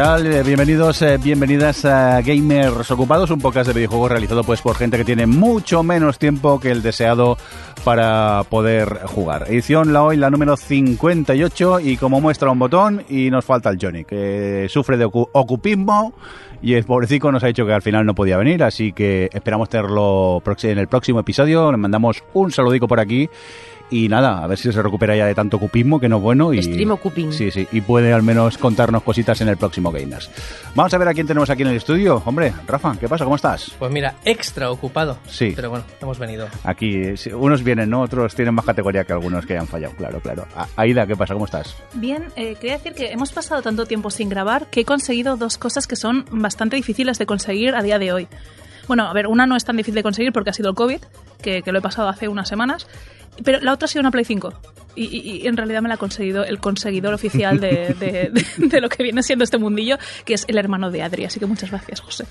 ¿Qué tal? Eh, Bienvenidos, eh, bienvenidas a Gamers Ocupados, un podcast de videojuegos realizado pues por gente que tiene mucho menos tiempo que el deseado para poder jugar. Edición la hoy, la número 58 y como muestra un botón y nos falta el Johnny, que sufre de ocu- ocupismo y el pobrecito nos ha dicho que al final no podía venir, así que esperamos tenerlo en el próximo episodio. Le mandamos un saludico por aquí. Y nada, a ver si se recupera ya de tanto ocupismo, que no es bueno. Y, Stream ocuping. Sí, sí, y puede al menos contarnos cositas en el próximo Gamers. Vamos a ver a quién tenemos aquí en el estudio. Hombre, Rafa, ¿qué pasa? ¿Cómo estás? Pues mira, extra ocupado. Sí. Pero bueno, hemos venido. Aquí, unos vienen, ¿no? Otros tienen más categoría que algunos que hayan fallado, claro, claro. A- Aida, ¿qué pasa? ¿Cómo estás? Bien, eh, quería decir que hemos pasado tanto tiempo sin grabar que he conseguido dos cosas que son bastante difíciles de conseguir a día de hoy. Bueno, a ver, una no es tan difícil de conseguir porque ha sido el COVID, que, que lo he pasado hace unas semanas, pero la otra ha sido una Play 5. Y, y- y en realidad me la ha conseguido el conseguidor oficial de, de- de- de lo que viene siendo este mundillo, que es el hermano de Adri. Así que muchas gracias, José.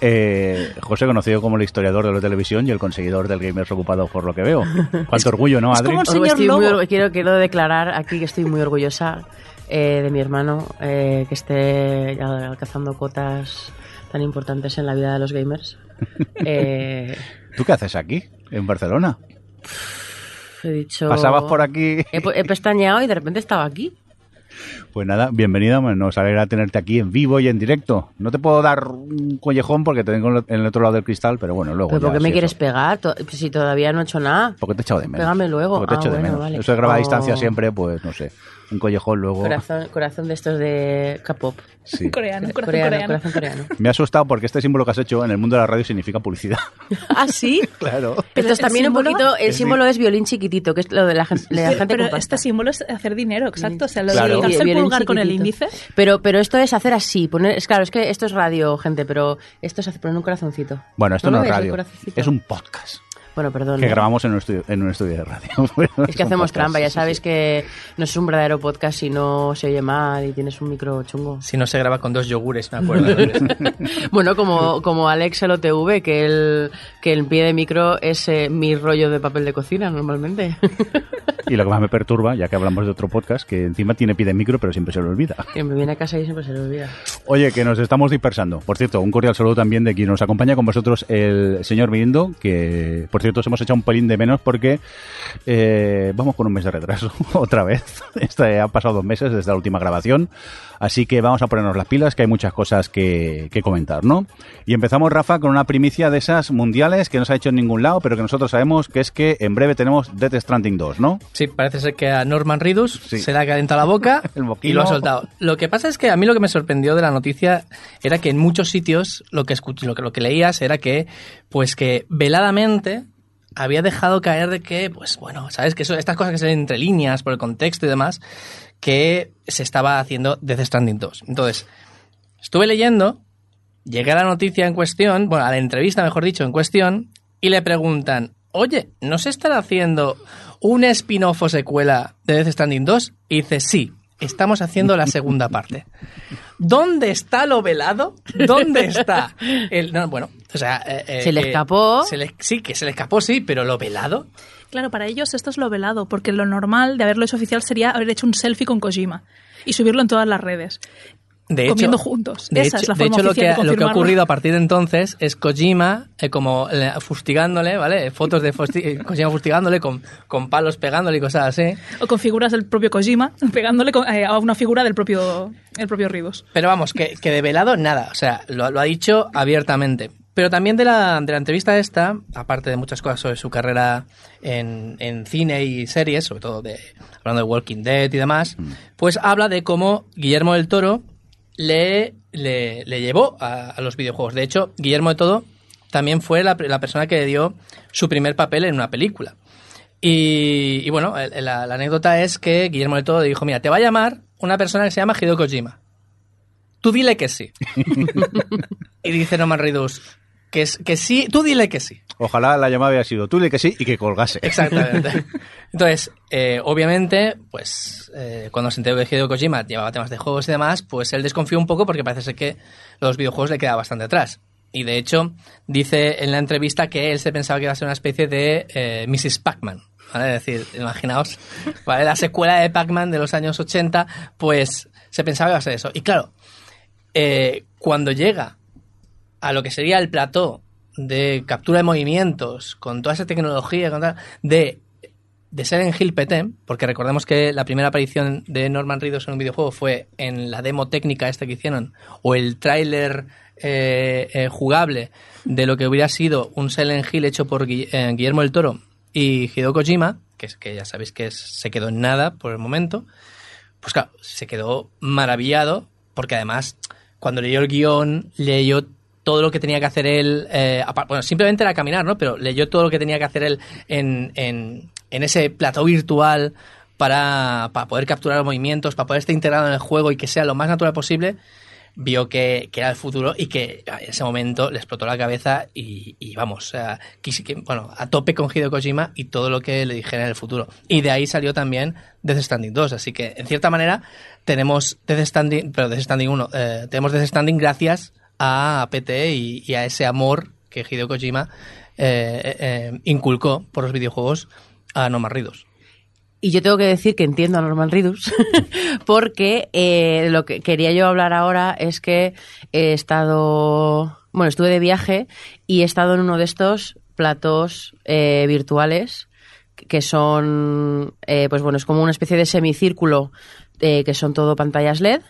Eh, José, conocido como el historiador de la televisión y el conseguidor del Gamers ocupado por lo que veo. Cuánto orgullo, ¿no, es Adri? como un señor lobo. quiero, quiero declarar aquí que estoy muy orgullosa eh, de mi hermano eh, que esté al- alcanzando cotas tan importantes en la vida de los gamers. Eh, ¿Tú qué haces aquí, en Barcelona? He dicho... ¿Pasabas por aquí? He, he pestañeado y de repente estaba aquí. Pues nada, bienvenida, nos alegra tenerte aquí en vivo y en directo. No te puedo dar un collejón porque te tengo en el otro lado del cristal, pero bueno, luego ¿Pero por qué me si quieres eso. pegar? Si todavía no he hecho nada. Porque te he echado de menos. Pégame luego. Porque te Ah, echo de bueno, menos. vale. Eso de grabar a Oh. distancia siempre, pues no sé. Un collejón luego. Corazón, corazón de estos de K-pop. Sí. Coreano, corazón Coreano, coreano. corazón coreano. Me ha asustado porque este símbolo que has hecho en el mundo de la radio significa publicidad. ¿Ah, sí? claro. Esto Pero es el también un poquito... El Sí. símbolo es violín chiquitito, que es lo de la gente, la gente Pero con este símbolo es hacer dinero, exacto. O sea, lo Claro. de el con el índice. Pero, pero esto es hacer así, poner, es claro, es que esto es radio, gente, pero esto es hacer poner un corazoncito. Bueno, esto ¿No es radio. Es un podcast Bueno, perdón. que grabamos en un estudio, en un estudio de radio. Bueno, Es que hacemos podcast, trampa, ya sí, sabéis sí. que no es un verdadero podcast si no se oye mal y tienes un micro chungo. Si no se graba con dos yogures, me acuerdo. Bueno, como, como Alex LOTV, que el, que el pie de micro es eh, mi rollo de papel de cocina normalmente. Y lo que más me perturba, ya que hablamos de otro podcast, que encima tiene pie de micro, pero siempre se lo olvida. que me viene a casa y siempre se le olvida. Oye, que nos estamos dispersando. Por cierto, un cordial saludo también de quien nos acompaña con vosotros, el señor Mirindo, que por cierto os hemos echado un pelín de menos porque eh, vamos con un mes de retraso, otra vez. Este, han pasado dos meses desde la última grabación, así que vamos a ponernos las pilas, que hay muchas cosas que, que comentar, ¿no? Y empezamos, Rafa, con una primicia de esas mundiales que no se ha hecho en ningún lado, pero que nosotros sabemos que es que en breve tenemos Death Stranding 2, ¿no? Sí, parece ser que a Norman Reedus Sí. se le ha calentado la boca y lo ha soltado. Lo que pasa es que a mí lo que me sorprendió de la noticia era que en muchos sitios lo que, lo que, lo que leías era que, pues que veladamente había dejado caer de que, pues bueno, sabes que eso, estas cosas que se ven entre líneas por el contexto y demás, que se estaba haciendo Death Stranding 2. Entonces, estuve leyendo, llegué a la noticia en cuestión, bueno, a la entrevista, mejor dicho, en cuestión, y le preguntan, oye, ¿no se estará haciendo un spin-off o secuela de Death Stranding 2? Y dice, sí, estamos haciendo la segunda parte. ¿Dónde está lo velado? ¿Dónde está? El, no, bueno, o sea... eh, eh, Se le escapó. se le- sí, que se le escapó, sí, pero lo velado... Claro, para ellos esto es lo velado, porque lo normal de haberlo hecho oficial sería haber hecho un selfie con Kojima y subirlo en todas las redes. De hecho, Comiendo juntos. De Esa hecho, es la de forma hecho, lo, que, de lo que ha ocurrido a partir de entonces es Kojima eh, como eh, fustigándole, ¿vale? Fotos de fusti- eh, Kojima fustigándole con, con palos pegándole y cosas así. O con figuras del propio Kojima, pegándole con- eh, a una figura del propio, el propio Ridus. Pero vamos, que, que de velado nada, o sea, lo, lo ha dicho abiertamente. Pero también de la, de la entrevista esta, aparte de muchas cosas sobre su carrera en, en cine y series, sobre todo de, hablando de Walking Dead y demás, pues habla de cómo Guillermo del Toro le, le, le llevó a, a los videojuegos. De hecho, Guillermo del Toro también fue la, la persona que le dio su primer papel en una película. Y, y bueno, la, la anécdota es que Guillermo del Toro dijo, mira, te va a llamar una persona que se llama Hideo Kojima. Tú dile que sí. y dice Norman Reedus, que, es, que sí, tú dile que sí. Ojalá la llamada haya sido tú dile que sí y que colgase. Exactamente. Entonces, eh, obviamente, pues eh, cuando se enteró que Hideo Kojima llevaba temas de juegos y demás, pues él desconfió un poco porque parece ser que los videojuegos le quedaban bastante atrás. Y de hecho, dice en la entrevista que él se pensaba que iba a ser una especie de eh, Mrs. Pac-Man. ¿vale? Es decir, imaginaos, ¿vale? la secuela de Pac-Man de los años 80, pues se pensaba que iba a ser eso. Y claro, cuando llega a lo que sería el plató de captura de movimientos, con toda esa tecnología de, de Silent Hill PT, porque recordemos que la primera aparición de Norman Reedus en un videojuego fue en la demo técnica esta que hicieron, o el tráiler eh, eh, jugable de lo que hubiera sido un Silent Hill hecho por eh, Guillermo del Toro y Hideo Kojima, que, es, que ya sabéis que se quedó en nada por el momento, pues claro, se quedó maravillado porque además cuando leyó el guion, leyó todo lo que tenía que hacer él, eh, bueno, simplemente era caminar, ¿no? Pero leyó todo lo que tenía que hacer él en, en, en ese plató virtual para, para poder capturar los movimientos, para poder estar integrado en el juego y que sea lo más natural posible, vio que, que era el futuro y que en ese momento le explotó la cabeza y, y vamos, que- bueno, a tope con Hideo Kojima y todo lo que le dijera en el futuro. Y de ahí salió también Death Stranding 2, así que en cierta manera tenemos Death Stranding, pero Death Stranding 1, eh, tenemos Death Stranding gracias a PT y, a ese amor que Hideo Kojima eh, eh, eh, inculcó por los videojuegos a No Más Ridos. Y yo tengo que decir que entiendo a Norman Reedus, porque lo que quería yo hablar ahora es que he estado, bueno, estuve de viaje y he estado en uno de estos platos virtuales que son, pues bueno, es como una especie de semicírculo que son todo pantallas LED.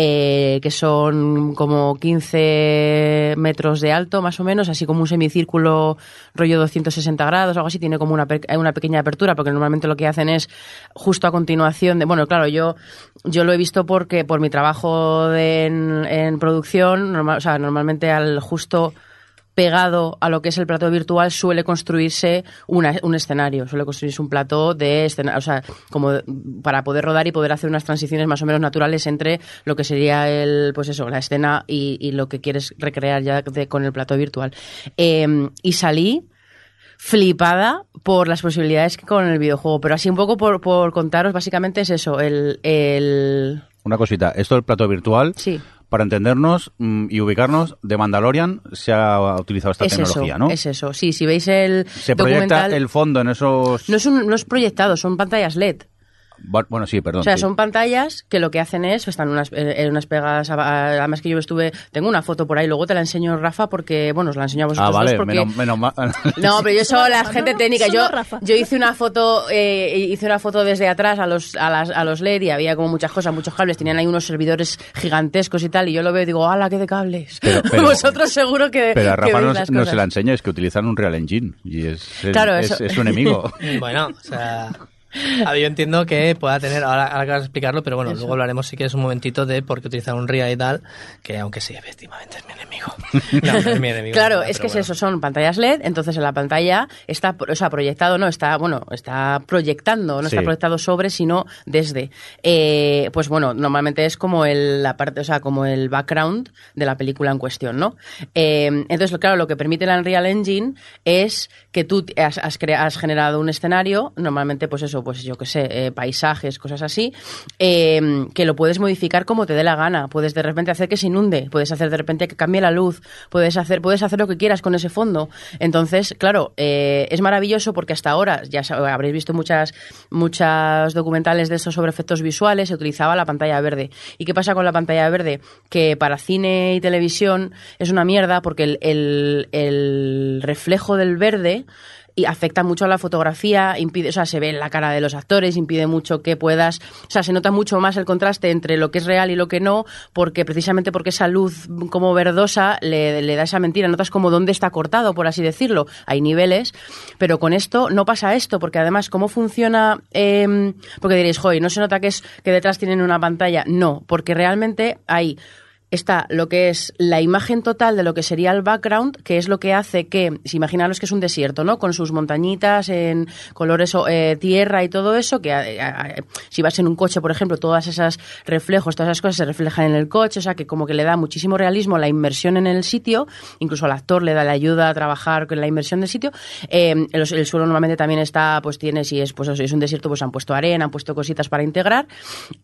Eh, que son como 15 metros de alto, más o menos, así como un semicírculo rollo 260 grados, algo así, tiene como una, una pequeña apertura, porque normalmente lo que hacen es justo a continuación de, bueno, claro, yo, yo lo he visto porque por mi trabajo de- en, en producción, normal, o sea, normalmente al justo pegado a lo que es el plató virtual suele construirse una- un escenario, suele construirse un plató de escenario, o sea, como para poder rodar y poder hacer unas transiciones más o menos naturales entre lo que sería el, pues eso, la escena y, y lo que quieres recrear ya de- con el plató virtual. Eh, y salí flipada por las posibilidades que con el videojuego, pero así un poco por, por contaros, básicamente es eso, el, el Una cosita, esto del plato virtual, sí. Para entendernos mm, y ubicarnos, de Mandalorian se ha utilizado esta es tecnología, eso, ¿no? es eso. Sí, si veis el se proyecta el fondo en esos... no es un, no es proyectado, son pantallas LED. Bu- Bueno, sí, perdón. O sea, sí. son pantallas que lo que hacen es, están unas, eh, en unas a- además que yo estuve, tengo una foto por ahí, luego te la enseño Rafa porque, bueno, os la enseño a vosotros Ah, vale, dos porque... menos, menos mal. No, pero yo soy la gente ¿no? técnica. Yo, Rafa. yo hice una foto, eh, hice una foto desde atrás a los, a, las, a los LED y había como muchas cosas, muchos cables. Tenían ahí unos servidores gigantescos y tal. Y yo lo veo y digo, ¡hala, qué de cables! Pero- pero- Vosotros seguro que. Pero a Rafa veis no, las no cosas. se la enseña, es que utilizan un Real Engine y es, es, Claro, es- eso. es su enemigo. Bueno, o sea, a ver, yo entiendo que pueda tener, ahora, ahora que vas a explicarlo, pero bueno, Eso. luego hablaremos si quieres un momentito de por qué utilizar un RIA y tal, que aunque sí, efectivamente es mi enemigo. No, no es mi enemigo. Claro, nada, es que es bueno. eso, son pantallas LED, entonces en la pantalla está, o sea, proyectado, no, está, bueno, está proyectando, no Sí. está proyectado sobre, sino desde. Eh, pues bueno, normalmente es como el, la parte, o sea, como el background de la película en cuestión, ¿no? Eh, entonces, claro, lo que permite la Unreal Engine es que tú has, has crea- has generado un escenario, normalmente, pues eso, pues yo qué sé, eh, paisajes, cosas así, eh, que lo puedes modificar como te dé la gana. Puedes de repente hacer que se inunde, puedes hacer de repente que cambie la luz, puedes hacer, puedes hacer lo que quieras con ese fondo. Entonces, claro, eh, es maravilloso porque hasta ahora, ya habréis visto muchas, muchas documentales de eso sobre efectos visuales, se utilizaba la pantalla verde. ¿Y qué pasa con la pantalla verde? Que para cine y televisión es una mierda porque el- el reflejo del verde y afecta mucho a la fotografía, impide, o sea, se ve en la cara de los actores, impide mucho que puedas, o sea, se nota mucho más el contraste entre lo que es real y lo que no, porque precisamente porque esa luz como verdosa le, da esa mentira, notas como dónde está cortado, por así decirlo, hay niveles, pero con esto no pasa esto, porque además cómo funciona, eh, porque diréis, joder, no se nota que es que detrás tienen una pantalla, no, porque realmente hay está lo que es la imagen total de lo que sería el background, que es lo que hace que, si imaginaros que es un desierto, ¿no? Con sus montañitas en colores eh, tierra y todo eso, que si vas en un coche, por ejemplo, todas esas reflejos, todas esas cosas se reflejan en el coche, o sea, que como que le da muchísimo realismo la inmersión en el sitio, incluso al actor le da la ayuda a trabajar con la inmersión del sitio. Eh, el, el suelo normalmente también está, pues tiene, si es, pues, es un desierto, pues han puesto arena, han puesto cositas para integrar.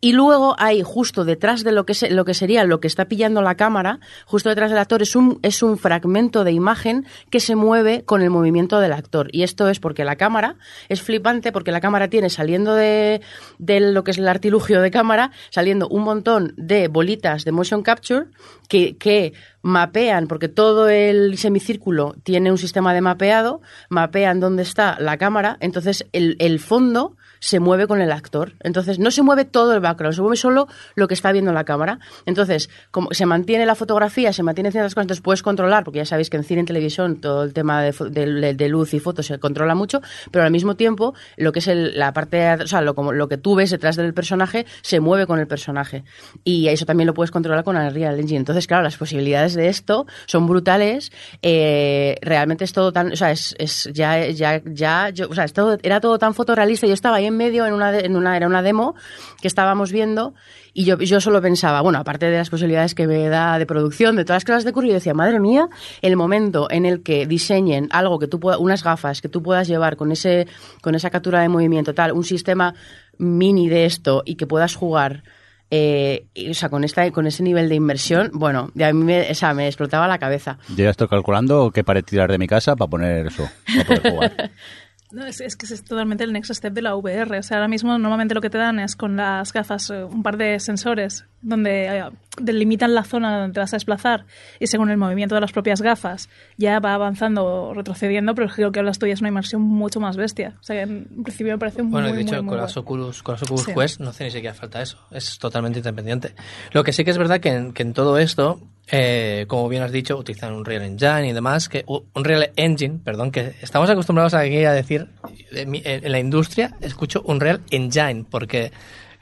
Y luego hay justo detrás de lo que, se, lo que sería lo que está la cámara, justo detrás del actor, es un, es un fragmento de imagen que se mueve con el movimiento del actor. Y esto es porque la cámara es flipante, porque la cámara tiene saliendo de, de lo que es el artilugio de cámara, saliendo un montón de bolitas de motion capture que, que mapean, porque todo el semicírculo tiene un sistema de mapeado, mapean dónde está la cámara, entonces el, el fondo se mueve con el actor. Entonces, no se mueve todo el background, se mueve solo lo que está viendo la cámara. Entonces, como se mantiene la fotografía, se mantiene ciertas cosas, entonces puedes controlar, porque ya sabéis que en cine y en televisión todo el tema de, luz y fotos se controla mucho, pero al mismo tiempo lo que es la parte, o sea, lo, que tú ves detrás del personaje se mueve con el personaje. Y eso también lo puedes controlar con Unreal Engine. Entonces, claro, las posibilidades de esto son brutales. Eh, realmente es todo tan, o sea, es, ya, ya, ya, yo- o sea, era todo tan fotorrealista. Yo estaba ahí en medio en una, de- en una, era una demo que estábamos viendo y yo, yo solo pensaba, bueno, aparte de las posibilidades que me da de producción, de todas las cosas de curro, yo decía, madre mía, el momento en el que diseñen algo que tú puedas, unas gafas que tú puedas llevar con ese, con esa captura de movimiento, tal, un sistema mini de esto y que puedas jugar eh, y, o sea, con, esta, con ese nivel de inversión, bueno, de a mí me, o sea, me explotaba la cabeza. Yo ya estoy calculando qué pared tirar de mi casa para poner eso, para poder jugar. No, es, es que es totalmente el next step de la VR. O sea, ahora mismo normalmente lo que te dan es con las gafas eh, un par de sensores donde eh, delimitan la zona donde te vas a desplazar y según el movimiento de las propias gafas ya va avanzando o retrocediendo, pero creo que las tuyas es una inmersión mucho más bestia. O sea, en principio me parece muy, Bueno, de muy, hecho, muy con, guay. las Oculus, con las Oculus Sí. Quest no hace ni siquiera falta eso. Es totalmente independiente. Lo que sí que es verdad que en, que en todo esto, eh, como bien has dicho, utilizan un Real Engine y demás, que un Real Engine, perdón, que estamos acostumbrados aquí a decir, en, la industria, escucho un Real Engine, porque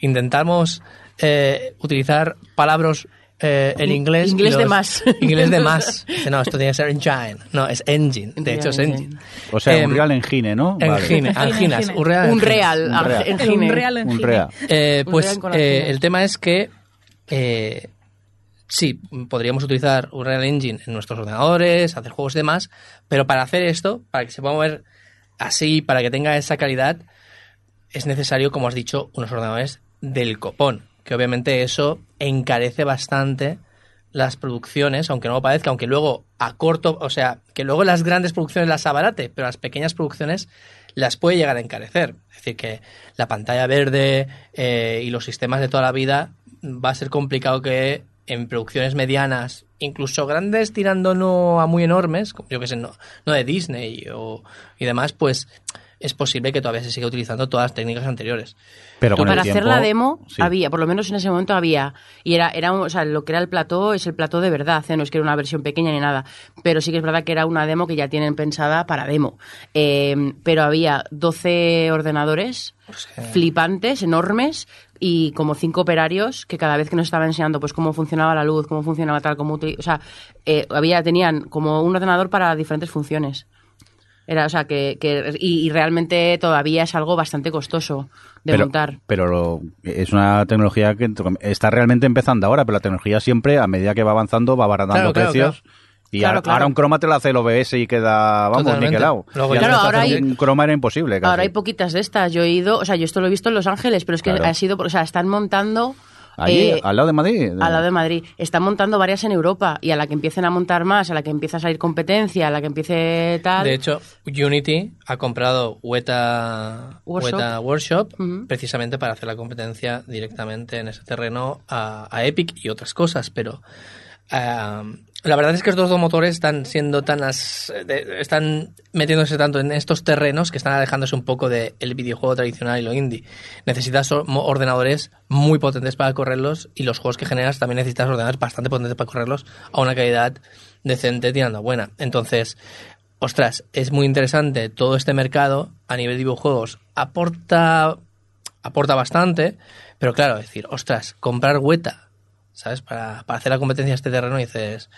intentamos eh, utilizar palabras eh, en inglés. Inglés de más. Inglés de más. No, esto tiene que ser engine. No, es engine. De hecho, es engine. O sea, Em, un real engine, ¿no? Vale. Engine, Engine, anginas, engine. un real. Un engine. Unreal Un Engine. Eh, pues eh, el tema es que eh, sí, podríamos utilizar Unreal Engine en nuestros ordenadores, hacer juegos y demás, pero para hacer esto, para que se pueda mover así, para que tenga esa calidad, es necesario, como has dicho, unos ordenadores del copón, que obviamente eso encarece bastante las producciones, aunque no lo parezca, aunque luego a corto, o sea, que luego las grandes producciones las abarate, pero las pequeñas producciones las puede llegar a encarecer. Es decir, que la pantalla verde eh, y los sistemas de toda la vida va a ser complicado que en producciones medianas, incluso grandes tirando no a muy enormes, yo que sé, no, no de Disney o, y demás, pues es posible que todavía se siga utilizando todas las técnicas anteriores. Pero con el para hacer la demo sí. había, por lo menos en ese momento había, y era, era o sea, lo que era el plató es el plató de verdad, ¿eh? no es que era una versión pequeña ni nada, pero sí que es verdad que era una demo que ya tienen pensada para demo. Eh, pero había 12 ordenadores Pues que- flipantes, enormes, y como cinco operarios que cada vez que nos estaban enseñando pues cómo funcionaba la luz, cómo funcionaba tal, cómo o sea, eh, había, tenían como un ordenador para diferentes funciones. Era, o sea, que, que y, y realmente todavía es algo bastante costoso de pero, montar. Pero lo- es una tecnología que está realmente empezando ahora, pero la tecnología siempre, a medida que va avanzando, va abaratando Claro, precios. claro. Y Claro, ahora, claro. ahora un croma te lo hace el OBS y queda, vamos, Totalmente. niquelado. Luego Y Claro, ahora hay- un croma era imposible. casi. Ahora hay poquitas de estas. Yo he ido, o sea, yo esto lo he visto en Los Ángeles, pero es que Claro. ha sido, o sea, están montando Allí, eh, al lado de Madrid. al lado de Madrid. Están montando varias en Europa y a la que empiecen a montar más, a la que empieza a salir competencia, a la que empiece tal. De hecho, Unity ha comprado Weta Workshop. Weta Workshop Ujú. precisamente para hacer la competencia directamente en ese terreno a, a Epic y otras cosas, pero ah, la verdad es que estos dos motores están siendo tan as- de- están metiéndose tanto en estos terrenos que están alejándose un poco del videojuego tradicional y lo indie. Necesitas ordenadores muy potentes para correrlos y los juegos que generas también necesitas ordenadores bastante potentes para correrlos a una calidad decente tirando buena. Entonces, ostras, es muy interesante todo este mercado a nivel de videojuegos. Aporta, aporta bastante, pero claro, decir, ostras, comprar Weta, ¿sabes? Para, para hacer la competencia en este terreno dices,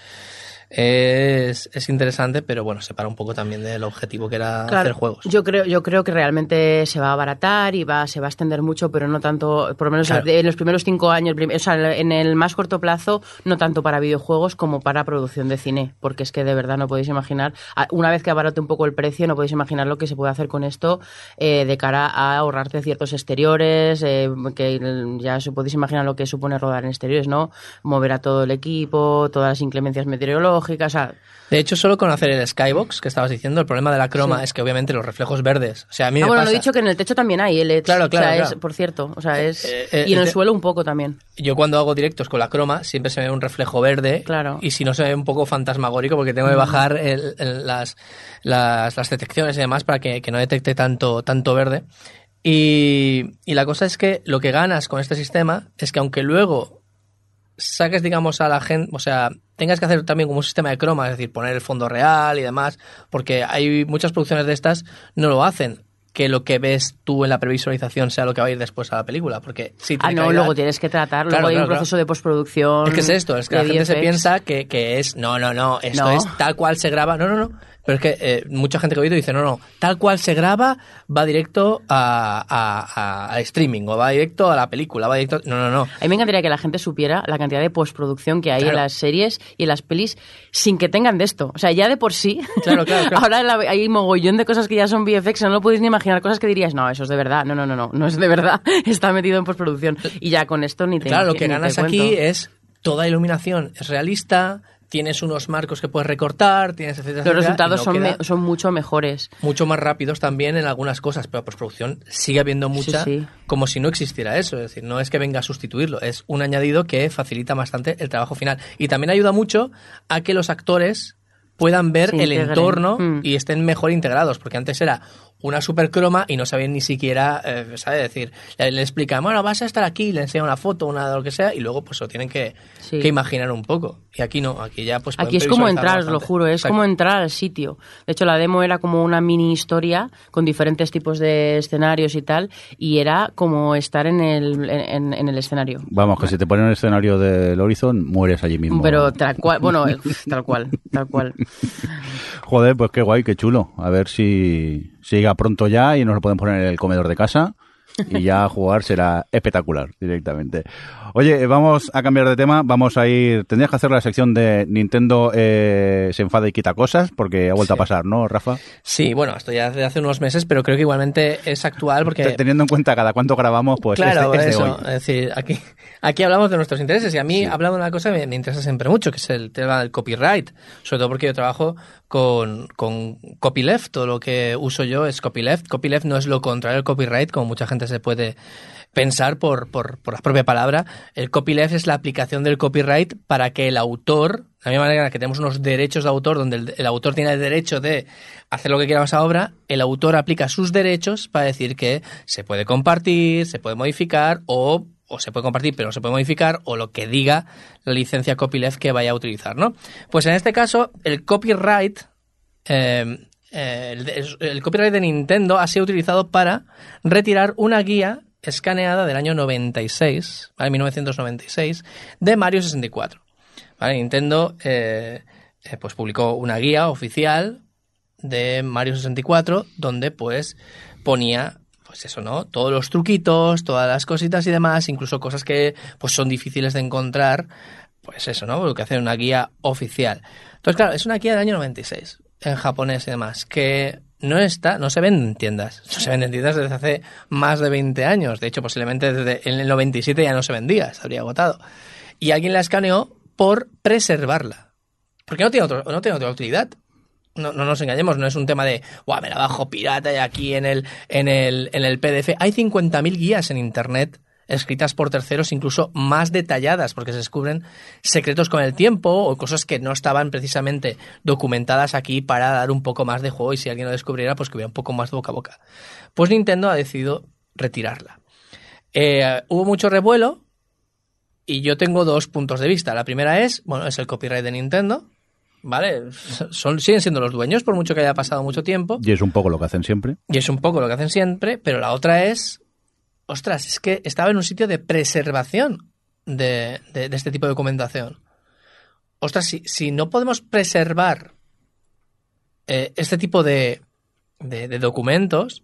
es, es interesante, pero bueno, se para un poco también del objetivo que era Claro, hacer juegos. Yo creo, yo creo que realmente se va a abaratar y va, se va a extender mucho, pero no tanto, por lo menos Claro. en los primeros cinco años, o sea, en el más corto plazo, no tanto para videojuegos como para producción de cine, porque es que de verdad no podéis imaginar, una vez que abarate un poco el precio, no podéis imaginar lo que se puede hacer con esto eh, de cara a ahorrarte ciertos exteriores, eh, que ya os podéis imaginar lo que supone rodar en exteriores, ¿no? Mover a todo el equipo, todas las inclemencias meteorológicas, o sea, De hecho, solo con hacer el skybox que estabas diciendo, el problema de la croma Sí. es que obviamente los reflejos verdes. O sea, a mí Ah, me bueno, pasa. lo he dicho que en el techo también hay LED. Claro, claro, O sea, es, claro. por cierto, o sea, es... Eh, eh, y en el suelo un poco también. Yo cuando hago directos con la croma siempre se me ve un reflejo verde Claro. y si no se ve un poco fantasmagórico porque tengo que bajar el- el- las, las, las detecciones y demás para que, que no detecte tanto, tanto verde. Y, y la cosa es que lo que ganas con este sistema es que aunque luego saques, digamos, a la gente, o sea, tengas que hacer también como un sistema de croma, es decir, poner el fondo real y demás, porque hay muchas producciones de estas no lo hacen que lo que ves tú en la previsualización sea lo que va a ir después a la película, porque si Ah, no, luego tienes que tratar, Claro, luego hay claro, un proceso claro. de postproducción. Es que es esto, es que la gente se piensa que, que es, no, no, no, esto No. es tal cual se graba. No, no, no. Pero es que eh, mucha gente que he oído dice, no, no, tal cual se graba va directo a, a- a- streaming o va directo a la película, va directo... No, no, no. A mí me encantaría que la gente supiera la cantidad de postproducción que hay Claro. en las series y en las pelis sin que tengan de esto. O sea, ya de por sí. Claro, claro. Ahora hay mogollón de cosas que ya son VFX, no lo podéis ni imaginar. Cosas que dirías, no, eso es de verdad. No, no, no, no, no es de verdad. Está metido en postproducción. Y ya con esto ni te Claro, lo que ganas aquí es toda iluminación es realista, tienes unos marcos que puedes recortar, tienes etcétera, Los resultados no son, me- son mucho mejores. mucho más rápidos también en algunas cosas, pero postproducción sigue habiendo mucha, sí. como si no existiera eso. Es decir, no es que venga a sustituirlo, es un añadido que facilita bastante el trabajo final. Y también ayuda mucho a que los actores puedan ver el integren. entorno Mm. y estén mejor integrados, porque antes era una supercroma y no sabían ni siquiera, eh, ¿sabes? decir, le, le explican, bueno, vas a estar aquí, le enseñan una foto, una de lo que sea, y luego pues lo tienen que, Sí. que imaginar un poco. Y aquí no, aquí ya pues Aquí es como entrar, os lo juro, es Exacto. como entrar al sitio. De hecho, la demo era como una mini historia con diferentes tipos de escenarios y tal, y era como estar en el, en, en el escenario. Vamos, que si te ponen el escenario del Horizon, mueres allí mismo. Pero tal cual, bueno, tal cual, tal cual. Joder, pues qué guay, qué chulo. A ver si llega pronto ya y nos lo pueden poner en el comedor de casa. Y ya jugar será espectacular directamente. Oye, eh, vamos a cambiar de tema. Vamos a ir. Tendrías que hacer la sección de Nintendo eh, se enfada y quita cosas, porque ha vuelto a Sí. pasar, ¿no, Rafa? Sí, bueno, esto ya hace unos meses, pero creo que igualmente es actual porque... Te- Teniendo en cuenta cada cuánto grabamos, pues claro, es de, es de eso. hoy. Es decir, aquí, aquí hablamos de nuestros intereses y a mí hablando de una cosa me, me interesa siempre mucho, que es el tema del copyright. Sobre todo porque yo trabajo con, con copyleft. Todo lo que uso yo es copyleft. Copyleft no es lo contrario al copyright, como mucha gente se puede pensar por, por, por la propia palabra. El copyleft es la aplicación del copyright para que el autor, de la misma manera que tenemos unos derechos de autor, donde el, autor tiene el derecho de hacer lo que quiera con esa obra, el autor aplica sus derechos para decir que se puede compartir, se puede modificar o o se puede compartir pero no se puede modificar o lo que diga la licencia copyleft que vaya a utilizar, ¿no? Pues en este caso el copyright eh, eh, el, copyright de Nintendo ha sido utilizado para retirar una guía escaneada del año 96, ¿vale? 1996, de Mario 64. ¿vale? Nintendo eh, pues publicó una guía oficial de Mario 64 donde pues ponía pues eso, ¿no? Todos los truquitos, todas las cositas y demás, incluso cosas que pues son difíciles de encontrar, pues eso, ¿no? Lo que hace una guía oficial. Entonces, claro, es una guía del año 96 en japonés y demás, que no está, no se vende en tiendas. No se vende en tiendas desde hace más de 20 años. De hecho, posiblemente desde el 97 ya no se vendía, se habría agotado. Y alguien la escaneó por preservarla. Porque no tiene, otro, no tiene otra utilidad. No, no nos engañemos, no es un tema de, guau, me la bajo pirata y aquí en el, en el, en el PDF. Hay 50.000 guías en Internet escritas por terceros, incluso más detalladas, porque se descubren secretos con el tiempo o cosas que no estaban precisamente documentadas aquí para dar un poco más de juego y si alguien lo descubriera, pues que hubiera un poco más de boca a boca. Pues Nintendo ha decidido retirarla. Eh, hubo mucho revuelo y yo tengo dos puntos de vista. La primera es, bueno, es el copyright de Nintendo, ¿vale? Son, siguen siendo los dueños por mucho que haya pasado mucho tiempo. Y es un poco lo que hacen siempre. Y es un poco lo que hacen siempre, pero la otra es, ostras, es que estaba en un sitio de preservación de, de- de este tipo de documentación. ostras, si, si no podemos preservar eh, este tipo de, de, de documentos,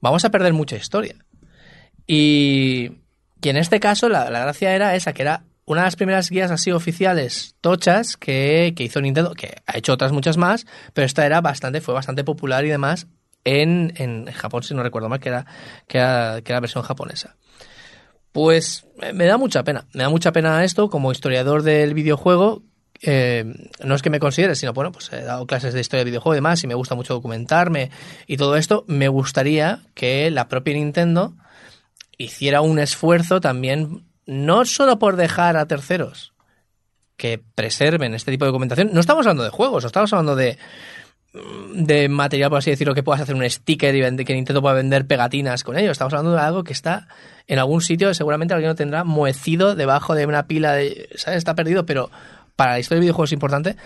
vamos a perder mucha historia. Y, y en este caso la, la gracia era esa, que era una de las primeras guías así oficiales tochas que, que hizo Nintendo, que ha hecho otras muchas más, pero esta era bastante, fue bastante popular y demás en, en Japón, si no recuerdo mal, que era, que era, versión japonesa. Pues eh, me da mucha pena, me da mucha pena esto como historiador del videojuego. eh, no es que me considere, sino bueno, pues he dado clases de historia del videojuego y demás, y me gusta mucho documentarme y todo esto. Me gustaría que la propia Nintendo hiciera un esfuerzo también, no solo por dejar a terceros que preserven este tipo de documentación. No estamos hablando de juegos, estamos hablando de, de material, por así decirlo, que puedas hacer un sticker y que Nintendo pueda vender pegatinas con ello. Estamos hablando de algo que está en algún sitio, seguramente alguien lo tendrá moecido debajo de una pila de. ¿Sabes? Está perdido, pero para la historia del videojuego es importante.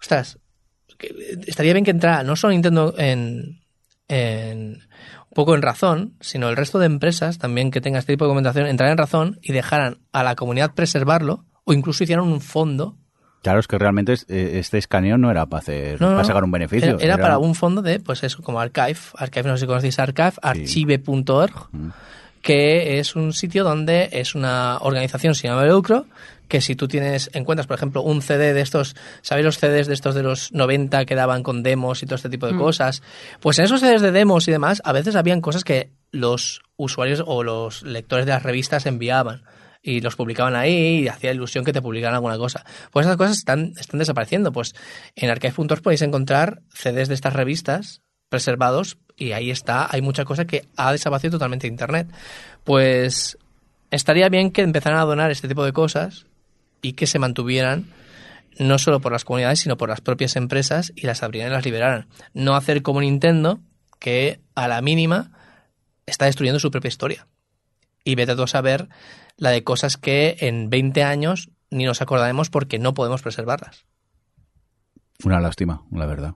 Ostras, estaría bien que entrara no solo Nintendo en, poco en razón, sino el resto de empresas también que tengan este tipo de documentación entraran en razón y dejaran a la comunidad preservarlo o incluso hicieran un fondo Claro, es que realmente eh, este escaneo no era para hacer, No, no, para sacar un beneficio. Era, era para un fondo de, pues eso, como Archive. Archive, no sé si conocéis Archive, archive.org, Mm. que es un sitio donde es una organización sin ánimo de lucro, que si tú tienes, encuentras, por ejemplo, un CD de estos, ¿sabéis los CDs de estos de los 90 que daban con demos y todo este tipo de cosas? Pues en esos CDs de demos y demás, a veces habían cosas que los usuarios o los lectores de las revistas enviaban y los publicaban ahí y hacía ilusión que te publicaran alguna cosa. Pues esas cosas están, están desapareciendo. Pues en archive.org podéis encontrar CDs de estas revistas preservados y ahí está, hay mucha cosa que ha desaparecido totalmente de Internet. Pues estaría bien que empezaran a donar este tipo de cosas y que se mantuvieran no solo por las comunidades, sino por las propias empresas y las abrieran y las liberaran. No hacer como Nintendo, que a la mínima está destruyendo su propia historia. Y vete a saber la de cosas que en 20 años ni nos acordaremos porque no podemos preservarlas. Una lástima, la verdad.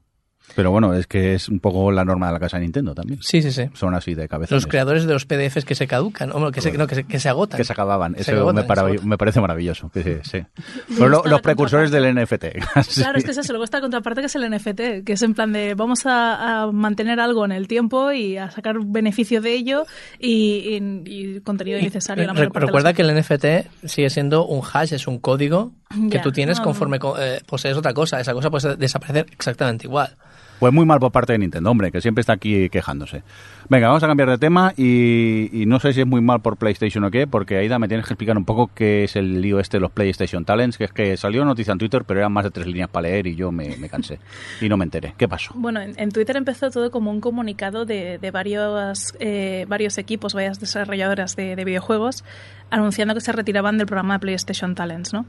Pero bueno, es que es un poco la norma de la casa de Nintendo también. Sí, sí, sí. Son así de cabeza. Los creadores de los PDFs que se caducan, o que se, no, que se, que se agotan. que se acababan. Se Eso agotan, me, para- parece maravilloso. que sí, sí. Me Fueron lo- gusta los precursores del NFT. Sí. Claro, es que es eso, luego está la contraparte que es el NFT, que es en plan de vamos a, a mantener algo en el tiempo y a sacar beneficio de ello y, y- y contenido innecesario. la Re- recuerda que el NFT sigue siendo un hash, es un código que Ya, tú tienes no, conforme co- eh, posees otra cosa. Esa cosa puede desaparecer exactamente igual. Pues muy mal por parte de Nintendo, hombre, que siempre está aquí quejándose. Venga, vamos a cambiar de tema y, no sé si es muy mal por PlayStation o qué, porque Aida me tienes que explicar un poco qué es el lío este de los PlayStation Talents, que es que salió noticia en Twitter, pero eran más de tres líneas para leer y yo me, cansé y no me enteré. ¿Qué pasó? Bueno, en, Twitter empezó todo como un comunicado de, de varios, eh, varios equipos, varias desarrolladoras de, de videojuegos, anunciando que se retiraban del programa de PlayStation Talents, ¿no?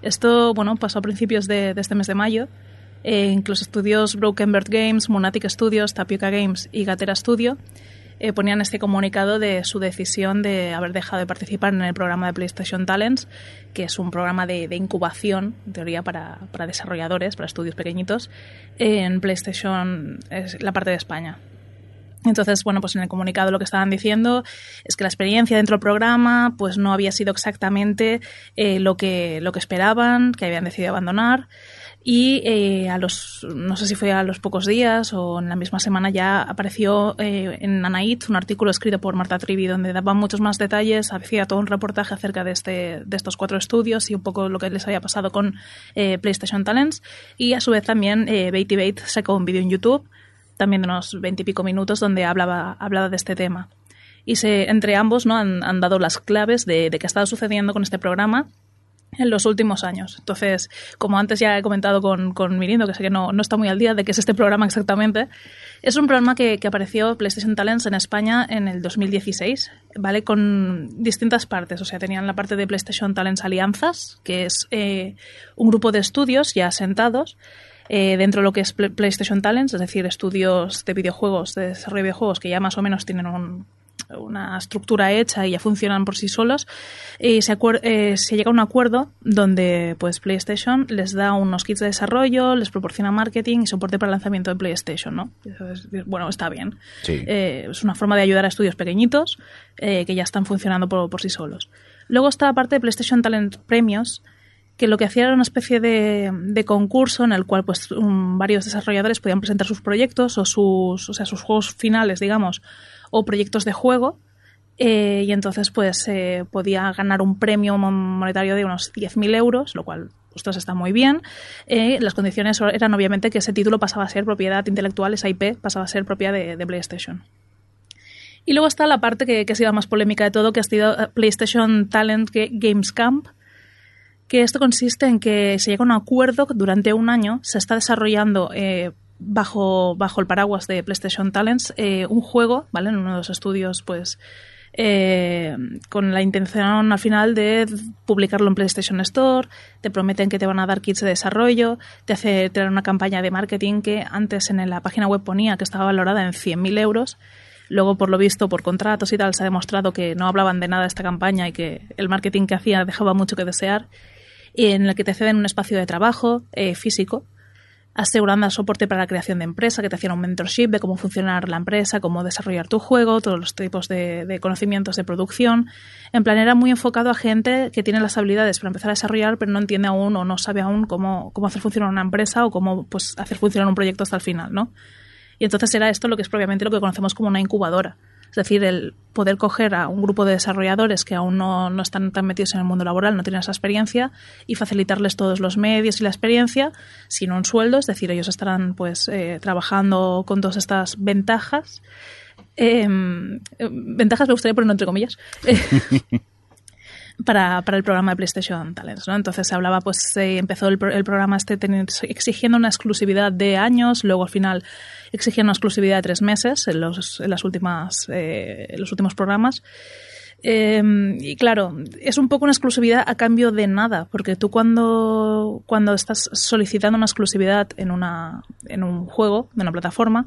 Esto, bueno, pasó a principios de este mes de mayo. Eh, incluso estudios Broken Bird Games, Monatic Studios, Tapioca Games y Gatera Studio eh, ponían este comunicado de su decisión de haber dejado de participar en el programa de PlayStation Talents, que es un programa de, incubación, en teoría, para, para desarrolladores, para estudios pequeñitos, en PlayStation, es la parte de España. Entonces, bueno, pues en el comunicado lo que estaban diciendo es que la experiencia dentro del programa pues no había sido exactamente eh, lo, que, lo que esperaban, que habían decidido abandonar. Y eh, a los, no sé si fue a los pocos días o en la misma semana ya apareció eh, en Anait un artículo escrito por Marta Trivi donde daba muchos más detalles, hacía todo un reportaje acerca de, este, de estos cuatro estudios y un poco lo que les había pasado con eh, PlayStation Talents. Y a su vez también eh, Beatty Bait sacó un vídeo en YouTube, también de unos veintipico minutos, donde hablaba, hablaba de este tema. Y se, entre ambos ¿no? han, han dado las claves de, de qué ha estado sucediendo con este programa en los últimos años. Entonces, como antes ya he comentado con, con Mirindo, que sé que no, no está muy al día de qué es este programa exactamente, es un programa que, que apareció PlayStation Talents en España en el 2016, ¿vale? Con distintas partes. O sea, tenían la parte de PlayStation Talents Alianzas, que es eh, un grupo de estudios ya asentados eh, dentro de lo que es Pl- PlayStation Talents, es decir, estudios de videojuegos, de desarrollo de videojuegos que ya más o menos tienen un, una estructura hecha y ya funcionan por sí solos, y se, acuer- eh, se llega a un acuerdo donde pues PlayStation les da unos kits de desarrollo, les proporciona marketing y soporte para el lanzamiento de PlayStation, ¿no? Entonces, bueno, está bien. Sí. Eh, es una forma de ayudar a estudios pequeñitos eh, que ya están funcionando por, por sí solos. Luego está la parte de PlayStation Talent Premios, que lo que hacía era una especie de, de concurso en el cual pues varios desarrolladores podían presentar sus proyectos o sus, o sea, sus juegos finales, digamos, o proyectos de juego. eh, y entonces pues eh, podía ganar un premio mon- monetario de unos 10.000 euros, lo cual ostras, está muy bien. Eh, las condiciones eran obviamente que ese título pasaba a ser propiedad intelectual, esa IP pasaba a ser propiedad de, PlayStation. Y luego está la parte que, que ha sido la más polémica de todo, que ha sido PlayStation Talent Ga- Games Camp, que esto consiste en que se llega a un acuerdo que durante un año se está desarrollando bajo, bajo el paraguas de PlayStation Talents eh, un juego, ¿vale? En uno de los estudios, pues, eh, con la intención al final de publicarlo en PlayStation Store, te prometen que te van a dar kits de desarrollo, te hace dan una campaña de marketing que antes en la página web ponía que estaba valorada en 100.000 euros. Luego, por lo visto, por contratos y tal, se ha demostrado que no hablaban de nada esta campaña y que el marketing que hacía dejaba mucho que desear. Y en el que te ceden un espacio de trabajo eh, físico, asegurando soporte para la creación de empresa, que te hacían un mentorship de cómo funcionar la empresa, cómo desarrollar tu juego, todos los tipos de, de conocimientos de producción. En plan, era muy enfocado a gente que tiene las habilidades para empezar a desarrollar, pero no entiende aún o no sabe aún cómo, cómo hacer funcionar una empresa o cómo pues, hacer funcionar un proyecto hasta el final, ¿no? Y entonces era esto lo que es propiamente lo que conocemos como una incubadora. Es decir, el poder coger a un grupo de desarrolladores que aún no, no están tan metidos en el mundo laboral, no tienen esa experiencia, y facilitarles todos los medios y la experiencia sin un sueldo, es decir, ellos estarán pues eh, trabajando con todas estas ventajas. Eh, eh, ventajas me gustaría ponerlo entre comillas. para, para el programa de PlayStation Talents, ¿no? Entonces se hablaba, pues se empezó el, el programa este teni- exigiendo una exclusividad de años, luego al final exigían una exclusividad de tres meses en los, en las últimas, eh, los últimos programas. Eh, y claro, es un poco una exclusividad a cambio de nada, porque tú cuando, cuando estás solicitando una exclusividad en, una, en un juego, en una plataforma,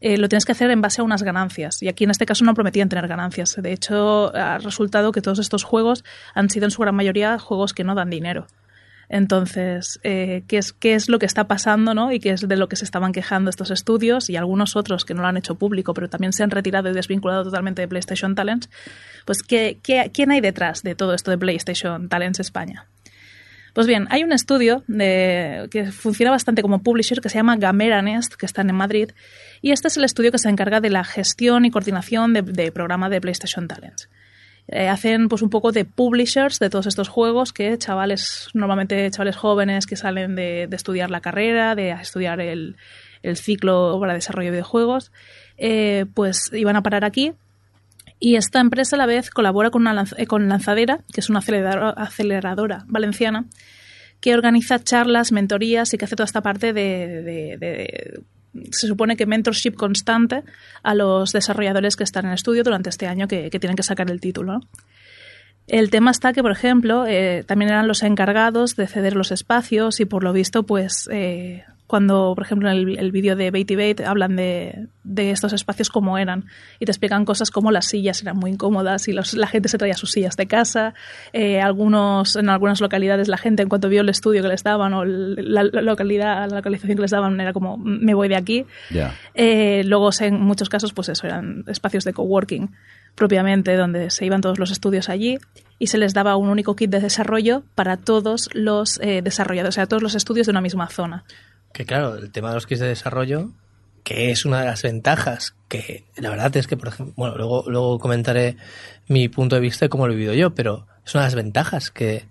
eh, lo tienes que hacer en base a unas ganancias. Y aquí en este caso no prometían tener ganancias. De hecho, ha resultado que todos estos juegos han sido en su gran mayoría juegos que no dan dinero. Entonces, eh, ¿qué, es, ¿qué es lo que está pasando ¿no? y qué es de lo que se estaban quejando estos estudios y algunos otros que no lo han hecho público, pero también se han retirado y desvinculado totalmente de PlayStation Talents? Pues, ¿qué, quién hay detrás de todo esto de PlayStation Talents España? Pues bien, hay un estudio que funciona bastante como publisher que se llama Gamera Nest, que está en Madrid, y este es el estudio que se encarga de la gestión y coordinación de, de programa de PlayStation Talents. Eh, hacen pues un poco de publishers de todos estos juegos que chavales, normalmente chavales jóvenes que salen de, estudiar la carrera, de estudiar el, el ciclo para desarrollo de videojuegos, eh, pues iban a parar aquí. Y esta empresa a la vez colabora con, una lanz- eh, con Lanzadera, que es una aceleradora, valenciana, que organiza charlas, mentorías y que hace toda esta parte de- se supone que mentorship constante a los desarrolladores que están en estudio durante este año que, tienen que sacar el título. El tema está que, por ejemplo, eh, también eran los encargados de ceder los espacios y por lo visto, pues eh, cuando, por ejemplo, en el, el vídeo de Baity Bait hablan de, de estos espacios como eran y te explican cosas como las sillas eran muy incómodas y los- la gente se traía sus sillas de casa. eh, algunos, en algunas localidades la gente en cuanto vio el estudio que les daban o la, la localidad, la localización que les daban era como me voy de aquí. Eh, luego, en muchos casos, pues eso, eran espacios de coworking propiamente, donde se iban todos los estudios allí y se les daba un único kit de desarrollo para todos los eh, desarrolladores, o sea, todos los estudios de una misma zona. Que claro, el tema de los kits de desarrollo, que es una de las ventajas, que la verdad es que, por ejemplo, bueno, luego, luego comentaré mi punto de vista de cómo lo he vivido yo, pero es una de las ventajas que,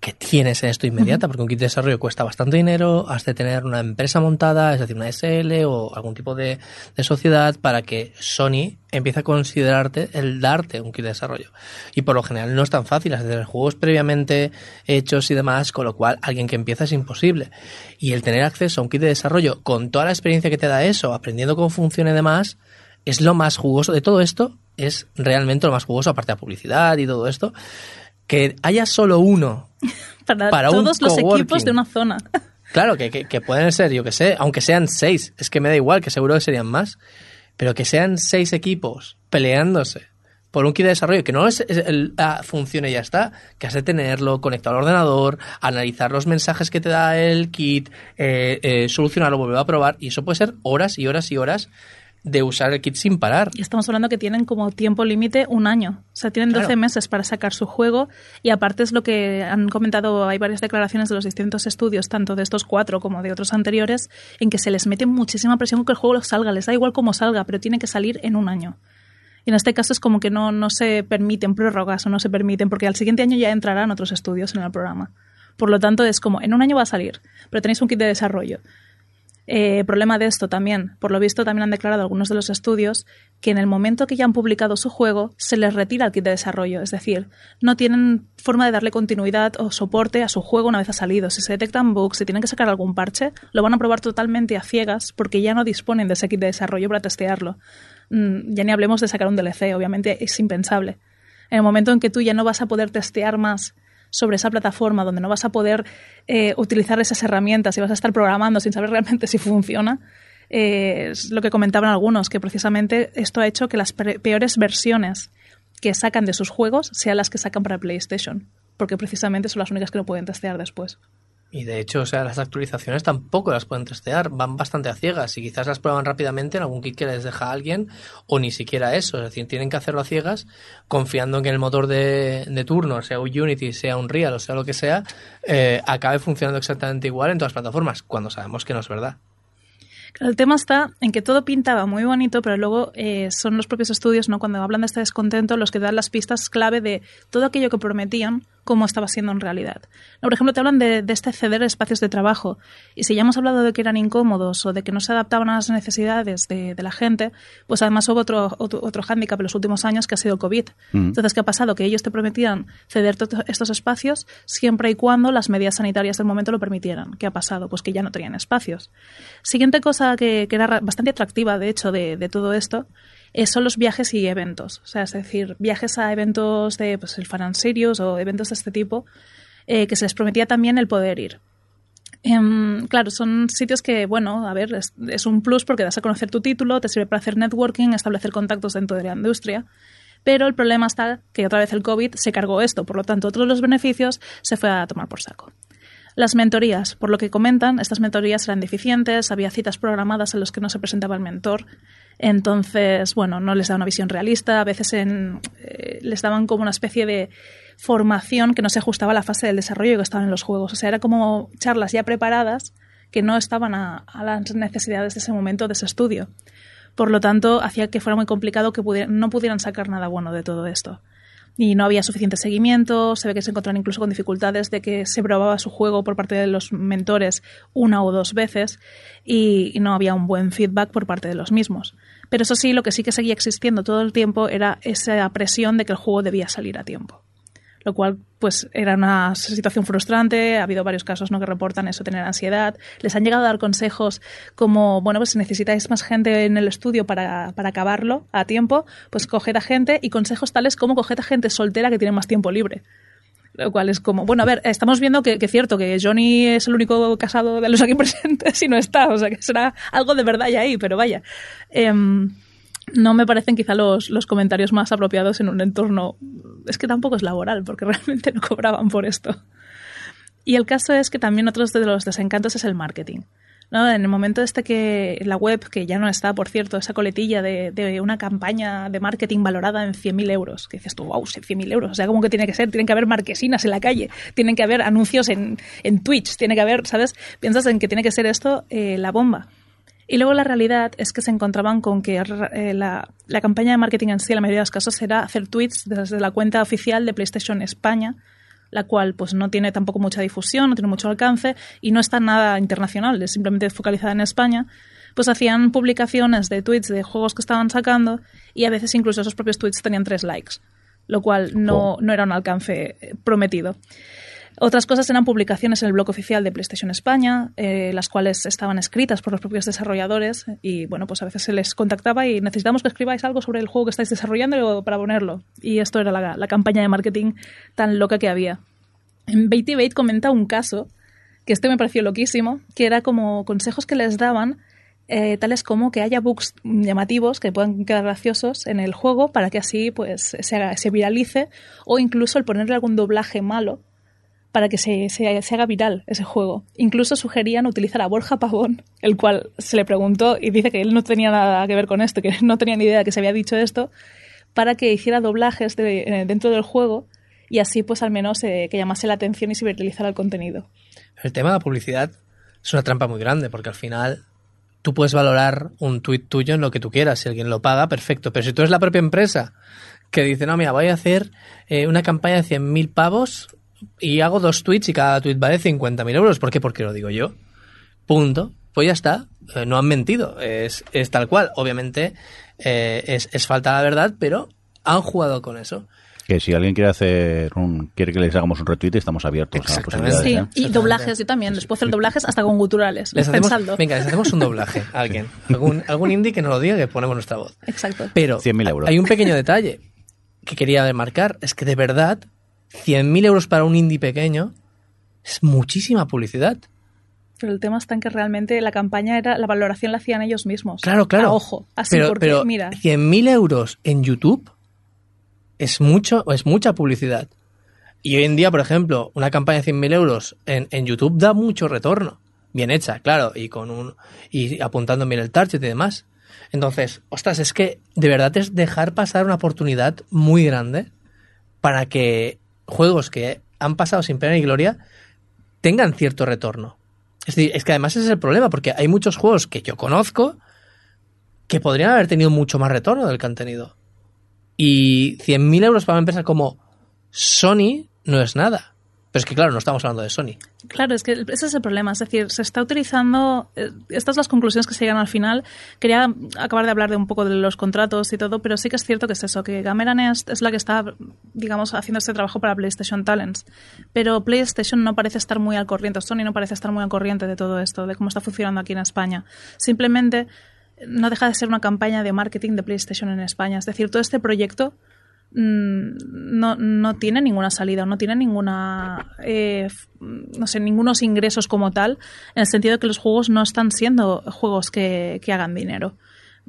que tienes en esto inmediata, porque un kit de desarrollo cuesta bastante dinero, has de tener una empresa montada, es decir, una SL o algún tipo de, de sociedad para que Sony empiece a considerarte el darte un kit de desarrollo. Y por lo general no es tan fácil, has de tener juegos previamente hechos y demás, con lo cual alguien que empieza es imposible. Y el tener acceso a un kit de desarrollo con toda la experiencia que te da eso, aprendiendo cómo funciona y demás, es lo más jugoso de todo esto, es realmente lo más jugoso, aparte de la publicidad y todo esto, que haya solo uno Para, Para un todos los equipos de una zona. Claro, que, que, que pueden ser, yo que sé, aunque sean seis, es que me da igual, que seguro que serían más, pero que sean seis equipos peleándose por un kit de desarrollo que no es, es el, ah, funcione y ya está, que has de tenerlo conectado al ordenador, analizar los mensajes que te da el kit, eh, eh, solucionarlo, volverlo a probar, y eso puede ser horas y horas y horas de usar el kit sin parar. Y estamos hablando que tienen como tiempo límite un año. O sea, tienen 12 Claro. meses para sacar su juego y aparte es lo que han comentado, hay varias declaraciones de los distintos estudios, tanto de estos cuatro como de otros anteriores, en que se les mete muchísima presión que el juego salga. Les da igual cómo salga, pero tiene que salir en un año. Y en este caso es como que no, no se permiten prórrogas o no se permiten, porque al siguiente año ya entrarán otros estudios en el programa. Por lo tanto, es como, en un año va a salir, pero tenéis un kit de desarrollo. Eh, problema de esto también, por lo visto también han declarado algunos de los estudios que en el momento que ya han publicado su juego se les retira el kit de desarrollo, es decir, no tienen forma de darle continuidad o soporte a su juego una vez ha salido. Si se detectan bugs, si tienen que sacar algún parche, lo van a probar totalmente a ciegas porque ya no disponen de ese kit de desarrollo para testearlo. Mm, ya ni hablemos de sacar un DLC, obviamente es impensable. En el momento en que tú ya no vas a poder testear más sobre esa plataforma, donde no vas a poder eh, utilizar esas herramientas y vas a estar programando sin saber realmente si funciona, eh, es lo que comentaban algunos, que precisamente esto ha hecho que las pe- peores versiones que sacan de sus juegos sean las que sacan para PlayStation, porque precisamente son las únicas que no pueden testear después. Y de hecho, o sea, las actualizaciones tampoco las pueden testear, van bastante a ciegas y quizás las prueban rápidamente en algún kit que les deja alguien o ni siquiera eso, es decir, tienen que hacerlo a ciegas confiando en que el motor de, de turno, sea Unity, sea Unreal o sea lo que sea, eh, acabe funcionando exactamente igual en todas las plataformas, cuando sabemos que no es verdad. El tema está en que todo pintaba muy bonito, pero luego eh, son los propios estudios, ¿no? Cuando hablan de este descontento, los que dan las pistas clave de todo aquello que prometían, cómo estaba siendo en realidad. No, por ejemplo, te hablan de, de este ceder espacios de trabajo. Y si ya hemos hablado de que eran incómodos o de que no se adaptaban a las necesidades de, de la gente, pues además hubo otro, otro, otro hándicap en los últimos años que ha sido el COVID. Entonces, ¿qué ha pasado? Que ellos te prometían ceder to- estos espacios siempre y cuando las medidas sanitarias del momento lo permitieran. ¿Qué ha pasado? Pues que ya no tenían espacios. Siguiente cosa que, que era ra- bastante atractiva, de hecho, de, de todo esto, eh, son los viajes y eventos. O sea, es decir, viajes a eventos de pues, el Fan and Serious o eventos de este tipo, eh, que se les prometía también el poder ir. Em, claro, son sitios que, bueno, a ver, es, es un plus porque das a conocer tu título, te sirve para hacer networking, establecer contactos dentro de la industria. Pero el problema está que otra vez el COVID se cargó esto, por lo tanto, otros los beneficios se fue a tomar por saco. Las mentorías, por lo que comentan, estas mentorías eran deficientes, había citas programadas en las que no se presentaba el mentor, entonces, bueno, no les daba una visión realista, a veces en, eh, les daban como una especie de formación que no se ajustaba a la fase del desarrollo que estaban en los juegos, o sea, era como charlas ya preparadas que no estaban a, a las necesidades de ese momento, de ese estudio. Por lo tanto, hacía que fuera muy complicado que no pudieran sacar nada bueno de todo esto y no había suficiente seguimiento, se ve que se encontraron incluso con dificultades de que se probaba su juego por parte de los mentores una o dos veces y, y no había un buen feedback por parte de los mismos. Pero eso sí, lo que sí que seguía existiendo todo el tiempo era esa presión de que el juego debía salir a tiempo. Lo cual, pues, era una situación frustrante. Ha habido varios casos ¿no? que reportan eso, tener ansiedad. Les han llegado a dar consejos como, bueno, pues si necesitáis más gente en el estudio para, para acabarlo a tiempo, pues coged a gente y consejos tales como coged a gente soltera que tiene más tiempo libre. Lo cual es como, bueno, a ver, estamos viendo que es cierto que Johnny es el único casado de los aquí presentes y no está, o sea que será algo de verdad ya ahí, pero vaya. Em, no me parecen quizá los, los comentarios más apropiados en un entorno. Es que tampoco es laboral, porque realmente no cobraban por esto. Y el caso es que también otros de los desencantos es el marketing. ¿no? En el momento este que la web, que ya no está, por cierto, esa coletilla de, de una campaña de marketing valorada en 100.000 euros, que dices tú, wow, 100.000 euros, o sea, ¿cómo que tiene que ser? Tienen que haber marquesinas en la calle, tienen que haber anuncios en, en Twitch, tiene que haber, ¿sabes? Piensas en que tiene que ser esto eh, la bomba. Y luego la realidad es que se encontraban con que eh, la, la, campaña de marketing en sí, en la mayoría de los casos, era hacer tweets desde la cuenta oficial de PlayStation España, la cual pues no tiene tampoco mucha difusión, no tiene mucho alcance y no está nada internacional, es simplemente focalizada en España. Pues hacían publicaciones de tweets de juegos que estaban sacando y a veces incluso esos propios tweets tenían tres likes, lo cual no, no era un alcance prometido. Otras cosas eran publicaciones en el blog oficial de PlayStation España, eh, las cuales estaban escritas por los propios desarrolladores y bueno, pues a veces se les contactaba y necesitamos que escribáis algo sobre el juego que estáis desarrollando para ponerlo. Y esto era la, campaña de marketing tan loca que había. Beatty Bait comenta un caso que este me pareció loquísimo, que era como consejos que les daban eh, tales como que haya bugs llamativos que puedan quedar graciosos en el juego para que así pues se, se viralice o incluso el ponerle algún doblaje malo para que se, se, haga viral ese juego. Incluso sugerían utilizar a Borja Pavón, el cual se le preguntó y dice que él no tenía nada que ver con esto, que no tenía ni idea de que se había dicho esto, para que hiciera doblajes de, eh, dentro del juego y así pues al menos eh, que llamase la atención y se viralizara el contenido. El tema de la publicidad es una trampa muy grande porque al final tú puedes valorar un tuit tuyo en lo que tú quieras. Si alguien lo paga, perfecto. Pero si tú eres la propia empresa que dice, no, mira, voy a hacer eh, una campaña de 100.000 pavos y hago dos tweets y cada tweet vale 50.000 euros. ¿Por qué? Porque lo digo yo. Punto. Pues ya está. Eh, no han mentido. Es, es tal cual. Obviamente eh, es, es, falta la verdad, pero han jugado con eso. Que si alguien quiere hacer un, quiere que les hagamos un retweet, estamos abiertos a posibilidades. Sí, ¿eh? y doblajes, yo también. Les puedo hacer doblajes hasta con guturales. Les hacemos, venga, les hacemos un doblaje a alguien. Algún, algún indie que nos lo diga que ponemos nuestra voz. Exacto. Pero 100.000 euros. hay un pequeño detalle que quería marcar. Es que de verdad 100.000 euros para un indie pequeño es muchísima publicidad. Pero el tema está en que realmente la campaña era, la valoración la hacían ellos mismos. Claro, claro. A ojo. Así pero, porque, pero mira. 100.000 euros en YouTube es mucho, es mucha publicidad. Y hoy en día, por ejemplo, una campaña de 100.000 euros en, en YouTube da mucho retorno. Bien hecha, claro, y con un, y apuntando bien el target y demás. Entonces, ostras, es que de verdad es dejar pasar una oportunidad muy grande para que juegos que han pasado sin pena ni gloria tengan cierto retorno. Es es que además ese es el problema, porque hay muchos juegos que yo conozco que podrían haber tenido mucho más retorno del que han tenido. Y 100.000 euros para una empresa como Sony no es nada. Pero es que, claro, no estamos hablando de Sony. Claro, es que ese es el problema. Es decir, se está utilizando. Eh, estas son las conclusiones que se llegan al final. Quería acabar de hablar de un poco de los contratos y todo, pero sí que es cierto que es eso, que Gamera Nest es la que está, digamos, haciendo este trabajo para PlayStation Talents. Pero PlayStation no parece estar muy al corriente, Sony no parece estar muy al corriente de todo esto, de cómo está funcionando aquí en España. Simplemente no deja de ser una campaña de marketing de PlayStation en España. Es decir, todo este proyecto no, no, tiene ninguna salida, no tiene ninguna, eh, no sé, ningunos ingresos como tal, en el sentido de que los juegos no están siendo juegos que, que, hagan dinero,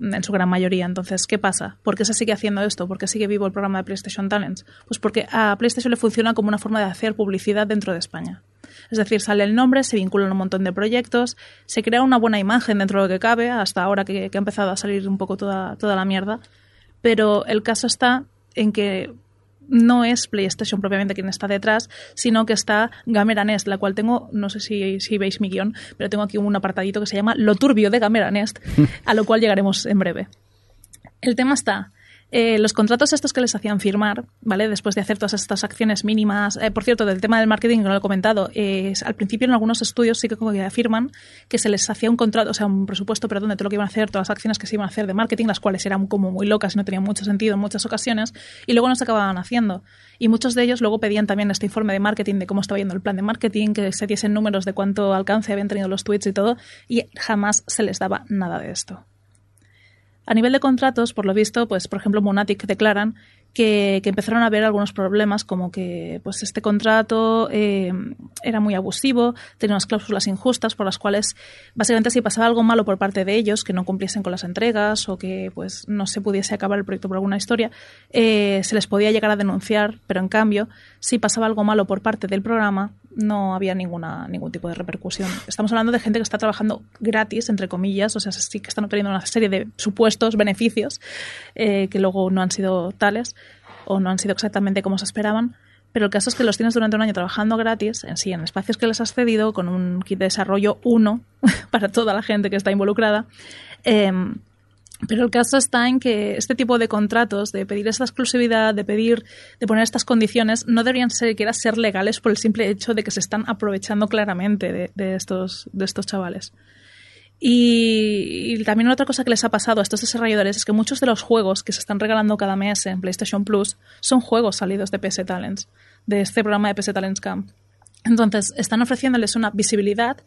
en su gran mayoría. Entonces, ¿qué pasa? ¿Por qué se sigue haciendo esto? ¿Por qué sigue vivo el programa de PlayStation Talents? Pues porque a PlayStation le funciona como una forma de hacer publicidad dentro de España. Es decir, sale el nombre, se vinculan un montón de proyectos, se crea una buena imagen dentro de lo que cabe, hasta ahora que, que ha empezado a salir un poco toda, toda la mierda. Pero el caso está en que no es PlayStation propiamente quien está detrás, sino que está Gamera Nest, la cual tengo, no sé si, si, veis mi guion, pero tengo aquí un apartadito que se llama Lo turbio de Gamera Nest, a lo cual llegaremos en breve. El tema está eh, los contratos estos que les hacían firmar, ¿vale? Después de hacer todas estas acciones mínimas. Eh, por cierto, del tema del marketing, que no lo he comentado, al principio en algunos estudios sí que afirman que se les hacía un contrato, o sea, un presupuesto, perdón, de todo lo que iban a hacer, todas las acciones que se iban a hacer de marketing, las cuales eran como muy locas y no tenían mucho sentido en muchas ocasiones, y luego no se acababan haciendo. Y muchos de ellos luego pedían también este informe de marketing de cómo estaba yendo el plan de marketing, que se diesen números de cuánto alcance habían tenido los tweets y todo, y jamás se les daba nada de esto. A nivel de contratos, por lo visto, pues por ejemplo Monatic declaran que, que, empezaron a haber algunos problemas como que pues este contrato eh, era muy abusivo, tenía unas cláusulas injustas por las cuales básicamente si pasaba algo malo por parte de ellos, que no cumpliesen con las entregas o que pues no se pudiese acabar el proyecto por alguna historia, eh, se les podía llegar a denunciar, pero en cambio si pasaba algo malo por parte del programa no había ninguna, ningún tipo de repercusión. Estamos hablando de gente que está trabajando gratis, entre comillas, o sea, sí que están obteniendo una serie de supuestos beneficios eh, que luego no han sido tales o no han sido exactamente como se esperaban. Pero el caso es que los tienes durante un año trabajando gratis, en sí, en espacios que les has cedido, con un kit de desarrollo uno para toda la gente que está involucrada. Eh, pero el caso está en que este tipo de contratos, de pedir esta exclusividad, de pedir, de poner estas condiciones, no deberían siquiera ser legales por el simple hecho de que se están aprovechando claramente de, de estos, de estos chavales. Y, y, también otra cosa que les ha pasado a estos desarrolladores es que muchos de los juegos que se están regalando cada mes en PlayStation Plus son juegos salidos de PS Talents, de este programa de PS Talents Camp. Entonces, están ofreciéndoles una visibilidad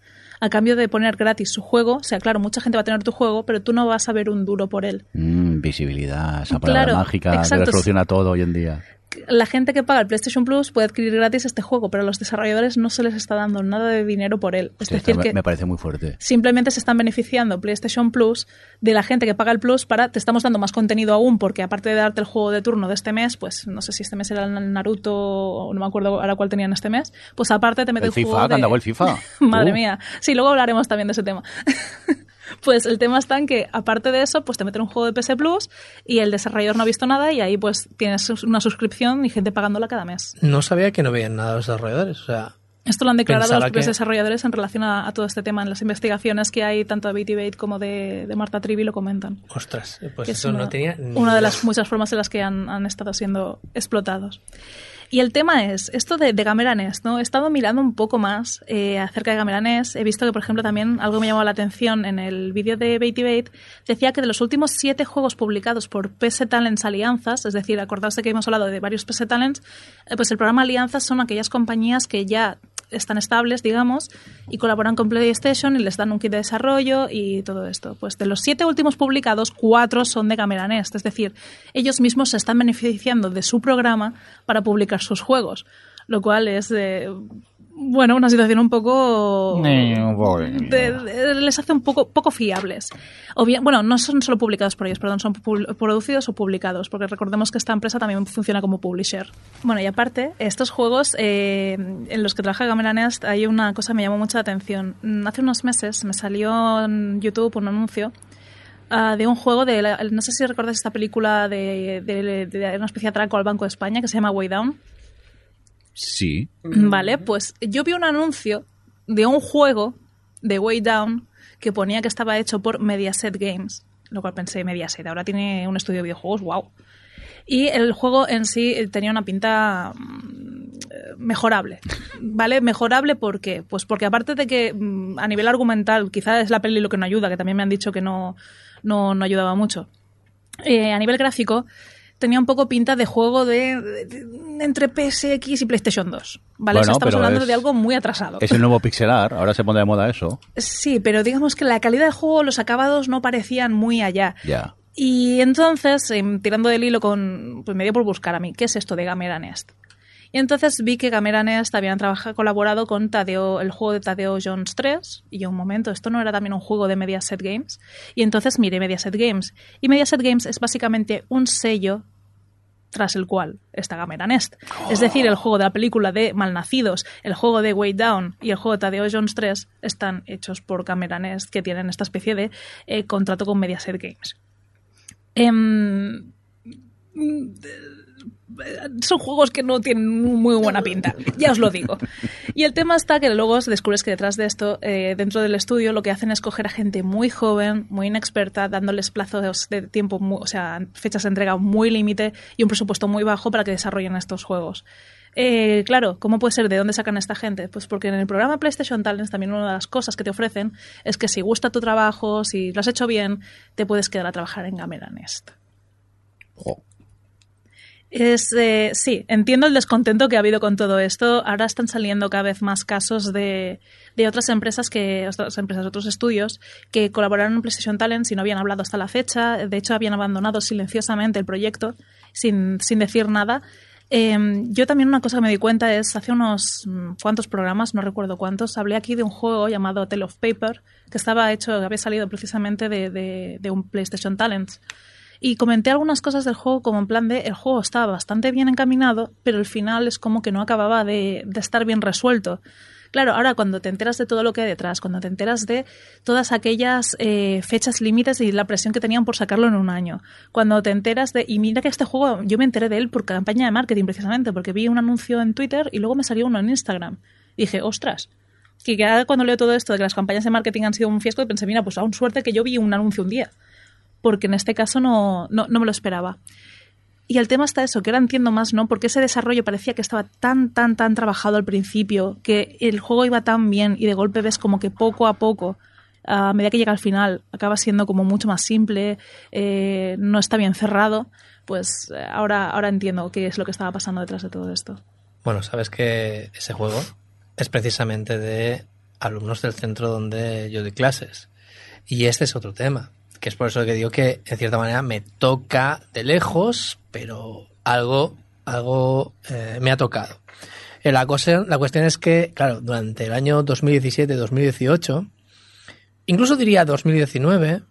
a cambio de poner gratis su juego. O sea, claro, mucha gente va a tener tu juego, pero tú no vas a ver un duro por él. Mm, visibilidad, esa palabra claro, mágica exacto. que lo soluciona todo hoy en día. La gente que paga el PlayStation Plus puede adquirir gratis este juego, pero a los desarrolladores no se les está dando nada de dinero por él. Es Sí, decir, me, que me parece muy fuerte. simplemente se están beneficiando PlayStation Plus de la gente que paga el Plus para te estamos dando más contenido aún, porque aparte de darte el juego de turno de este mes, pues no sé si este mes era el Naruto o no me acuerdo ahora cuál tenían este mes, pues aparte te mete El el, juego FIFA, que de... el FIFA. Madre Uh. mía. Sí, luego hablaremos también de ese tema. pues el tema está en que, aparte de eso, pues te meten un juego de PS Plus y el desarrollador no ha visto nada y ahí pues tienes una suscripción y gente pagándola cada mes. No sabía que no veían nada los desarrolladores. O sea, Esto lo han declarado los propios que- desarrolladores en relación a, a todo este tema. En las investigaciones que hay, tanto de BT Bait como de, de Marta Trivi lo comentan. ostras, pues que es eso una, no tenía ni una de las muchas formas en las que han, han estado siendo explotados. Y el tema es, esto de, de Gamera Nest, ¿no? He estado mirando un poco más eh, acerca de Gamera Nest. He visto que, por ejemplo, también algo me llamó la atención en el vídeo de Bait, decía que de los últimos siete juegos publicados por PS Talents Alianzas, es decir, acordarse que hemos hablado de varios PS Talents, eh, pues el programa Alianzas son aquellas compañías que ya están estables, digamos, y colaboran con PlayStation y les dan un kit de desarrollo y todo esto. Pues de los siete últimos publicados, cuatro son de Gamera Nest, es decir, ellos mismos se están beneficiando de su programa para publicar sus juegos, lo cual es, bueno, una situación un poco... de- de- les hace un poco, poco fiables. O bien, bueno, no son solo publicados por ellos, perdón, son producidos o publicados, porque recordemos que esta empresa también funciona como publisher. Bueno, y aparte, estos juegos eh, en los que trabaja Gamera Nest hay una cosa que me llamó mucho la atención. Mm, Hace unos meses me salió en YouTube un anuncio ah, de un juego de, la- no sé si recuerdas esta película de, de- de una especie de atraco al Banco de España que se llama Way Down. Sí. Vale, pues yo vi un anuncio de un juego de Way Down que ponía que estaba hecho por Mediaset Games, lo cual pensé, Mediaset, ahora tiene un estudio de videojuegos, wow. Y el juego en sí eh, tenía una pinta mm, eh, mejorable, ¿vale? Mejorable porque, pues porque aparte de que mm, a nivel argumental, quizás es la peli lo que no ayuda, que también me han dicho que no, no, no ayudaba mucho. Eh, a nivel gráfico, tenía un poco pinta de juego de, de- de- entre PSX y PlayStation 2. ¿Vale? O sea, estamos hablando es- de algo muy atrasado. Es el nuevo pixelar, ahora se pone de moda eso. Sí, pero digamos que la calidad del juego, los acabados no parecían muy allá. Ya. Y entonces, em, tirando del hilo con. Pues me dio por buscar a mí, ¿qué es esto de Gamera Nest? Y entonces vi que Gamera Nest habían trabajado, colaborado con Tadeo, el juego de Tadeo Jones 3. Y yo, un momento, ¿esto no era también un juego de Mediaset Games? Y entonces miré Mediaset Games. Y Mediaset Games es básicamente un sello tras el cual está Gamera Nest. Es decir, el juego de la película de Malnacidos, el juego de Way Down y el juego de Tadeo Jones 3 están hechos por Gamera Nest, que tienen esta especie de eh, contrato con Mediaset Games. Em, son juegos que no tienen muy buena pinta, ya os lo digo. Y el tema está que luego descubres que detrás de esto, eh, dentro del estudio, lo que hacen es coger a gente muy joven, muy inexperta, dándoles plazos de tiempo, muy- o sea, fechas de entrega muy límite y un presupuesto muy bajo para que desarrollen estos juegos. Eh, claro, ¿cómo puede ser? ¿De dónde sacan a esta gente? Pues porque en el programa PlayStation Talents también una de las cosas que te ofrecen es que si gusta tu trabajo, si lo has hecho bien, te puedes quedar a trabajar en Gamera Nest. Es, eh, sí, entiendo el descontento que ha habido con todo esto. Ahora están saliendo cada vez más casos de, de otras empresas que, otras empresas, otros estudios que colaboraron en PlayStation Talents y no habían hablado hasta la fecha. De hecho, habían abandonado silenciosamente el proyecto sin, sin decir nada. Eh, yo también una cosa que me di cuenta es, hace unos mm, cuantos programas, no recuerdo cuántos, hablé aquí de un juego llamado Tale of Paper, que estaba hecho, había salido precisamente de, de- de un PlayStation Talents. Y comenté algunas cosas del juego como en plan de, el juego estaba bastante bien encaminado, pero el final es como que no acababa de, de estar bien resuelto. Claro, ahora cuando te enteras de todo lo que hay detrás, cuando te enteras de todas aquellas eh, fechas límites y la presión que tenían por sacarlo en un año, cuando te enteras de... Y mira que este juego, yo me enteré de él por campaña de marketing precisamente, porque vi un anuncio en Twitter y luego me salió uno en Instagram. Y dije, ostras, que ahora cuando leo todo esto de que las campañas de marketing han sido un fiasco, pensé, mira, pues aún suerte que yo vi un anuncio un día, porque en este caso no, no, no me lo esperaba. Y el tema está eso, que ahora entiendo más, ¿no? Porque ese desarrollo parecía que estaba tan, tan, tan trabajado al principio, que el juego iba tan bien y de golpe ves como que poco a poco, a medida que llega al final, acaba siendo como mucho más simple, eh, no está bien cerrado, pues eh, ahora, ahora entiendo qué es lo que estaba pasando detrás de todo esto. Bueno, sabes que ese juego es precisamente de alumnos del centro donde yo doy clases. Y este es otro tema, que es por eso que digo que en cierta manera me toca de lejos, pero algo algo eh, me ha tocado. Eh, la, cosa, la cuestión es que, claro, durante el año 2017-2018, incluso diría 2019,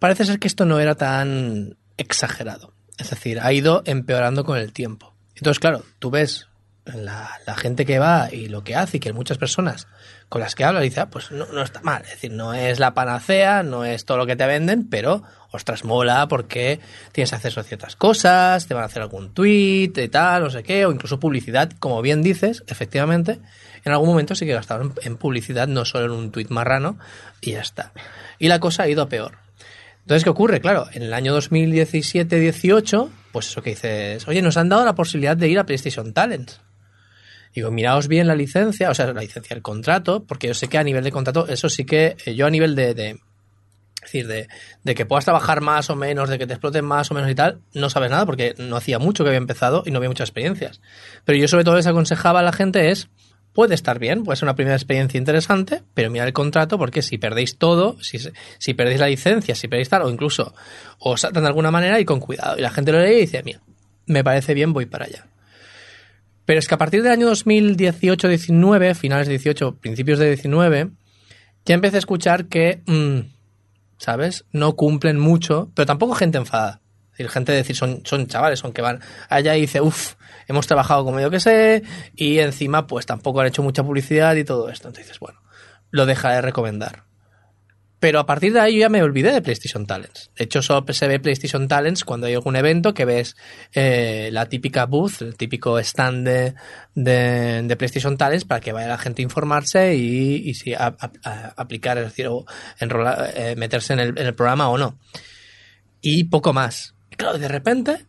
parece ser que esto no era tan exagerado. Es decir, ha ido empeorando con el tiempo. Entonces, claro, tú ves la, la gente que va y lo que hace y que muchas personas con las que habla dice, ah, pues no, está mal. Es decir, no es la panacea, no es todo lo que te venden, pero ostras, mola porque tienes acceso a ciertas cosas, te van a hacer algún tweet y tal, no sé qué, o incluso publicidad, como bien dices, efectivamente. En algún momento sí que gastaron en publicidad, no solo en un tweet marrano, y ya está. Y la cosa ha ido a peor. Entonces, ¿qué ocurre? Claro, en el año 2017-18, pues eso que dices, oye, nos han dado la posibilidad de ir a PlayStation Talents. Digo, miraos bien la licencia, o sea, la licencia, el contrato, porque yo sé que a nivel de contrato, eso sí que eh, yo a nivel de, de decir, de, de, que puedas trabajar más o menos, de que te exploten más o menos y tal, no sabes nada porque no hacía mucho que había empezado y no había muchas experiencias. Pero yo sobre todo les aconsejaba a la gente es, puede estar bien, puede ser una primera experiencia interesante, pero mira el contrato porque si perdéis todo, si, si perdéis la licencia, si perdéis tal, o incluso os saltan de alguna manera y con cuidado. Y la gente lo lee y dice, mira, me parece bien, voy para allá. Pero es que a partir del año 2018-19, finales de 18, principios de 19, ya empecé a escuchar que, mmm, ¿sabes? No cumplen mucho, pero tampoco gente enfadada. Es gente de decir, son, son chavales, son que van allá y dice, uff, hemos trabajado como yo que sé, y encima, pues tampoco han hecho mucha publicidad y todo esto. Entonces, bueno, lo dejaré de recomendar. Pero a partir de ahí yo ya me olvidé de PlayStation Talents. De hecho, solo se ve PlayStation Talents cuando hay algún evento que ves eh, la típica booth, el típico stand de, PlayStation Talents para que vaya la gente a informarse y, y si a, aplicar, es decir, o eh, meterse en el, programa o no. Y poco más. Claro, de repente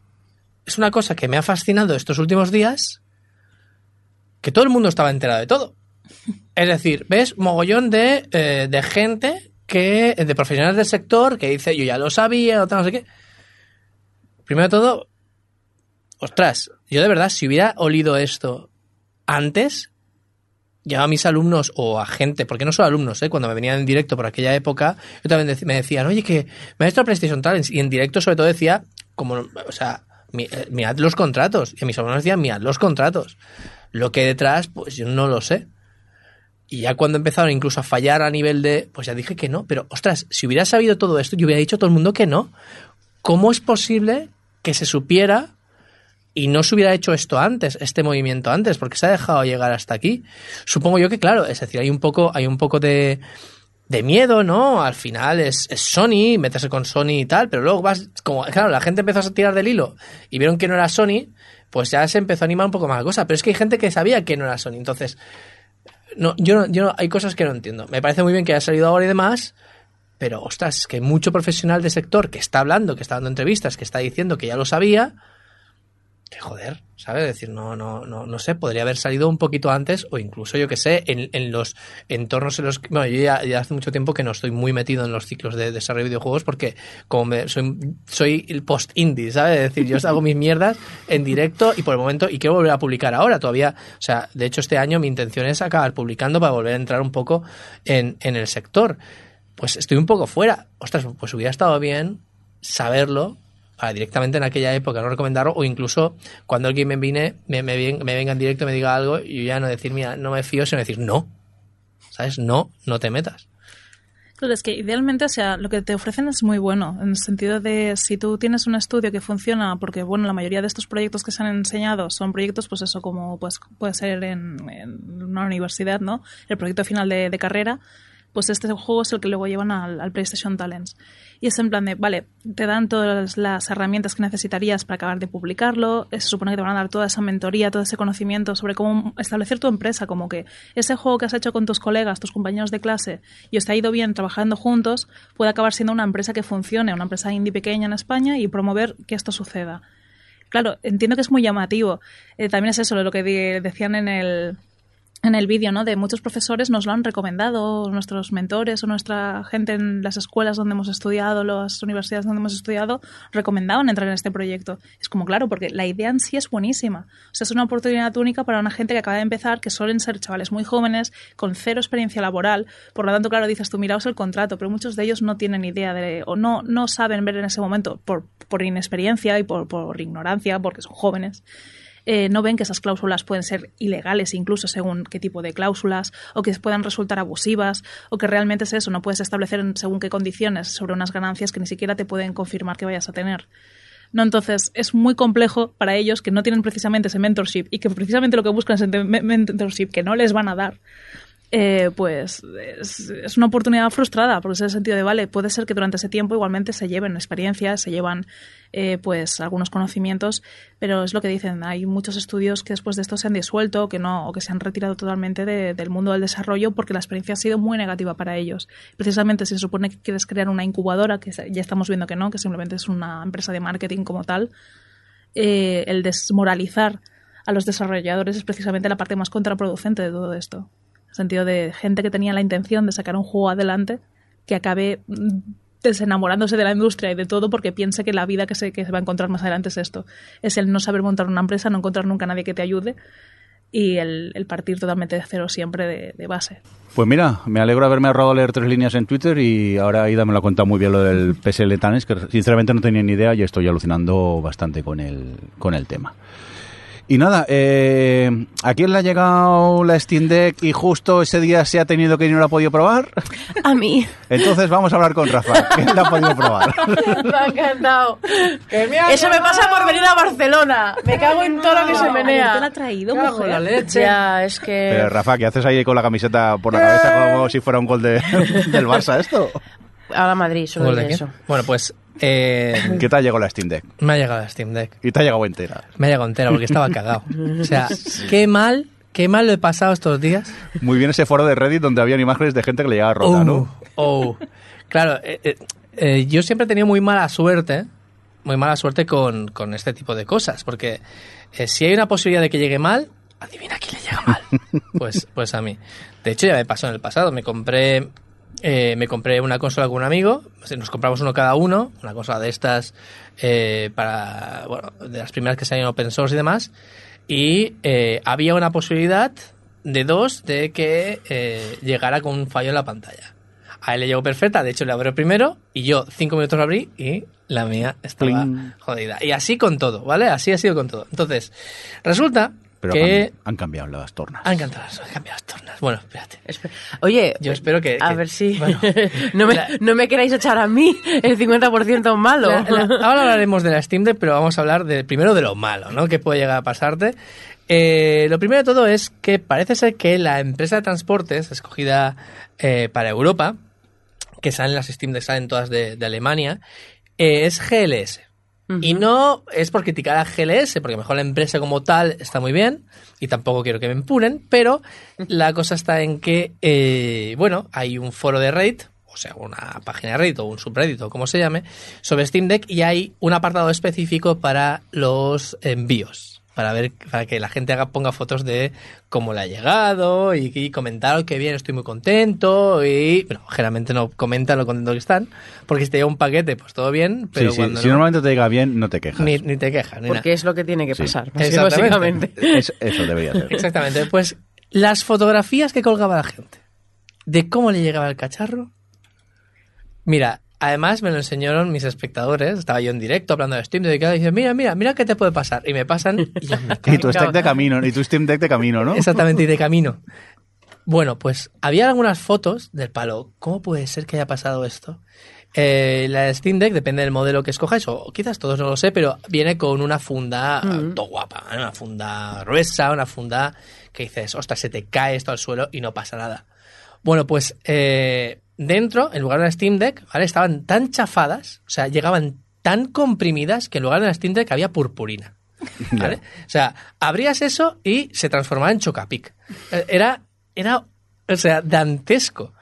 es una cosa que me ha fascinado estos últimos días, que todo el mundo estaba enterado de todo. Es decir, ves mogollón de, eh, de gente que de profesionales del sector que dice yo ya lo sabía, no sé qué. Primero de todo, ostras, yo de verdad, si hubiera olido esto antes, ya a mis alumnos o a gente, porque no solo alumnos, ¿eh? cuando me venían en directo por aquella época, yo también me decían, oye, que me ha visto PlayStation Talents, y en directo sobre todo decía, como, o sea, eh, mirad los contratos, y a mis alumnos decían, mirad los contratos. Lo que detrás, pues yo no lo sé. Y ya cuando empezaron incluso a fallar a nivel de, pues ya dije que no, pero ostras, si hubiera sabido todo esto, yo hubiera dicho a todo el mundo que no. ¿Cómo es posible que se supiera y no se hubiera hecho esto antes, este movimiento antes? Porque se ha dejado llegar hasta aquí. Supongo yo que claro, es decir, hay un poco, hay un poco de, de miedo, ¿no? Al final es, Sony, meterse con Sony y tal, pero luego vas, como, claro, la gente empezó a tirar del hilo y vieron que no era Sony, pues ya se empezó a animar un poco más la cosa. Pero es que hay gente que sabía que no era Sony, entonces no, yo no, yo no, hay cosas que no entiendo. Me parece muy bien que haya salido ahora y demás, pero ostras, es que mucho profesional de sector que está hablando, que está dando entrevistas, que está diciendo que ya lo sabía, joder, ¿sabes? Es decir, no, no, no, no sé, podría haber salido un poquito antes o incluso, yo que sé, en, los entornos en los que... Bueno, yo ya, hace mucho tiempo que no estoy muy metido en los ciclos de desarrollo de videojuegos porque como me, soy, soy el post-indie, ¿sabes? Es decir, yo hago mis mierdas en directo y por el momento, y quiero volver a publicar ahora todavía. O sea, de hecho este año mi intención es acabar publicando para volver a entrar un poco en, en el sector. Pues estoy un poco fuera. Ostras, pues hubiera estado bien saberlo directamente en aquella época no recomendarlo o incluso cuando alguien me, vine, me, venga en directo me diga algo y yo ya no decir, mira, no me fío, sino decir no. ¿Sabes? No, no te metas. Claro, es que idealmente, o sea, lo que te ofrecen es muy bueno, en el sentido de si tú tienes un estudio que funciona, porque, bueno, la mayoría de estos proyectos que se han enseñado son proyectos, pues eso, como pues, puede ser en, una universidad, ¿no? El proyecto final de, carrera, pues este juego es el que luego llevan al, PlayStation Talents. Y es en plan de, vale, te dan todas las herramientas que necesitarías para acabar de publicarlo, se supone que te van a dar toda esa mentoría, todo ese conocimiento sobre cómo establecer tu empresa, como que ese juego que has hecho con tus colegas, tus compañeros de clase, y os ha ido bien trabajando juntos, puede acabar siendo una empresa que funcione, una empresa indie pequeña en España y promover que esto suceda. Claro, entiendo que es muy llamativo. Eh, también es eso lo que decían en el en el vídeo, ¿no? De muchos profesores nos lo han recomendado, nuestros mentores o nuestra gente en las escuelas donde hemos estudiado, las universidades donde hemos estudiado, recomendaban entrar en este proyecto. Es como, claro, porque la idea en sí es buenísima. O sea, es una oportunidad única para una gente que acaba de empezar, que suelen ser chavales muy jóvenes, con cero experiencia laboral. Por lo tanto, claro, dices tú, miraos el contrato, pero muchos de ellos no tienen idea de, o no, no saben ver en ese momento por, por inexperiencia y por, por ignorancia, porque son jóvenes eh, no ven que esas cláusulas pueden ser ilegales incluso según qué tipo de cláusulas o que puedan resultar abusivas o que realmente es eso, no puedes establecer según qué condiciones sobre unas ganancias que ni siquiera te pueden confirmar que vayas a tener. No, entonces es muy complejo para ellos que no tienen precisamente ese mentorship y que precisamente lo que buscan es ese mentorship que no les van a dar eh, pues es, una oportunidad frustrada, porque es el sentido de, vale, puede ser que durante ese tiempo igualmente se lleven experiencias, se llevan eh, pues algunos conocimientos, pero es lo que dicen, hay muchos estudios que después de esto se han disuelto que no, o que se han retirado totalmente del mundo del desarrollo porque la experiencia ha sido muy negativa para ellos. Precisamente si se supone que quieres crear una incubadora, que ya estamos viendo que no, que simplemente es una empresa de marketing como tal, eh, el desmoralizar a los desarrolladores es precisamente la parte más contraproducente de todo esto sentido de gente que tenía la intención de sacar un juego adelante que acabe mm, desenamorándose de la industria y de todo porque piense que la vida que se, que se va a encontrar más adelante es esto. Es el no saber montar una empresa, no encontrar nunca a nadie que te ayude y el, partir totalmente de cero siempre de, base. Pues mira, me alegro haberme ahorrado leer tres líneas en Twitter y ahora Ida me lo ha contado muy bien lo del PSL Tanes, que sinceramente no tenía ni idea y estoy alucinando bastante con el, con el tema. Y nada, eh, ¿a quién le ha llegado la Steam Deck y justo ese día se ha tenido que ir y no la ha podido probar? A mí. Entonces vamos a hablar con Rafa. ¿Quién la ha podido probar? Me ha encantado. Eso me pasa por venir a Barcelona. Me cago en todo lo que se menea. ¿Te la ha traído, mujer? la leche. Ya, es que... Pero Rafa, ¿qué haces ahí con la camiseta por la cabeza como si fuera un gol de, del Barça esto? A la Madrid, solo de eso. Bueno, pues eh, ¿Qué te ha llegado la Steam Deck? Me ha llegado la Steam Deck. Y te ha llegado entera. Me ha llegado entera porque estaba cagado. O sea, qué mal, qué mal lo he pasado estos días. Muy bien ese foro de Reddit donde habían imágenes de gente que le llegaba rota, oh, ¿no? Oh. Claro, eh, eh, yo siempre he tenido muy mala suerte, muy mala suerte con, con este tipo de cosas, porque si hay una posibilidad de que llegue mal, adivina quién le llega mal. Pues, pues a mí. De hecho, ya me pasó en el pasado. Me compré eh, me compré una consola con un amigo, nos compramos uno cada uno, una consola de estas eh, para, bueno, de las primeras que salieron open source y demás, y eh, había una posibilidad de dos de que llegara con un fallo en la pantalla. A él le llegó perfecta, de hecho le abrió primero y yo cinco minutos lo abrí y la mía estaba jodida. Y así con todo, ¿vale? Así ha sido con todo. Entonces, resulta pero que han, cambiado las tornas. Han cambiado, han cambiado las tornas. Bueno, espérate. Oye, yo espero que. A ver si. no, me, no, me, queráis echar a mí el 50% malo. ahora hablaremos de la Steam Deck, pero vamos a hablar de, primero de lo malo, ¿no? Que puede llegar a pasarte. Eh, lo primero de todo es que parece ser que la empresa de transportes escogida eh, para Europa, que salen las Steam Deck, salen todas de, Alemania, eh, es GLS. Y no es por criticar a GLS, porque mejor la empresa como tal está muy bien, y tampoco quiero que me empuren, pero la cosa está en que, eh, bueno, hay un foro de Reddit, o sea, una página de Reddit o un subreddit o como se llame, sobre Steam Deck y hay un apartado específico para los envíos para ver para que la gente haga ponga fotos de cómo le ha llegado y, comentar oh, que bien estoy muy contento y bueno generalmente no comentan lo contento que están porque si te llega un paquete pues todo bien pero si normalmente te llega bien no te quejas. Ni, te quejas porque es lo que tiene que pasar básicamente. Eso debería ser. Exactamente. Pues las fotografías que colgaba la gente de cómo le llegaba el cacharro mira Además, me lo enseñaron mis espectadores. Estaba yo en directo hablando de Steam Deck y dicen, mira, mira, mira qué te puede pasar. Y me pasan y tu Steam de camino, y tu Steam Deck de camino, ¿no? Exactamente, y de camino. Bueno, pues había algunas fotos del palo. ¿Cómo puede ser que haya pasado esto? Eh, la Steam Deck depende del modelo que escojáis, o quizás todos no lo sé, pero viene con una funda mm. todo guapa, una funda gruesa, una funda que dices, ostras, se te cae esto al suelo y no pasa nada. Bueno, pues eh, dentro, en lugar de la Steam Deck, ¿vale? Estaban tan chafadas, o sea, llegaban tan comprimidas que en lugar de la Steam Deck había purpurina. ¿Vale? O sea, abrías eso y se transformaba en Chocapic. Eh, era, era, o sea, dantesco.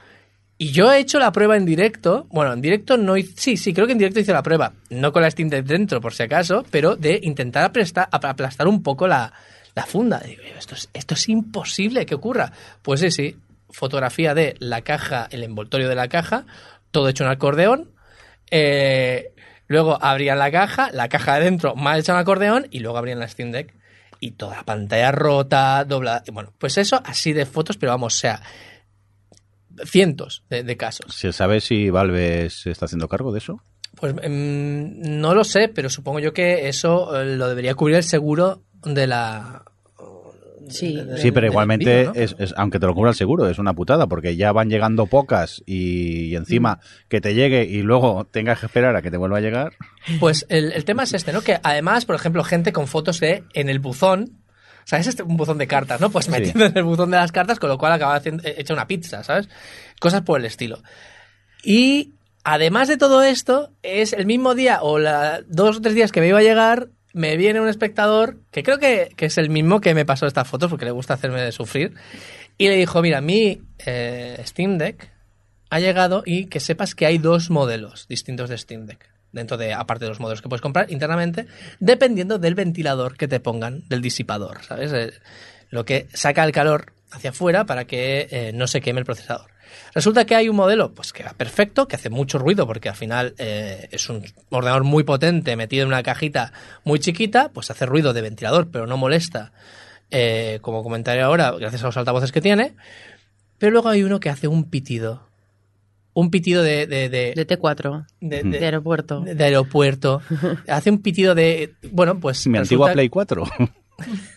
Y yo he hecho la prueba en directo. Bueno, en directo no hice. Sí, sí, creo que en directo hice la prueba. No con la Steam Deck dentro, por si acaso, pero de intentar aplastar, aplastar un poco la, la funda. Digo, esto es, esto es imposible que ocurra. Pues sí, sí, fotografía de la caja, el envoltorio de la caja, todo hecho en acordeón. Eh, luego abrían la caja, la caja de dentro mal hecha en acordeón y luego abrían la Steam Deck y toda la pantalla rota, doblada. Bueno, pues eso así de fotos, pero vamos, o sea, cientos de, de casos. ¿Se sabe si Valve se está haciendo cargo de eso? Pues mm, no lo sé, pero supongo yo que eso eh, lo debería cubrir el seguro de la. Sí. de- de- Sí, pero igualmente, es, es- aunque te lo cubra el seguro, es una putada, porque ya van llegando pocas y, y encima que te llegue y luego tengas que esperar a que te vuelva a llegar. Pues el, el tema es este, ¿no? Que además, por ejemplo, gente con fotos de en el buzón. ¿Sabes? Este, un buzón de cartas, ¿no? Pues Sí. metiendo en el buzón de las cartas, con lo cual acaba haciendo, eh, hecha una pizza, ¿sabes? Cosas por el estilo. Y además de todo esto, es el mismo día o la, dos o tres días que me iba a llegar, me viene un espectador, que creo que, que es el mismo que me pasó estas fotos, porque le gusta hacerme sufrir, y le dijo, mira, mi eh, Steam Deck ha llegado y que sepas que hay dos modelos distintos de Steam Deck. Dentro de, aparte de los modelos que puedes comprar internamente, dependiendo del ventilador que te pongan, del disipador, ¿sabes? Eh, lo que saca el calor hacia afuera para que eh, no se queme el procesador. Resulta que hay un modelo pues que va perfecto, que hace mucho ruido porque al final eh, es un ordenador muy potente metido en una cajita muy chiquita, pues hace ruido de ventilador, pero no molesta, eh, como comentaré ahora, gracias a los altavoces que tiene. Pero luego hay uno que hace un pitido. Un pitido de, de, de- De T4, de- de de- aeropuerto. de aeropuerto. Hace un pitido de. Bueno, pues. Mi resulta- antigua Play 4.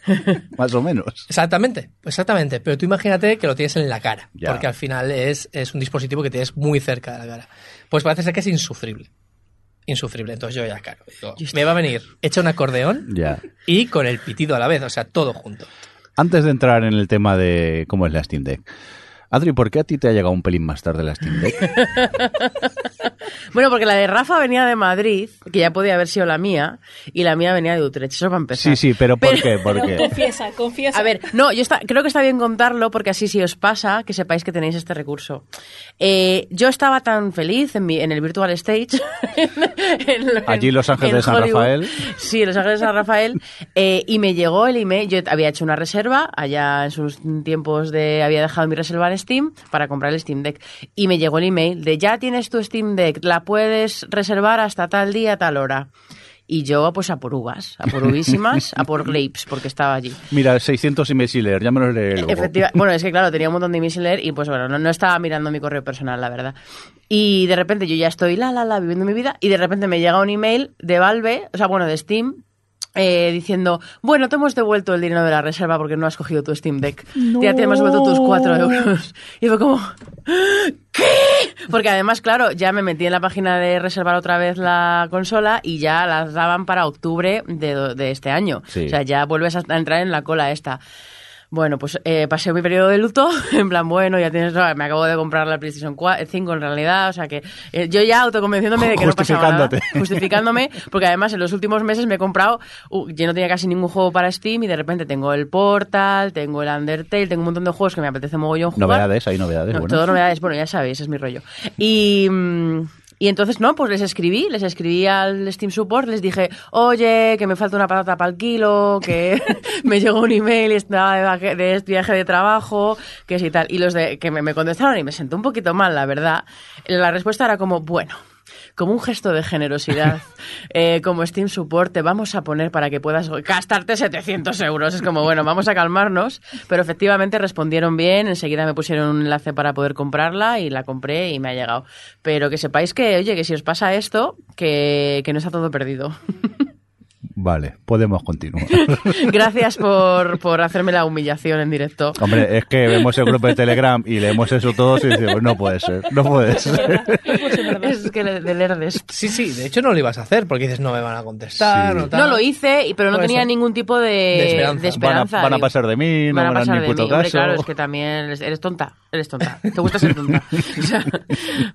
Más o menos. Exactamente, exactamente. Pero tú imagínate que lo tienes en la cara. Ya. Porque al final es, es un dispositivo que tienes muy cerca de la cara. Pues parece ser que es insufrible. Insufrible. Entonces yo ya, claro. digo, me va a venir hecha un acordeón Ya. y con el pitido a la vez. O sea, todo junto. Antes de entrar en el tema de cómo es la Steam Deck, Adri, ¿por qué a ti te ha llegado un pelín más tarde la Steam Deck? Bueno, porque la de Rafa venía de Madrid, que ya podía haber sido la mía, y la mía venía de Utrecht. Eso para empezar. Sí, sí, pero ¿por qué? ¿Por Pero qué? confiesa, confiesa. A ver, no, yo está, creo que está bien contarlo porque así si os pasa, que sepáis que tenéis este recurso. Eh, yo estaba tan feliz en, mi- en el Virtual Stage. en- en- Allí Los Ángeles de San Hollywood. Rafael. Sí, Los Ángeles de San Rafael. eh, y me llegó el email. Yo había hecho una reserva allá en sus tiempos de. Había dejado mi reserva en Steam para comprar el Steam Deck. Y me llegó el email de ya tienes tu Steam Deck, la puedes reservar hasta tal día, tal hora. Y yo, pues a por uvas, a por uvísimas, a por grapes, porque estaba allí. Mira, 600 emails sin leer, ya me los leeré luego. Efectiva- bueno, es que claro, tenía un montón de leer y pues bueno, no, no estaba mirando mi correo personal, la verdad. Y de repente yo ya estoy la, la, la, viviendo mi vida y de repente me llega un email de Valve, o sea, bueno, de Steam, eh, diciendo, bueno, te hemos devuelto el dinero de la reserva porque no has cogido tu Steam Deck. Ya te hemos devuelto tus 4 euros. Y fue como, ¿qué? Porque además, claro, ya me metí en la página de reservar otra vez la consola y ya las daban para octubre de, do- de este año. Sí. O sea, ya vuelves a a entrar en la cola esta. Bueno, pues eh, pasé mi periodo de luto, en plan, bueno, ya tienes, me acabo de comprar la PlayStation 4, 5 en realidad, o sea que eh, yo ya autoconvenciéndome de que no pasaba nada, justificándome, porque además en los últimos meses me he comprado, uh, yo no tenía casi ningún juego para Steam y de repente tengo el Portal, tengo el Undertale, tengo un montón de juegos que me apetece mogollón jugar. Novedades, hay novedades. No, bueno. todo novedades, bueno, ya sabéis, es mi rollo. Y, mm, y entonces, no, pues les escribí, les escribí al Steam Support, les dije, oye, que me falta una patata para el kilo, que me llegó un email y estaba de, de viaje de trabajo, que sí tal. Y los de que me, contestaron y me senté un poquito mal, la verdad. La respuesta era como, bueno. Como un gesto de generosidad, eh, como Steam Support, te vamos a poner para que puedas gastarte 700 euros. Es como, bueno, vamos a calmarnos. Pero efectivamente respondieron bien, enseguida me pusieron un enlace para poder comprarla y la compré y me ha llegado. Pero que sepáis que, oye, que si os pasa esto, que, que no está todo perdido. Vale, podemos continuar. Gracias por, por hacerme la humillación en directo. Hombre, es que vemos el grupo de Telegram y leemos eso todos y decimos, no puede ser, no puede ser. Es que le- de lerdes. Sí, sí, de hecho no lo ibas a hacer porque dices no me van a contestar. Sí. No, tal. No lo hice, y- pero no Por tenía eso. ningún tipo de, De esperanza. de Van a, esperanza. van a pasar de mí, no Van a pasar ni de puto mí. Hombre, caso. claro, es que también eres, tonta, eres tonta. Te gusta ser tonta. O sea,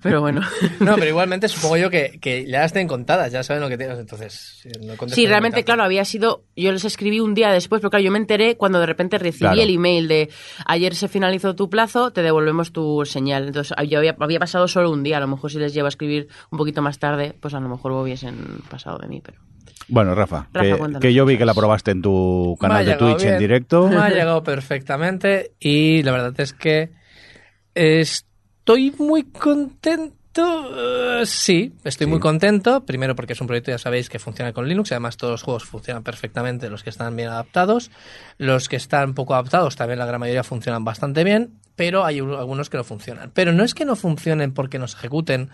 pero bueno. No, pero igualmente supongo yo que, que ya las tienen contadas, ya saben lo que tienes, entonces... si no Sí, realmente, claro, había sido. Yo les escribí un día después, pero claro, yo me enteré cuando de repente recibí Claro. el email de ayer se finalizó tu plazo, te devolvemos tu señal. Entonces, yo había, había pasado solo un día. A lo mejor si les llevo a escribir un poquito más tarde, pues a lo mejor hubiesen pasado de mí, pero. Bueno, Rafa, Rafa, que, yo vi que la probaste en tu canal de Twitch en directo. Me ha llegado perfectamente y la verdad es que estoy muy contento. Eh, sí, estoy Sí. muy contento. Primero porque es un proyecto, ya sabéis, que funciona con Linux. y Además, todos los juegos funcionan perfectamente, los que están bien adaptados. Los que están poco adaptados, también la gran mayoría funcionan bastante bien. Pero hay algunos que no funcionan. Pero no es que no funcionen porque nos ejecuten,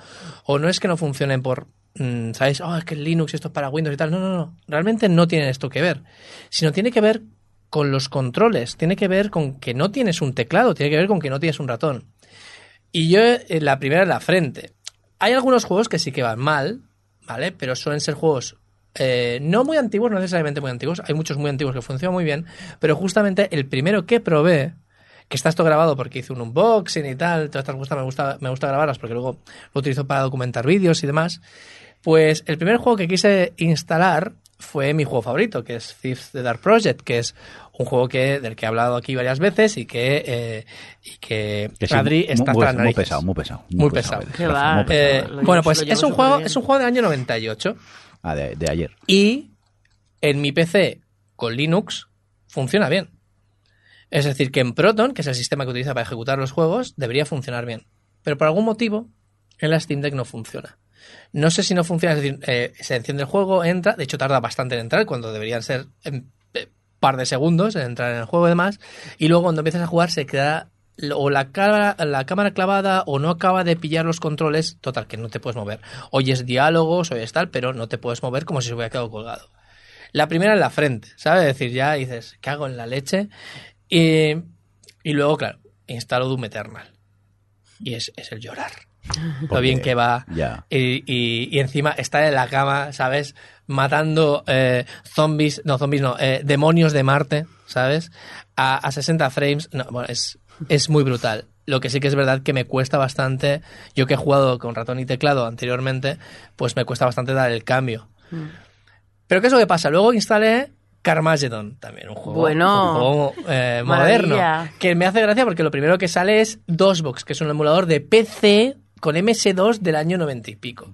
o no es que no funcionen por, mm, ¿sabéis? Oh, es que Linux esto es para Windows y tal. No, no, no. Realmente no tiene esto que ver. Sino tiene que ver con los controles, tiene que ver con que no tienes un teclado, tiene que ver con que no tienes un ratón. Y yo, eh, la primera en la frente. Hay algunos juegos que sí que van mal, ¿vale? Pero suelen ser juegos eh, no muy antiguos, no necesariamente muy antiguos. Hay muchos muy antiguos que funcionan muy bien, pero justamente el primero que probé, que está esto grabado porque hice un unboxing y tal, todas estas me gusta, me gusta grabarlas porque luego lo utilizo para documentar vídeos y demás. Pues el primer juego que quise instalar fue mi juego favorito, que es Thieves the Dark Project, que es un juego que, del que he hablado aquí varias veces y que, eh, y que, Que sí, Adri está muy, muy pesado, muy pesado. Muy pesado. va. muy. Eh, llevo- bueno, pues es un juego, bien. es un juego del año 98 Ah, de, de ayer. y en mi PC con Linux funciona bien. Es decir, que en Proton, que es el sistema que utiliza para ejecutar los juegos, debería funcionar bien. Pero por algún motivo, en la Steam Deck no funciona. No sé si no funciona, es decir, eh, se enciende el juego, entra, de hecho tarda bastante en entrar, cuando deberían ser en eh, par de segundos en entrar en el juego y demás, y luego cuando empiezas a jugar se queda o la cámara, la cámara clavada o no acaba de pillar los controles, total, que no te puedes mover. Oyes diálogos, oyes tal, pero no te puedes mover como si se hubiera quedado colgado. La primera en la frente, ¿sabes? Es decir, ya dices, ¿qué hago en la leche? Y, y luego, claro, instalo Doom Eternal. Y es, es el llorar. Lo bien que va. Y, y- y encima estar en la cama, ¿sabes? Matando eh, zombies, no, zombies no, eh, demonios de Marte, ¿sabes? A, a 60 frames, no, bueno, es, es muy brutal. Lo que sí que es verdad que me cuesta bastante, yo que he jugado con ratón y teclado anteriormente, pues me cuesta bastante dar el cambio. Pero ¿qué es lo que pasa? Luego instalé Carmageddon, también un juego, Bueno. un juego eh, moderno. Que me hace gracia porque lo primero que sale es DOSBox, que es un emulador de PC con MS2 del año 90 y pico.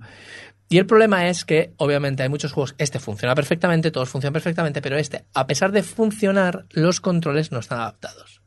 Y el problema es que, obviamente, hay muchos juegos. Este funciona perfectamente, todos funcionan perfectamente, pero este, a pesar de funcionar, los controles no están adaptados.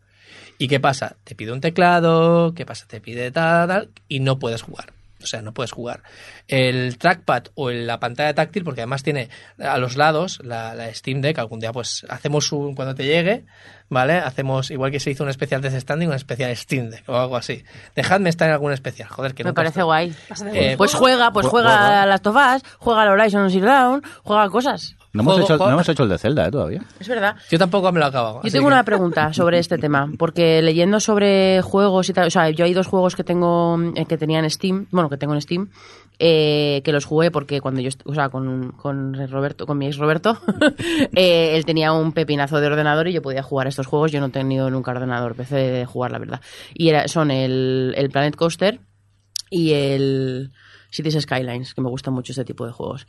¿Y qué pasa? Te pide un teclado, ¿qué pasa? Te pide tal, tal, y no puedes jugar. O sea, no puedes jugar. El trackpad o la pantalla táctil, porque además tiene a los lados la, la Steam Deck, algún día pues hacemos un, cuando te llegue, ¿vale? Hacemos, igual que se hizo un especial Death Standing, un especial Steam Deck o algo así. Dejadme estar en algún especial, joder, que Me nunca parece estoy. guay. Eh, pues juega, pues Jue- juega juega. a las Tofas, juega al Horizon Zero Dawn, juega a cosas. No hemos, Juego- hecho, juego- no hemos hecho el de Zelda ¿eh, todavía. Es verdad. Yo tampoco me lo acabo. Yo tengo una pregunta sobre este tema, porque leyendo sobre juegos y tal, o sea, yo hay dos juegos que tengo, eh, que tenía en Steam, bueno, que tengo en Steam, eh, que los jugué porque cuando yo, o sea, con, con Roberto, con mi ex Roberto, eh, él tenía un pepinazo de ordenador y yo podía jugar a estos juegos, yo no he tenido nunca ordenador, PC de jugar, la verdad. Y era, son el, el Planet Coaster y el Cities Skylines, que me gustan mucho este tipo de juegos.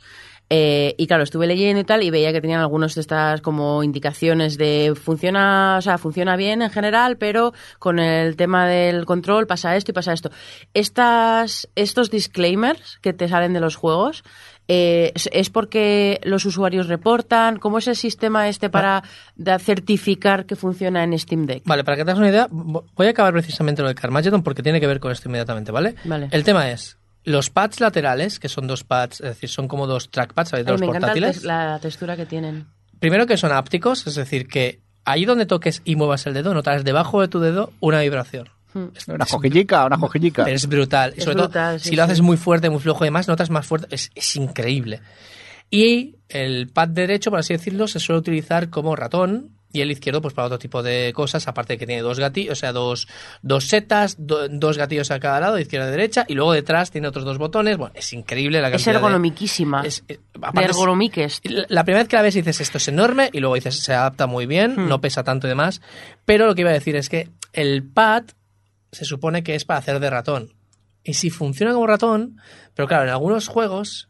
Eh, y claro, estuve leyendo y tal y veía que tenían algunas de estas como indicaciones de funciona, o sea, funciona bien en general, pero con el tema del control pasa esto y pasa esto. Estas, estos disclaimers que te salen de los juegos, eh, ¿es- ¿es porque los usuarios reportan? ¿Cómo es el sistema este para certificar que funciona en Steam Deck? Vale, para que te hagas una idea, vo- voy a acabar precisamente lo de Carmageddon porque tiene que ver con esto inmediatamente, ¿vale? Vale. El tema es, los pads laterales, que son dos pads, es decir, son como dos trackpads, ¿sabéis? Los me encanta portátiles. tes- la textura que tienen. Primero que son ápticos, es decir, que ahí donde toques y muevas el dedo, notarás debajo de tu dedo una vibración. Hmm. Es- Una jojillica, una jojillica. pero es brutal. Y sobre brutal, todo, sí, si lo haces muy fuerte, muy flojo y demás, notas más fuerte. Es, es increíble. Y el pad derecho, por así decirlo, se suele utilizar como ratón y el izquierdo, pues para otro tipo de cosas, aparte de que tiene dos gatillos, o sea, dos, dos setas, do- dos gatillos a cada lado, izquierda y derecha, y luego detrás tiene otros dos botones. Bueno, es increíble la Es cantidad de- ergonomiquísima. es- eh, de es- ergonomiques. la primera vez que la ves dices esto es enorme y luego dices se adapta muy bien, Hmm. no pesa tanto y demás. Pero lo que iba a decir es que el pad se supone que es para hacer de ratón. Y si funciona como ratón, pero claro, en algunos juegos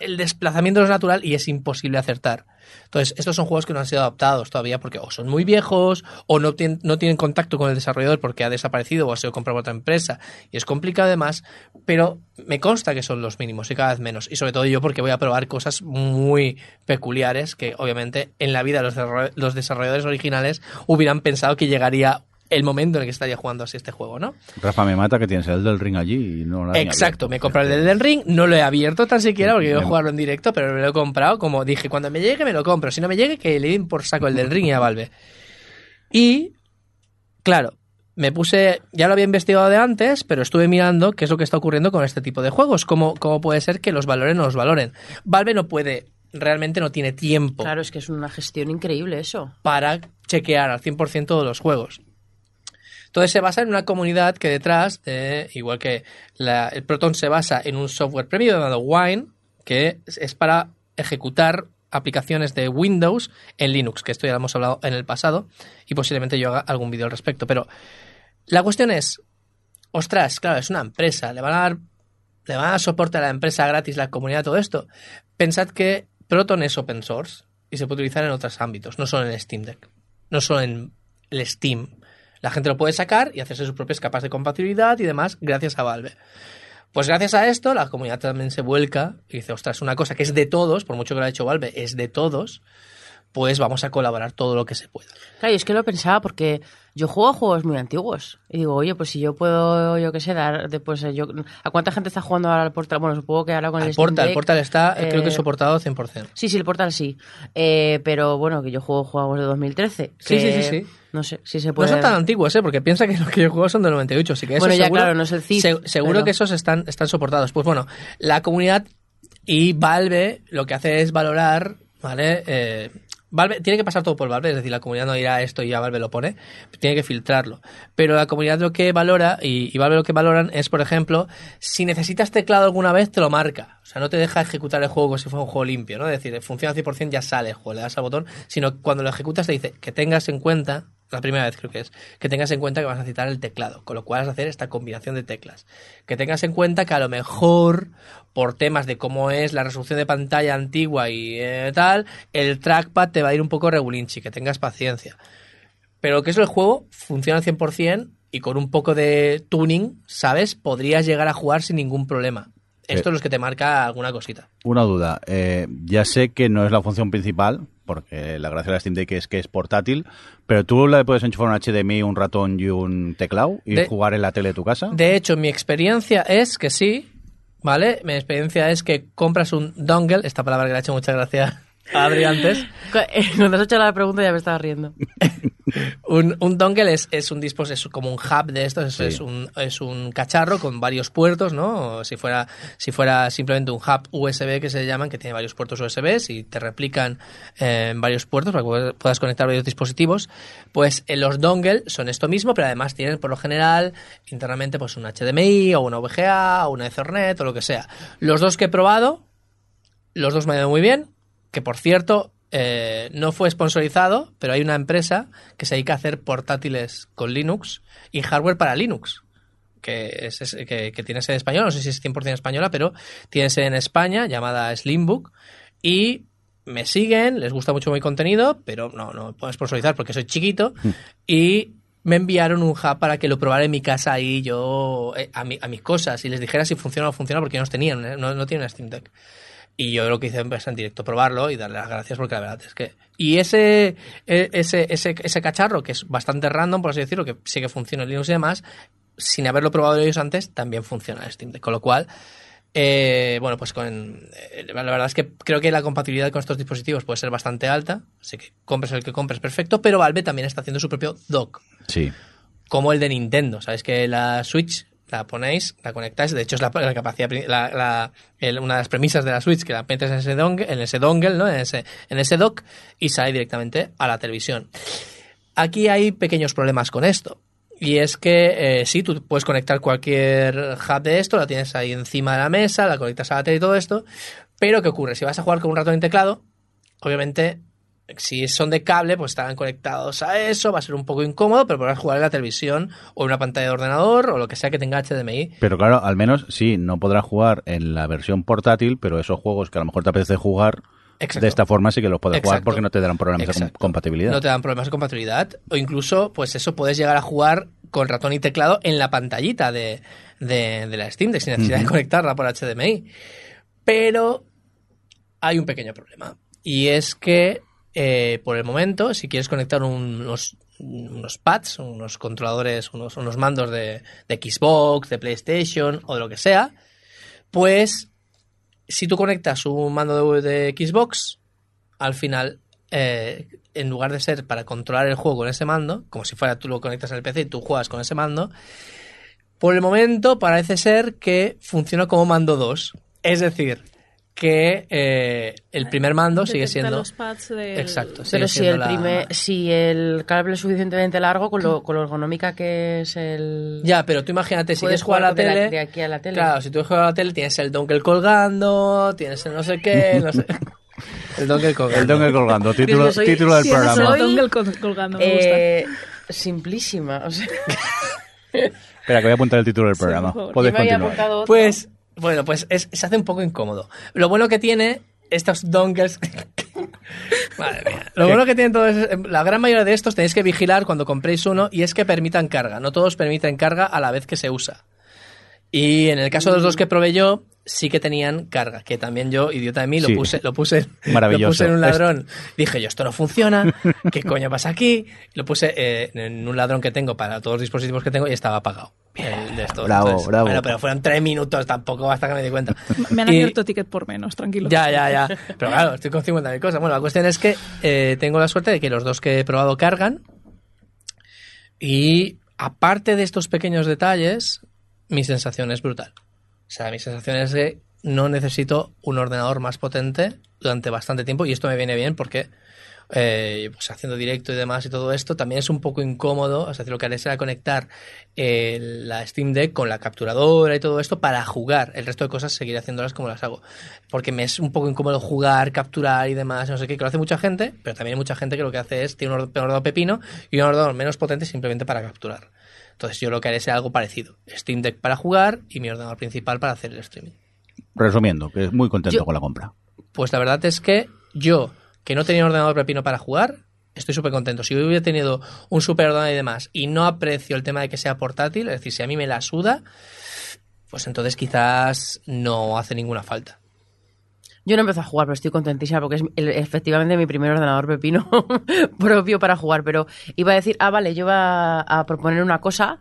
el desplazamiento es natural y es imposible acertar. Entonces, estos son juegos que no han sido adaptados todavía porque o son muy viejos o no, tienen, no tienen contacto con el desarrollador porque ha desaparecido o ha sido comprado por otra empresa y es complicado además, pero me consta que son los mínimos y cada vez menos. Y sobre todo yo porque voy a probar cosas muy peculiares que obviamente en la vida los, los desarrolladores originales hubieran pensado que llegaría el momento en el que estaría jugando así este juego, ¿no? Rafa me mata que tienes el del ring allí y no lo Exacto, me he comprado el del ring, no lo he abierto tan siquiera porque quiero jugarlo en directo, pero me lo he comprado, como dije, cuando me llegue me lo compro, si no me llegue que le den por saco el del ring y a Valve. Y, claro, me puse, ya lo había investigado de antes, pero estuve mirando qué es lo que está ocurriendo con este tipo de juegos, cómo, cómo puede ser que los valoren o los valoren. Valve no puede realmente no tiene tiempo. Claro, es que es una gestión increíble eso. Para chequear al 100% todos los juegos. Entonces se basa en una comunidad que detrás, igual que el Proton se basa en un software premium llamado Wine, que es para ejecutar aplicaciones de Windows en Linux, que esto ya lo hemos hablado en el pasado, y posiblemente yo haga algún vídeo al respecto. Pero la cuestión es, ostras, claro, es una empresa, le van a dar, le van a dar soporte a la empresa gratis, la comunidad, todo esto. Pensad que Proton es open source y se puede utilizar en otros ámbitos, no solo en Steam Deck, no solo en el Steam. La gente lo puede sacar y hacerse sus propias capas de compatibilidad y demás gracias a Valve. Pues gracias a esto, la comunidad también se vuelca y dice, ostras, una cosa que es de todos, por mucho que lo ha hecho Valve, es de todos, pues vamos a colaborar todo lo que se pueda. Claro, y es que lo pensaba porque yo juego a juegos muy antiguos. Y digo, oye, pues si yo puedo, yo qué sé, dar después. Yo, ¿A cuánta gente está jugando ahora al Portal? Bueno, supongo que ahora con el, el Portal. El Portal está, creo que eh, soportado 100%. Sí, sí, el Portal sí. Eh, pero bueno, que yo juego juegos de 2013. Sí, sí, sí, sí. No sé si se puede. No son tan antiguos, ¿eh? Porque piensa que los que yo juego son del 98. Así que eso bueno, ya seguro, claro, no es el CIF, seguro que esos están, están soportados. Pues bueno, la comunidad y Valve lo que hace es valorar, ¿vale? Eh, Valve tiene que pasar todo por Valve, es decir, la comunidad no dirá esto y ya Valve lo pone, tiene que filtrarlo. Pero la comunidad lo que valora, y, Valve lo que valoran es, por ejemplo, si necesitas teclado alguna vez, te lo marca. O sea, no te deja ejecutar el juego como si fuera un juego limpio, ¿no? Es decir, funciona 100% ya sale el juego, le das al botón, sino cuando lo ejecutas te dice que tengas en cuenta la primera vez creo que es, que tengas en cuenta que vas a citar el teclado, con lo cual vas a hacer esta combinación de teclas. Que tengas en cuenta que a lo mejor, por temas de cómo es la resolución de pantalla antigua y eh, tal, el trackpad te va a ir un poco regulinchi, que tengas paciencia. Pero que es el juego, funciona al 100% y con un poco de tuning, ¿sabes? Podrías llegar a jugar sin ningún problema. Esto es lo que te marca alguna cosita. Una duda. Eh, ya sé que no es la función principal, porque la gracia de la Steam Deck es que es portátil, pero tú le puedes enchufar un HDMI, un ratón y un teclado y jugar en la tele de tu casa. De hecho, mi experiencia es que sí, ¿vale? Mi experiencia es que compras un dongle, esta palabra que le ha hecho muchas gracias Adri antes. Cuando has hecho la pregunta ya me estaba riendo. un, un, dongle es, es un dispositivo, es como un hub de estos, es, un, es un cacharro con varios puertos, ¿no? Si fuera, si fuera simplemente un hub USB que se llaman, que tiene varios puertos USB y te replican eh, varios puertos para que puedas conectar varios dispositivos, pues eh, los dongle son esto mismo, pero además tienen por lo general internamente pues un HDMI o una VGA o una Ethernet o lo que sea. Los dos que he probado, los dos me han ido muy bien, que por cierto, eh, no fue sponsorizado, pero hay una empresa que se dedica a hacer portátiles con Linux y hardware para Linux. Que, es, que, tiene sede española, no sé si es 100% española, pero tiene sede en España, llamada Slimbook. Y me siguen, les gusta mucho mi contenido, pero no, no puedo sponsorizar porque soy chiquito. Mm. Y me enviaron un hub para que lo probara en mi casa ahí yo, eh, a, a, mis cosas, y les dijera si funciona o no funciona, porque no tenían, ¿eh? no, no tienen Steam Deck. Y yo lo que hice es en directo probarlo y darle las gracias porque la verdad es que... Y ese, e, ese, ese, ese cacharro, que es bastante random, por así decirlo, que sí que funciona en Linux y demás, sin haberlo probado ellos antes, también funciona en Steam Deck. Con lo cual, eh, bueno, pues con, eh, la verdad es que creo que la compatibilidad con estos dispositivos puede ser bastante alta, así que compres el que compres perfecto, pero Valve también está haciendo su propio dock. Sí. Como el de Nintendo. Sabes que la Switch la ponéis, la conectáis. De hecho, es la, capacidad, una de las premisas de la Switch, que la metes en ese dongle, en ese dongle, ¿no? en, ese, en ese dock y sale directamente a la televisión. Aquí hay pequeños problemas con esto. Y es que eh, sí, tú puedes conectar cualquier hub de esto, la tienes ahí encima de la mesa, la conectas a la tele y todo esto. Pero ¿qué ocurre? Si vas a jugar con un ratón y teclado, obviamente si son de cable, pues estarán conectados a eso, va a ser un poco incómodo, pero podrás jugar en la televisión o en una pantalla de ordenador o lo que sea que tenga HDMI. Pero claro, al menos sí, no podrás jugar en la versión portátil, pero esos juegos que a lo mejor te apetece jugar Exacto. de esta forma sí que los puedes jugar porque no te darán problemas de compatibilidad. No te dan problemas de compatibilidad. O incluso, pues eso, puedes llegar a jugar con ratón y teclado en la pantallita de, de, de la Steam Deck sin necesidad de conectarla por HDMI. Pero hay un pequeño problema. Y es que, eh, por el momento, si quieres conectar un- unos, unos pads, unos controladores, unos, mandos de, Xbox, de PlayStation o de lo que sea, pues si tú conectas un mando de, de Xbox, al final, eh, en lugar de ser para controlar el juego con ese mando, como si fuera tú lo conectas en el PC y tú juegas con ese mando, por el momento parece ser que funciona como mando 2. Es decir, que eh, el primer mando sigue Detecta siendo... los pads del- Exacto, sigue Pero si el, la- primer, si el cable es suficientemente largo, con lo, con lo ergonómica que es el... Ya, pero tú imagínate, si quieres jugar a la jugar de la- tele... de aquí a la tele. Claro, si tú juegas a la tele tienes el dongle colgando, tienes el no sé qué, no sé... El dongle colgando. El dongle colgando, título, soy- título del Tienes programa. el dongle col- colgando, me gusta. Eh, simplísima. O sea, Espera, que voy a apuntar el título del programa. Podéis había continuar. Pues, bueno, pues es- se hace un poco incómodo. Lo bueno que tiene estos dongles... Madre mía. Lo bueno que tienen todos... es- La gran mayoría de estos tenéis que vigilar cuando compréis uno y es que permitan carga. No todos permiten carga a la vez que se usa. Y en el caso de los dos que probé yo, sí que tenían carga. Que también yo, idiota de mí, lo Sí. puse, lo puse, Maravilloso. lo puse en un ladrón. Dije yo, esto no funciona. ¿Qué coño pasa aquí? Lo puse eh, en un ladrón que tengo para todos los dispositivos que tengo y estaba apagado. El de estos. Bravo, bravo. Bueno, pero fueron tres minutos tampoco hasta que me di cuenta. Me han Y- abierto ticket por menos, tranquilo. ya, ya, ya. Pero claro, estoy con 50.000 cosas. Bueno, la cuestión es que eh, tengo la suerte de que los dos que he probado cargan. Y aparte de estos pequeños detalles, mi sensación es brutal. O sea, mi sensación es que no necesito un ordenador más potente durante bastante tiempo. Y esto me viene bien porque eh, pues haciendo directo y demás y todo esto, también es un poco incómodo. Es decir, lo que haré será conectar eh, la Steam Deck con la capturadora y todo esto para jugar. El resto de cosas seguiré haciéndolas como las hago. Porque me es un poco incómodo jugar, capturar y demás, no sé qué, que lo hace mucha gente, pero también hay mucha gente que lo que hace es tiene un orde- un ordenador pepino y un ordenador menos potente simplemente para capturar. Entonces yo lo que haré será algo parecido. Steam Deck para jugar y mi ordenador principal para hacer el streaming. Resumiendo, que es muy contento Yo- con la compra. Pues la verdad es que yo, que no tenía un ordenador pepino para jugar, estoy súper contento. Si yo hubiera tenido un super ordenador y demás y no aprecio el tema de que sea portátil, es decir, si a mí me la suda, pues entonces quizás no hace ninguna falta. Yo no empecé a jugar, pero estoy contentísima porque es el- efectivamente mi primer ordenador pepino propio para jugar. Pero iba a decir, ah, vale, yo iba a proponer una cosa.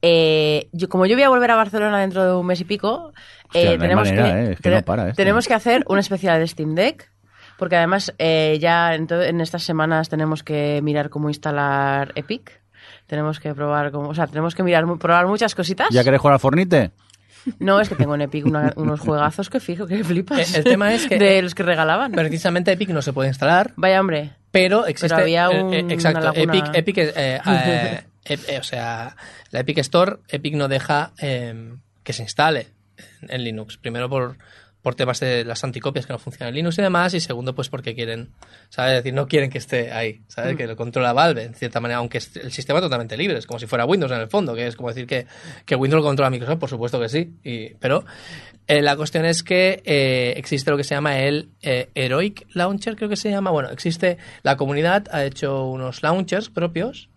Eh, yo, como yo voy a volver a Barcelona dentro de un mes y pico, Hostia, eh, no tenemos, manera, que, eh, es que no para esto. tenemos que hacer un especial de Steam Deck. Porque además eh, ya en, en estas semanas tenemos que mirar cómo instalar Epic. Tenemos que probar, cómo, o sea, tenemos que mirar, probar muchas cositas. ¿Ya queréis jugar a Fornite? No, es que tengo en Epic una- unos juegazos que fijo, que flipas. Eh, el tema es que- De los que regalaban. Precisamente Epic no se puede instalar, Vaya hombre. pero existe... había eh, un- eh, exacto, una. Epic, Epic eh, eh, o sea, la Epic Store, Epic no deja eh, que se instale en, en Linux. Primero por, por temas de las anticopias que no funcionan en Linux y demás, y segundo pues porque quieren, ¿sabes? Es decir, no quieren que esté ahí, ¿sabes? Mm. Que lo controla Valve, en cierta manera, aunque es el sistema totalmente libre, es como si fuera Windows en el fondo, que es como decir que, que Windows lo controla Microsoft, por supuesto que sí, y, pero eh, la cuestión es que eh, existe lo que se llama el eh, Heroic Launcher, creo que se llama, bueno, existe, la comunidad ha hecho unos launchers propios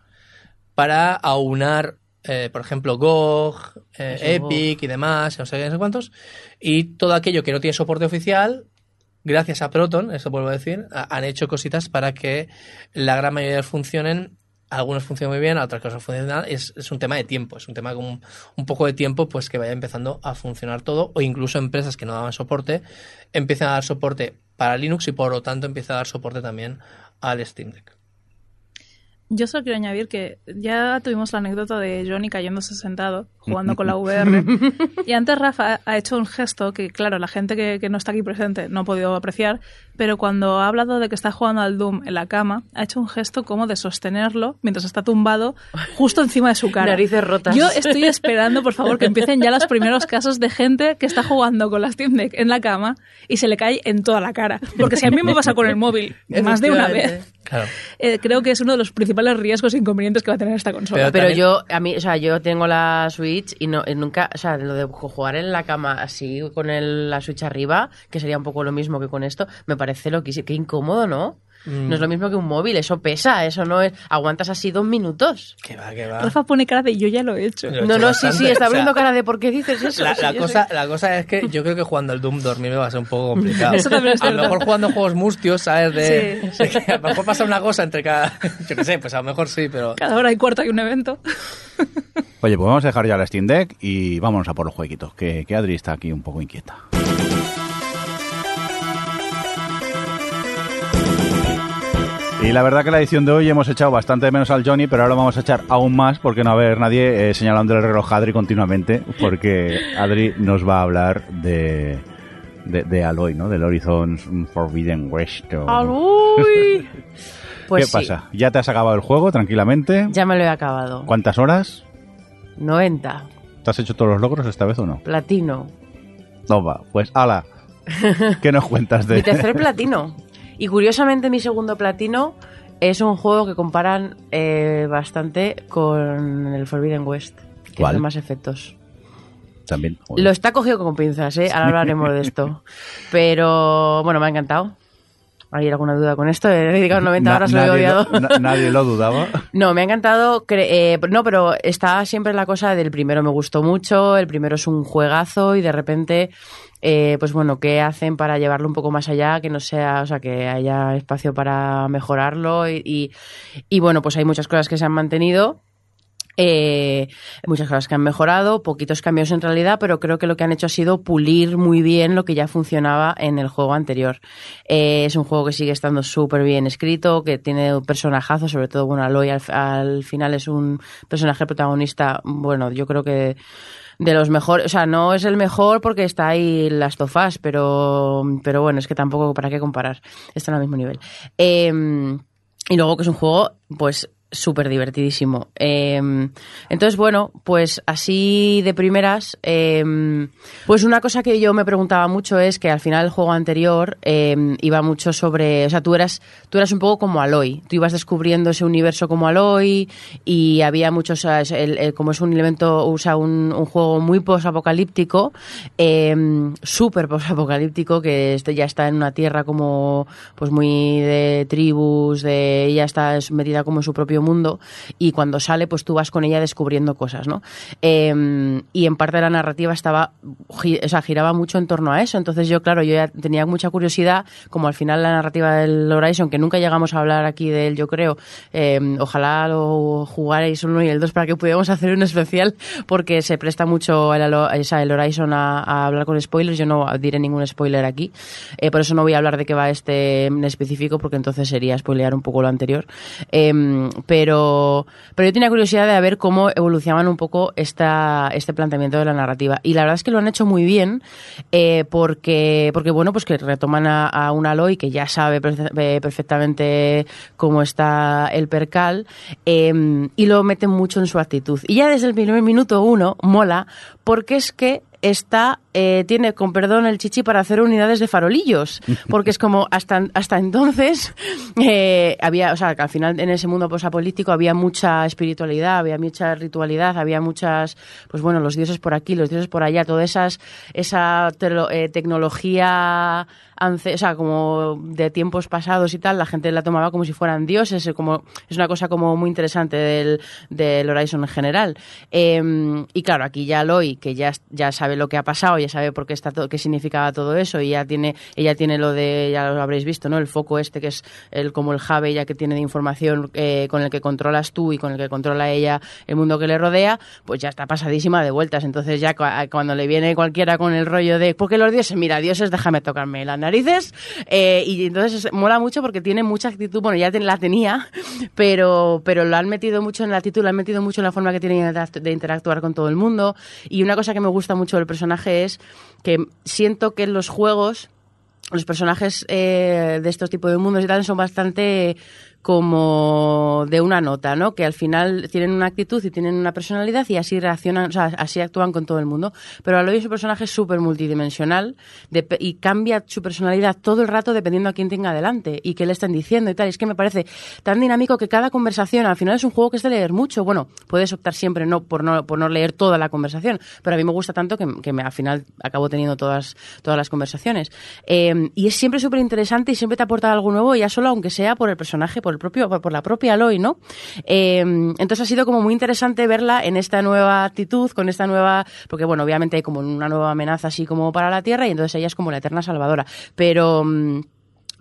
para aunar, eh, por ejemplo, GOG, eh, Epic y demás, no sé, qué, no sé cuántos, y todo aquello que no tiene soporte oficial, gracias a Proton, eso vuelvo a decir, ha- han hecho cositas para que la gran mayoría funcionen. Algunos funcionan muy bien, otras cosas funcionan. Es, es un tema de tiempo, es un tema con un, un poco de tiempo pues que vaya empezando a funcionar todo o incluso empresas que no daban soporte empiezan a dar soporte para Linux y por lo tanto empieza a dar soporte también al Steam Deck. Yo solo quiero añadir que ya tuvimos la anécdota de Johnny cayéndose sentado jugando con la VR. y antes Rafa ha hecho un gesto que, claro, la gente que, que no está aquí presente no ha podido apreciar, pero cuando ha hablado de que está jugando al Doom en la cama, ha hecho un gesto como de sostenerlo mientras está tumbado justo encima de su cara. Narices rotas. Yo estoy esperando, por favor, que empiecen ya los primeros casos de gente que está jugando con la Steam Deck en la cama y se le cae en toda la cara. Porque si a mí me pasa con el móvil más de una vez, Claro. eh, creo que es uno de los principales riesgos e inconvenientes que va a tener esta consola. Pero Pero yo, a mí, o sea, yo tengo la Switch y no, y nunca, o sea, lo de jugar en la cama así con el- la Switch arriba, que sería un poco lo mismo que con esto, me parece lo que qué incómodo, ¿no? Mm. No es lo mismo que un móvil, eso pesa, eso no es, aguantas así dos minutos. Que va, que va. Rafa pone cara de yo ya lo he hecho. Lo he No, hecho no, sí, sí, bastante, está o sea, abriendo cara de por qué dices eso. La, Sí, la yo cosa, la cosa es que yo creo que jugando el Doom dormirme va a ser un poco complicado. Eso también es a lo mejor jugando juegos mustios, ¿sabes? De, Sí. de que a lo mejor pasa una cosa entre cada... Yo qué sé, pues a lo mejor sí, pero... Cada hora y cuarto hay un evento. Oye, pues vamos a dejar ya la Steam Deck y vámonos a por los jueguitos, que, que Adri está aquí un poco inquieta. Y la verdad que la edición de hoy hemos echado bastante menos al Johnny, pero ahora vamos a echar aún más porque no va a haber nadie eh, señalando el reloj a Adri continuamente, porque Adri nos va a hablar de, de, de Aloy, ¿no? Del Horizon Forbidden West. o- ¡Aluy! Pues ¿Qué sí, pasa? ¿Ya te has acabado el juego tranquilamente? ya me lo he acabado. ¿Cuántas horas? 90, ¿Te has hecho todos los logros esta vez o no? platino. No va, pues ala. ¿Qué nos cuentas de Mi tercer platino. Y curiosamente mi segundo platino es un juego que comparan eh, bastante con el Forbidden West, que ¿Cuál? tiene más efectos. También. joder. Lo está cogido con pinzas, ¿eh? Ahora hablaremos de esto. Pero bueno, me ha encantado. ¿Hay alguna duda con esto? He dedicado 90 Na- horas, lo he odiado. lo, na- nadie lo dudaba. No, me ha encantado. eh, no, pero está siempre la cosa del primero me gustó mucho, el primero es un juegazo y de repente, eh, pues bueno, ¿qué hacen para llevarlo un poco más allá? Que no sea, o sea, que haya espacio para mejorarlo y, y, bueno, pues hay muchas cosas que se han mantenido. Eh, muchas cosas que han mejorado, poquitos cambios en realidad, pero creo que lo que han hecho ha sido pulir muy bien lo que ya funcionaba en el juego anterior. Eh, es un juego que sigue estando súper bien escrito, que tiene un personajazo, sobre todo, bueno, Aloy al, al final es un personaje protagonista, bueno, yo creo que de los mejores, o sea, no es el mejor porque está ahí las tofas, pero, pero bueno, es que tampoco para qué comparar, están al mismo nivel. Eh, y luego que es un juego, pues súper divertidísimo. Eh, entonces, bueno, pues así de primeras, eh, pues una cosa que yo me preguntaba mucho es que al final el juego anterior eh, iba mucho sobre, o sea, tú eras, tú eras un poco como Aloy, tú ibas descubriendo ese universo como Aloy y había muchos, como es un elemento, usa un, juego muy posapocalíptico, súper posapocalíptico, que este ya está en una tierra como, pues muy de tribus, de ella está es metida como en su propio mundo y cuando sale pues tú vas con ella descubriendo cosas, ¿no? Eh, y en parte la narrativa estaba, o sea, giraba mucho en torno a eso, entonces yo, claro, yo ya tenía mucha curiosidad, como al final la narrativa del Horizon, que nunca llegamos a hablar aquí de él, yo creo, eh, ojalá lo jugarais uno y el dos para que pudiéramos hacer un especial, porque se presta mucho el, el Horizon a, hablar con spoilers, yo no diré ningún spoiler aquí, eh, por eso no voy a hablar de qué va este específico, porque entonces sería spoilear un poco lo anterior. Eh, pero, pero yo tenía curiosidad de ver cómo evolucionaban un poco esta, este planteamiento de la narrativa. Y la verdad es que lo han hecho muy bien, eh, porque, porque bueno, pues que retoman a, a un Aloy que ya sabe eh, perfectamente cómo está el percal, eh, y lo meten mucho en su actitud. Y ya desde el primer minuto uno mola, porque es que está eh, tiene con perdón el chichi para hacer unidades de farolillos porque es como hasta hasta entonces eh, había o sea que al final en ese mundo posapolítico había mucha espiritualidad había mucha ritualidad había muchas pues bueno los dioses por aquí los dioses por allá toda esas esa eh, tecnología o sea como de tiempos pasados y tal la gente la tomaba como si fueran dioses eh, como es una cosa como muy interesante del, del Horizon en general. Eh, y claro aquí ya Aloy que ya ya sabe lo que ha pasado ya sabe por qué está todo qué significaba todo eso y ya tiene ella tiene lo de ya lo habréis visto no el foco este que es el como el hub ya que tiene de información eh, con el que controlas tú y con el que controla ella el mundo que le rodea pues ya está pasadísima de vueltas. Entonces ya cua- cuando le viene cualquiera con el rollo de porque los dioses mira dioses déjame tocarme la narices. Eh, y entonces es- mola mucho porque tiene mucha actitud. Bueno, ya la tenía, pero, pero lo han metido mucho en la actitud, lo han metido mucho en la forma que tiene de interactuar con todo el mundo. Y una cosa que me gusta mucho del personaje es que siento que en los juegos los personajes eh, de estos tipos de mundos y tal son bastante como de una nota, ¿no? Que al final tienen una actitud y tienen una personalidad y así reaccionan, o sea, así actúan con todo el mundo. Pero Aloy es un personaje súper multidimensional y cambia su personalidad todo el rato dependiendo a quién tenga delante y qué le están diciendo y tal. Es que me parece tan dinámico que cada conversación, al final es un juego que es de leer mucho. Bueno, puedes optar siempre no por no, por no leer toda la conversación, pero a mí me gusta tanto que, que me, al final acabo teniendo todas, todas las conversaciones. Eh, y es siempre súper interesante y siempre te aporta algo nuevo, ya solo aunque sea por el personaje, por el propio, por la propia Aloy, ¿no? Eh, entonces ha sido como muy interesante verla en esta nueva actitud, con esta nueva, porque bueno, obviamente hay como una nueva amenaza así como para la Tierra y entonces ella es como la eterna salvadora. Pero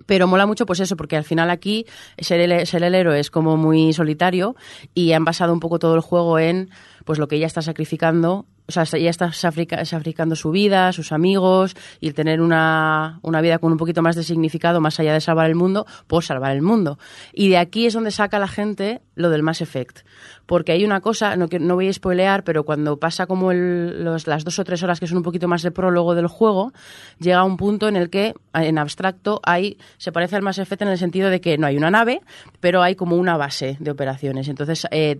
pero mola mucho pues eso, porque al final aquí ser el, ser el héroe es como muy solitario y han basado un poco todo el juego en pues lo que ella está sacrificando, o sea, ella está sacrifica- sacrificando su vida, sus amigos y el tener una, una vida con un poquito más de significado más allá de salvar el mundo, por salvar el mundo. Y de aquí es donde saca la gente lo del Mass Effect. Porque hay una cosa, no, no voy a spoilear, pero cuando pasa como el- los- las dos o tres horas que son un poquito más de prólogo del juego, llega un punto en el que, en abstracto, hay, se parece al Mass Effect en el sentido de que no hay una nave, pero hay como una base de operaciones. Entonces, eh,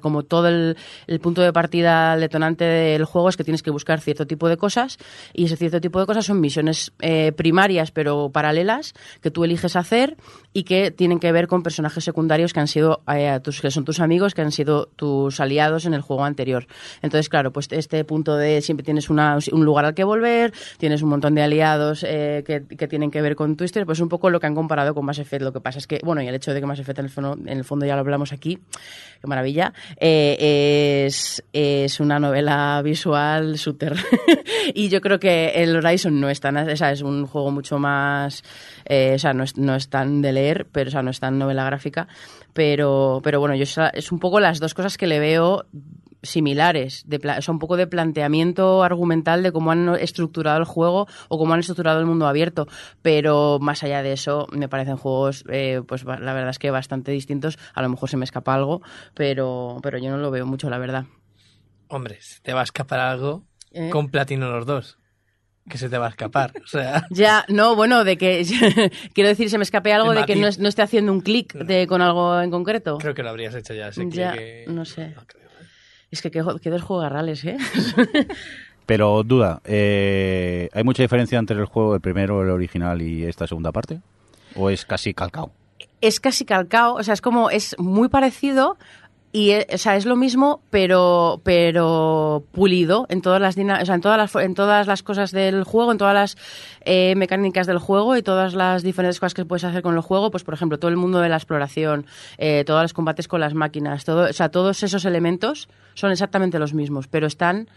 como todo el, el punto de partida el del juego es que tienes que buscar cierto tipo de cosas y ese cierto tipo de cosas son misiones eh, primarias pero paralelas que tú eliges hacer y que tienen que ver con personajes secundarios que han sido eh, tus, que son tus amigos que han sido tus aliados en el juego anterior. Entonces claro pues este punto de siempre tienes una- un lugar al que volver tienes un montón de aliados eh, que, que tienen que ver con tu historia pues un poco lo que han comparado con Mass Effect. Lo que pasa es que bueno y el hecho de que Mass Effect en el fondo, en el fondo ya lo hablamos aquí qué maravilla eh, es, es una novela visual shooter. Y yo creo que el Horizon no es tan o sea, es un juego mucho más eh, o sea no es, no es tan de leer pero o sea no es tan novela gráfica. Pero pero bueno yo es un poco las dos cosas que le veo similares, de o sea, un poco de planteamiento argumental de cómo han estructurado el juego o cómo han estructurado el mundo abierto, pero más allá de eso me parecen juegos, eh, pues la verdad es que bastante distintos, a lo mejor se me escapa algo, pero, pero yo no lo veo mucho, la verdad. Hombre, se te va a escapar algo ¿Eh? con platino los dos. Que se te va a escapar. O sea, Ya, no, bueno, de que quiero decir, se me escape algo de que no, es- no esté haciendo un clic de- con algo en concreto. creo que lo habrías hecho ya. ese Ya, clic que- no sé. creo. Es que qué, jo- qué dos juegarrales, ¿eh? Pero duda, eh, ¿hay mucha diferencia entre el juego, el primero, el original y esta segunda parte? ¿O es casi calcao? es casi calcao, o sea, es como, es muy parecido y, eh, o sea, es lo mismo, pero, pero pulido en todas las o sea, en todas las, en todas las cosas del juego, en todas las eh, mecánicas del juego y todas las diferentes cosas que puedes hacer con el juego, pues por ejemplo, todo el mundo de la exploración, eh, todos los combates con las máquinas, todo, o sea, todos esos elementos son exactamente los mismos, pero están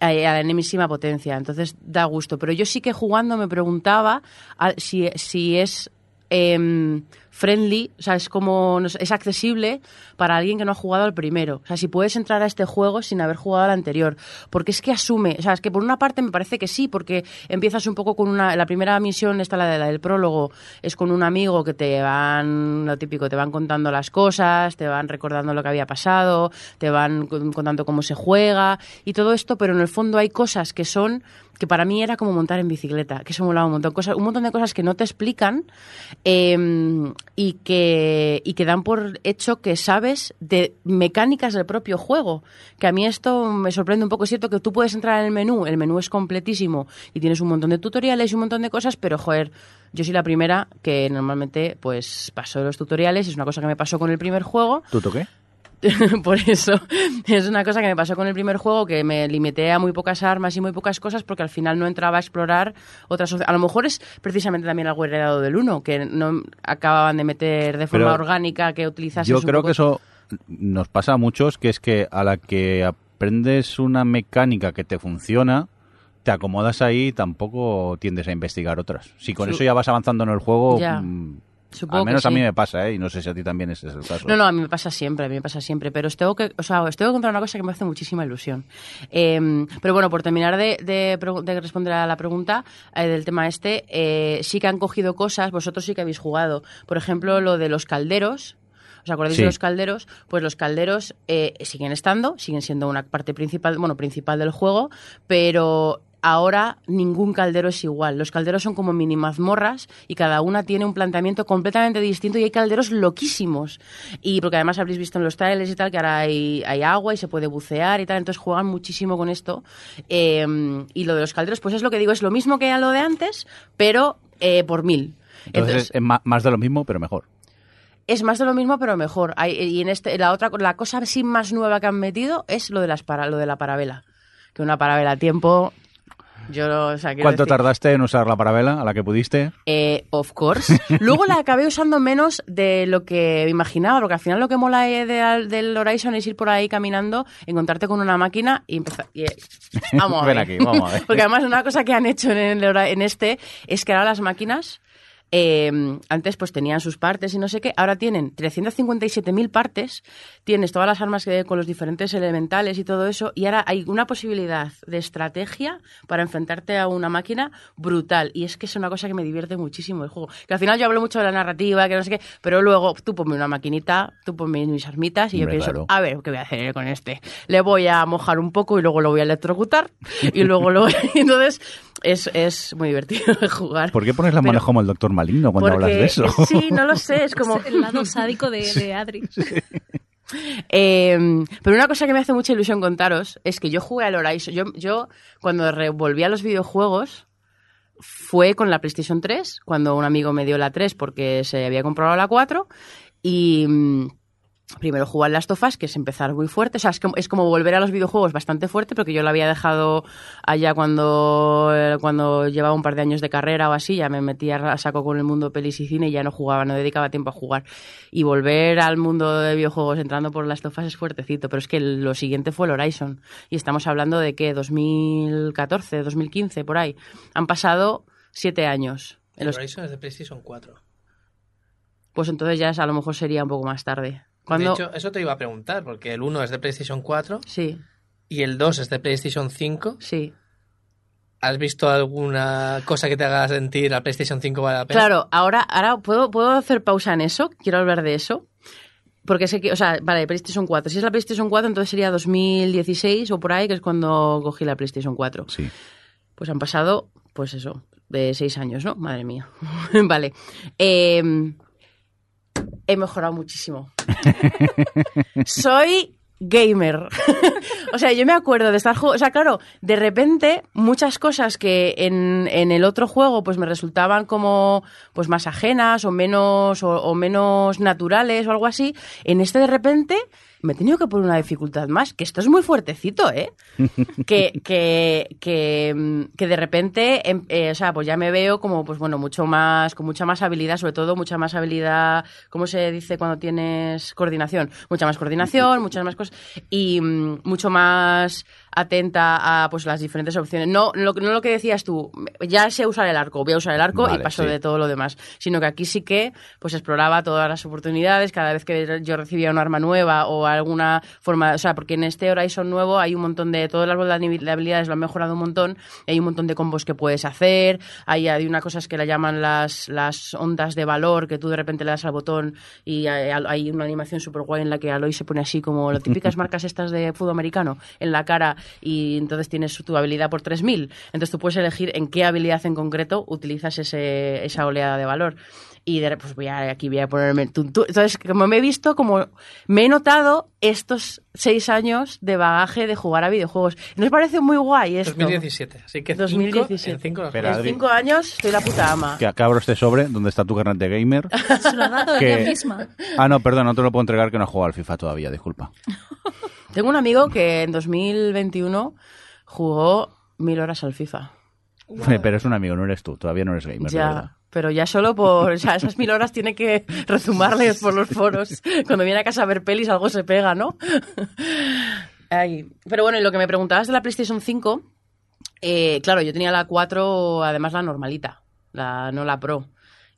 eh, a la enemísima potencia, entonces da gusto. Pero yo sí que jugando me preguntaba si, si es em, friendly, o sea, es como no sé, es accesible para alguien que no ha jugado al primero. O sea, si puedes entrar a este juego sin haber jugado al anterior, porque es que asume, o sea, es que por una parte me parece que sí, porque empiezas un poco con una la primera misión esta la, de- la del prólogo es con un amigo que te van lo típico, te van contando las cosas, te van recordando lo que había pasado, te van con- contando cómo se juega y todo esto, pero en el fondo hay cosas que son que para mí era como montar en bicicleta, que eso molaba un montón, cosas, un montón de cosas que no te explican eh, y, que, y que dan por hecho que sabes de mecánicas del propio juego. Que a mí esto me sorprende un poco. Es cierto que tú puedes entrar en el menú, el menú es completísimo y tienes un montón de tutoriales y un montón de cosas, pero joder, yo soy la primera que normalmente pues paso los tutoriales, es una cosa que me pasó con el primer juego ¿Tú toqué? por eso es una cosa que me pasó con el primer juego que me limité a muy pocas armas y muy pocas cosas porque al final no entraba a explorar otras a lo mejor es precisamente también algo heredado del 1 que no acababan de meter de forma Pero orgánica que utilizas Yo creo que eso nos pasa a muchos, que es que a la que aprendes una mecánica que te funciona, te acomodas ahí y tampoco tiendes a investigar otras. Si con eso ya vas avanzando en el juego, Ya. mm, Supongo Al menos que a mí me pasa, ¿eh? Y no sé si a ti también ese es el caso. No, no, a mí me pasa siempre, a mí me pasa siempre, pero os tengo que, o sea, os tengo que contar una cosa que me hace muchísima ilusión. Eh, pero bueno, por terminar de, de pregu- de responder a la pregunta eh, del tema este, eh, sí que han cogido cosas, vosotros sí que habéis jugado. Por ejemplo, lo de los calderos. ¿Os acordáis Sí. de los calderos? Pues los calderos eh, siguen estando, siguen siendo una parte principal, bueno, principal del juego, pero ahora ningún caldero es igual. Los calderos son como mini mazmorras y cada una tiene un planteamiento completamente distinto y hay calderos loquísimos. Y porque además habréis visto en los trailers y tal que ahora hay, hay agua y se puede bucear y tal, entonces juegan muchísimo con esto. Eh, y lo de los calderos, pues es lo que digo, es lo mismo que a lo de antes, pero eh, por mil. Entonces, es más de lo mismo, pero mejor. Es más de lo mismo, pero mejor. Hay- y en este, la otra, la cosa así más nueva que han metido es lo de las para, lo de la parabela. Que una parabela a tiempo. Yo no, o sea, ¿Cuánto decir, tardaste en usar la parabela a la que pudiste? eh, of course. Luego la acabé usando menos de lo que imaginaba, porque al final lo que mola de- del Horizon es ir por ahí caminando, encontrarte con una máquina y empezar. y, eh, vamos a Ven ver. aquí, vamos a ver. Porque además una cosa que han hecho en, el en este es que ahora las máquinas. Eh, antes pues tenían sus partes y no sé qué, ahora tienen 357.000 partes, tienes todas las armas que, con los diferentes elementales y todo eso, y ahora hay una posibilidad de estrategia para enfrentarte a una máquina brutal, y es que es una cosa que me divierte muchísimo el juego. Que al final yo hablo mucho de la narrativa, que no sé qué, pero luego tú ponme una maquinita, tú ponme mis armitas, y yo Hombre, pienso, claro. a ver, ¿qué voy a hacer con este? Le voy a mojar un poco y luego lo voy a electrocutar, y luego lo entonces es, es muy divertido jugar. ¿Por qué pones las Pero- manos como el doctor maligno cuando hablas de eso? Sí, no lo sé, es como... Es el lado sádico de, de Adri. Eh, pero una cosa que me hace mucha ilusión contaros es que yo jugué al Horizon. Yo, yo cuando re- volví a los videojuegos, fue con la PlayStation 3, cuando un amigo me dio la 3 porque se había comprado la 4. Y mm, primero jugar Last of Us, que es empezar muy fuerte. O sea, es como, es como volver a los videojuegos bastante fuerte, porque yo lo había dejado allá cuando, eh, cuando llevaba un par de años de carrera o así. Ya me metía a saco con el mundo pelis y cine y ya no jugaba, no dedicaba tiempo a jugar. Y volver al mundo de videojuegos entrando por Last of Us es fuertecito. Pero es que lo siguiente fue el Horizon. Y estamos hablando de que 2014, 2015, por ahí. Han pasado siete años. El los- Horizon es de PlayStation 4. pues entonces ya a lo mejor sería un poco más tarde. Cuando... De hecho, eso te iba a preguntar, porque el 1 es de PlayStation 4 Sí, y el 2 es de PlayStation 5. sí. ¿Has visto alguna cosa que te haga sentir a PlayStation 5 vale la pena? Claro, ahora, ahora ¿puedo, puedo hacer pausa en eso. Quiero hablar de eso. Porque sé que, o sea, vale, PlayStation 4. Si es la PlayStation 4, entonces sería 2016 o por ahí, que es cuando cogí la PlayStation 4. Sí. Pues han pasado, pues eso, de seis años, ¿no? Madre mía. vale. Eh, he mejorado muchísimo. Soy gamer. o sea, yo me acuerdo de estar jugando. O sea, claro, de repente muchas cosas que en, en el otro juego pues me resultaban como pues más ajenas o menos o, o menos naturales o algo así, en este de repente me he tenido que poner una dificultad más, que esto es muy fuertecito, ¿eh? que, que, que, mm, que de repente, em- eh, o sea, pues ya me veo como, pues bueno, mucho más, con mucha más habilidad, sobre todo mucha más habilidad, ¿cómo se dice cuando tienes coordinación? Mucha más coordinación, muchas más cosas, y mm, mucho más atenta a pues las diferentes opciones. No lo, no lo que decías tú, ya sé usar el arco, voy a usar el arco Vale, y paso sí. de todo lo demás, sino que aquí sí que pues exploraba todas las oportunidades, cada vez que yo recibía un arma nueva o alguna forma, o sea, porque en este Horizon nuevo hay un montón de, todas las vulnerabilidades lo han mejorado un montón, hay un montón de combos que puedes hacer, hay, hay una cosa que la llaman las, las ondas de valor, que tú de repente le das al botón y hay, hay una animación súper guay en la que Aloy se pone así como las típicas marcas estas de fútbol americano en la cara y entonces tienes tu habilidad por 3000. Entonces tú puedes elegir en qué habilidad en concreto utilizas ese, esa oleada de valor. Y de, pues voy a, aquí voy a ponerme... tú- tú- entonces, como me he visto, como me he notado estos seis años de bagaje de jugar a videojuegos. ¿No os parece muy guay esto? 2017. Así que 2017. 2017. en cinco Espera, En cinco años estoy la puta ama. Que acabro este sobre donde está tu carnet de gamer. Se lo ha dado Que- ella misma. Ah, no, perdón, no te lo puedo entregar que no he jugado al FIFA todavía, disculpa. Tengo un amigo que en 2021 jugó mil horas al FIFA. Pero es un amigo, no eres tú, todavía no eres gamer, de verdad. Ya, pero ya solo por o sea, esas mil horas tiene que rezumarles por los foros. Cuando viene a casa a ver pelis algo se pega, ¿no? Ay, Pero bueno, y lo que me preguntabas de la PlayStation 5, eh, claro, yo tenía la 4, además la normalita, la, no la Pro.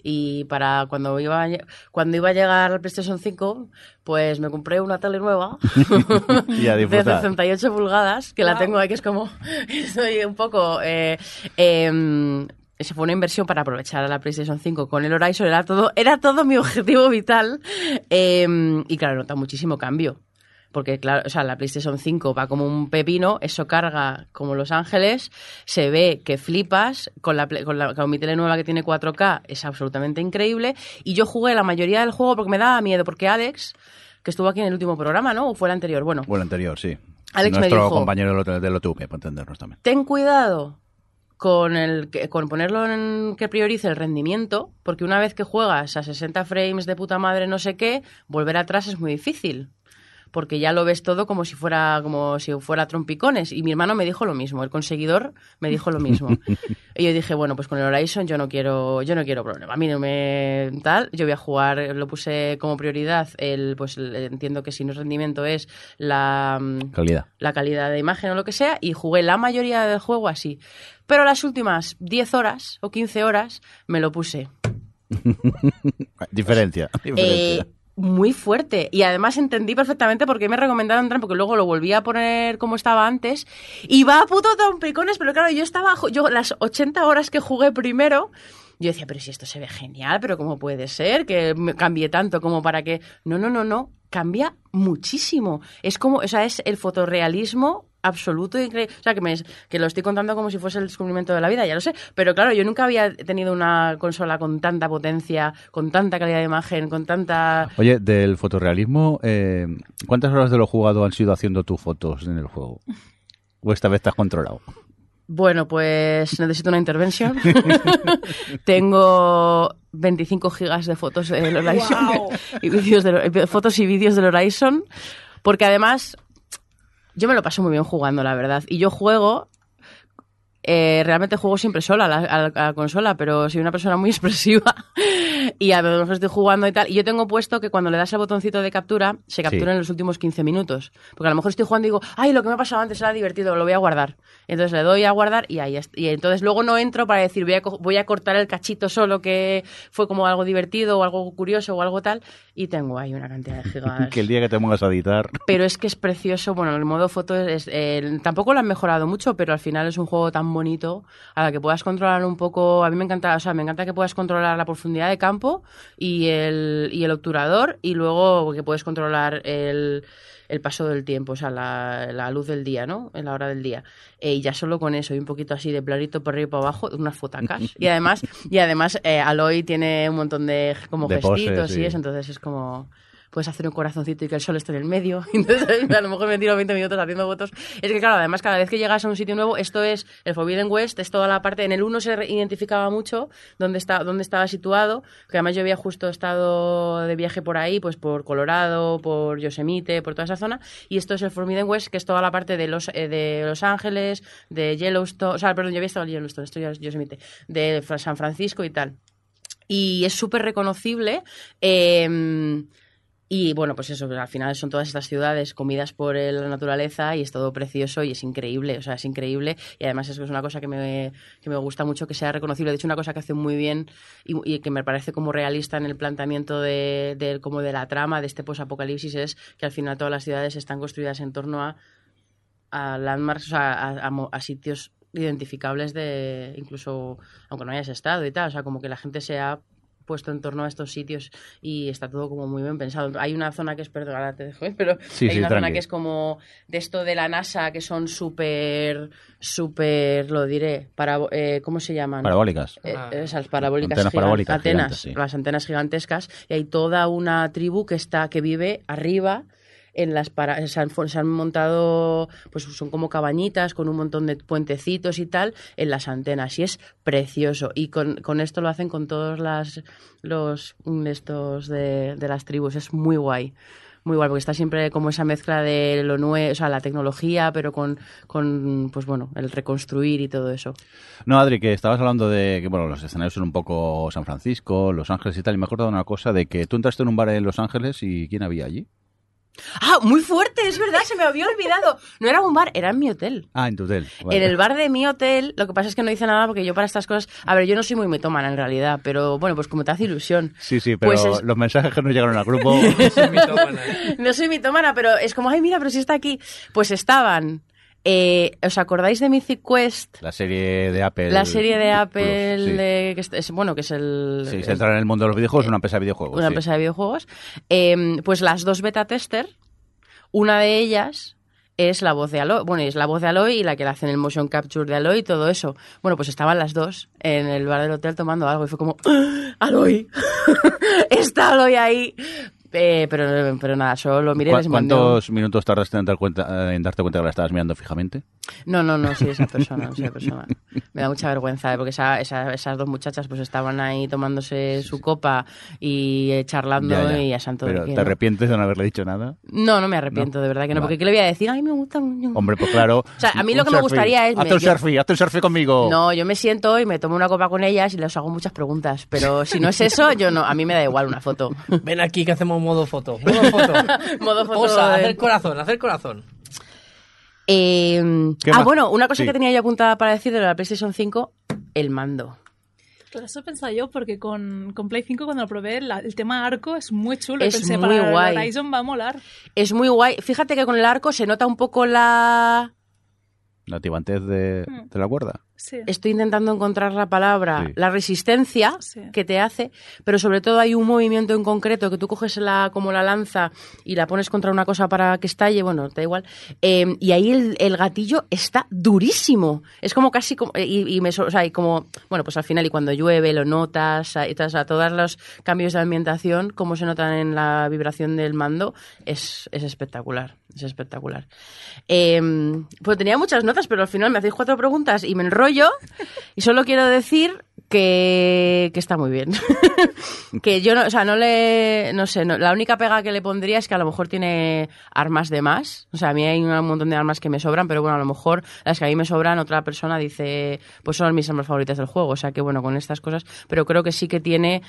Y para cuando iba a, cuando iba a llegar al PlayStation 5, pues me compré una tele nueva Y a de disfrutar. 68 pulgadas, que la tengo ahí, que es como, estoy un poco... Eh, em, esa fue una inversión para aprovechar la PlayStation 5 con el Horizon, era todo, era todo mi objetivo vital. Em, y claro, nota muchísimo cambio. Porque, claro, o sea, la PlayStation 5 va como un pepino, eso carga como Los Ángeles, se ve que flipas, con la, con la con mi tele nueva que tiene 4K es absolutamente increíble. Y yo jugué la mayoría del juego porque me daba miedo, porque Alex, que estuvo aquí en el último programa, ¿no? ¿O fue el anterior? Bueno, O el anterior, sí. Alex me Nuestro dijo- compañero del OT- del OTV, para entendernos también. ten cuidado con el con ponerlo en que priorice el rendimiento, porque una vez que juegas a 60 frames de puta madre no sé qué, volver atrás es muy difícil. Porque ya lo ves todo como si fuera como si fuera trompicones. Y mi hermano me dijo lo mismo, el conseguidor me dijo lo mismo. y yo dije, bueno, pues con el Horizon yo no quiero, yo no quiero problema. A mí no me tal, yo voy a jugar, lo puse como prioridad, el, pues el- entiendo que si no es rendimiento es la mm, Calidad. la calidad de imagen o lo que sea, y jugué la mayoría del juego así. Pero las últimas 10 horas o 15 horas me lo puse. Diferencia. Eh, diferencia. Muy fuerte. Y además entendí perfectamente por qué me recomendaron porque luego lo volví a poner como estaba antes. Y va a puto trompicones, pero claro, yo estaba, yo las 80 horas que jugué primero, yo decía, pero si esto se ve genial, pero ¿cómo puede ser que me cambie tanto como para que... No, no, no, no, cambia muchísimo. Es como, o sea, es el fotorrealismo absoluto y incre- o sea que me que lo estoy contando como si fuese el descubrimiento de la vida ya lo sé pero claro yo nunca había tenido una consola con tanta potencia con tanta calidad de imagen con tanta Oye, del fotorrealismo, eh, ¿cuántas horas de lo jugado han sido haciendo tus fotos en el juego? ¿O esta vez estás controlado? Bueno, pues necesito una intervención. Tengo 25 gigas de fotos del Horizon y vídeos de, fotos y vídeos del Horizon, porque además yo me lo paso muy bien jugando, la verdad. Y yo juego eh, realmente juego siempre sola a la, a la- a la consola, pero soy una persona muy expresiva y a mejor estoy jugando y tal. Y yo tengo puesto que cuando le das al botoncito de captura, se captura Sí. en los últimos 15 minutos. Porque a lo mejor estoy jugando y digo, ay, lo que me ha pasado antes era divertido, lo voy a guardar. Entonces le doy a guardar y ahí Y entonces luego no entro para decir, voy a, voy a cortar el cachito solo que fue como algo divertido o algo curioso o algo tal. Y tengo ahí una cantidad de gigas. Que el día que te pongas a editar... Pero es que es precioso. Bueno, el modo foto es, eh, tampoco lo han mejorado mucho, pero al final es un juego tan bonito a la que puedas controlar un poco. A mí me encanta, o sea, me encanta que puedas controlar la profundidad de campo y el, y el obturador y luego que puedes controlar el, el paso del tiempo, o sea, la, la luz del día, ¿no? En la hora del día. Eh, y ya solo con eso y un poquito así de planito por arriba y por abajo, unas fotacas. Y además, y además eh, Aloy tiene un montón de como De poses, gestitos sí. y eso, entonces es como puedes hacer un corazoncito y que el sol esté en el medio. Entonces, a lo mejor me tiro 20 minutos haciendo fotos. Es que, claro, además, cada vez que llegas a un sitio nuevo, esto es el Forbidden West, es toda la parte. En el 1 se identificaba mucho dónde, está, dónde estaba situado, que además yo había justo estado de viaje por ahí, pues por Colorado, por Yosemite, por toda esa zona. Y esto es el Forbidden West, que es toda la parte de Los, eh, de Los Ángeles, de Yellowstone, o sea, perdón, yo había estado en Yellowstone, esto ya Yosemite, de San Francisco y tal y es súper reconocible. eh, y bueno, pues eso, al final son todas estas ciudades comidas por la naturaleza y es todo precioso y es increíble, o sea, es increíble y además es una cosa que me, que me gusta mucho que sea reconocible. De hecho, una cosa que hace muy bien y, y que me parece como realista en el planteamiento de, de- como de la trama de este posapocalipsis es que al final todas las ciudades están construidas en torno a, a landmarks, o sea, a, a mo- a sitios identificables de incluso aunque no hayas estado y tal, o sea, como que la gente se ha puesto en torno a estos sitios y está todo como muy bien pensado. Hay una zona que es, perdón, ahora te dejo, ¿eh? pero Sí, hay sí, una zona que es como de esto de la NASA que son súper, súper, lo diré, para, eh, ¿cómo se llaman? Parabólicas. Eh, Ah. esas parabólicas, Antenas gigan- parabólicas antenas, gigantes, sí. las antenas gigantescas y hay toda una tribu que está que vive arriba en las para se han, se han montado pues son como cabañitas con un montón de puentecitos y tal en las antenas y es precioso y con, con esto lo hacen con todos las los mm, estos de, de las tribus es muy guay muy guay porque está siempre como esa mezcla de lo nuevo, o sea, la tecnología, pero con, con, pues bueno, el reconstruir y todo eso. No, Adri, que estabas hablando de que, bueno, los escenarios son un poco San Francisco, Los Ángeles y tal, y me acordado de una cosa de que tú entraste en un bar en Los Ángeles y ¿quién había allí? Ah, muy fuerte, es verdad, se me había olvidado. No era un bar, era en mi hotel. Ah, en tu hotel. En el bar de mi hotel, lo que pasa es que no hice nada porque yo para estas cosas. A ver, yo no soy muy mitómana en realidad, pero bueno, pues como te hace ilusión. Sí, sí, pero Pues es- los mensajes que nos llegaron al grupo. No soy mitómana, pero es como, ay, mira, pero si está aquí. Pues estaban. Eh, ¿Os acordáis de Mythic Quest? la serie de Apple. La serie de Plus, Apple, sí. de- que es, bueno, que es el... Sí, se entra en el mundo de los videojuegos, es una empresa de videojuegos. una sí. empresa de videojuegos. Eh, pues las dos beta tester, una de ellas es la voz de Aloy, bueno, es la voz de Aloy y la que le hacen el motion capture de Aloy y todo eso. Bueno, pues estaban las dos en el bar del hotel tomando algo y fue como, ¡Ah! Aloy, está Aloy ahí. Eh, pero, pero nada, solo lo miré y ¿Cu- les mandé ¿Cuántos minutos tardaste en, dar cuenta, en darte cuenta que la estabas mirando fijamente? No, no, no, sí, esa persona, no soy esa persona. Me da mucha vergüenza, ¿eh? porque esa- esa- esas dos muchachas pues estaban ahí tomándose su copa y eh, charlando Ya, ya. y a santo de Pero ¿te no. arrepientes de no haberle dicho nada? No, no me arrepiento, de verdad que no, Vale. porque ¿qué le voy a decir? Ay, me gusta mucho. Hombre, pues claro. O sea, a mí lo que me gustaría es- Hazte un yo- selfie, hazte un selfie conmigo. No, yo me siento y me tomo una copa con ellas y les hago muchas preguntas, pero si no es eso, yo no, a mí me da igual una foto. Ven aquí que hacemos modo foto. Modo foto. Modo foto Posa, de- hacer corazón, hacer corazón. Eh, ¿Qué ah, más? bueno, una cosa Sí. que tenía yo apuntada para decir de la PlayStation 5, el mando. Claro, eso he pensado yo porque con, con Play 5 cuando lo probé la- el tema arco es muy chulo. Es pensé, muy para guay. Horizon va a molar. Es muy guay. Fíjate que con el arco se nota un poco la... La tibantez de, Hmm. de la cuerda. Sí. Estoy intentando encontrar la palabra, Sí. la resistencia Sí. que te hace, pero sobre todo hay un movimiento en concreto que tú coges la, como la lanza y la pones contra una cosa para que estalle, bueno, te da igual, eh, y ahí el, el gatillo está durísimo. Es como casi, como, y, y me, o sea, y como, bueno, pues al final y cuando llueve lo notas, y a todos los cambios de ambientación, como se notan en la vibración del mando, es, es espectacular, es espectacular. Eh, pues tenía muchas notas, pero al final me hacéis cuatro preguntas y me enrollo. Y solo quiero decir que, que está muy bien. que yo no, o sea, no le, no sé, no- la única pega que le pondría es que a lo mejor tiene armas de más. O sea, a mí hay un montón de armas que me sobran, pero bueno, a lo mejor las que a mí me sobran, otra persona dice, pues son mis armas favoritas del juego. O sea, que bueno, con estas cosas, pero creo que sí que tiene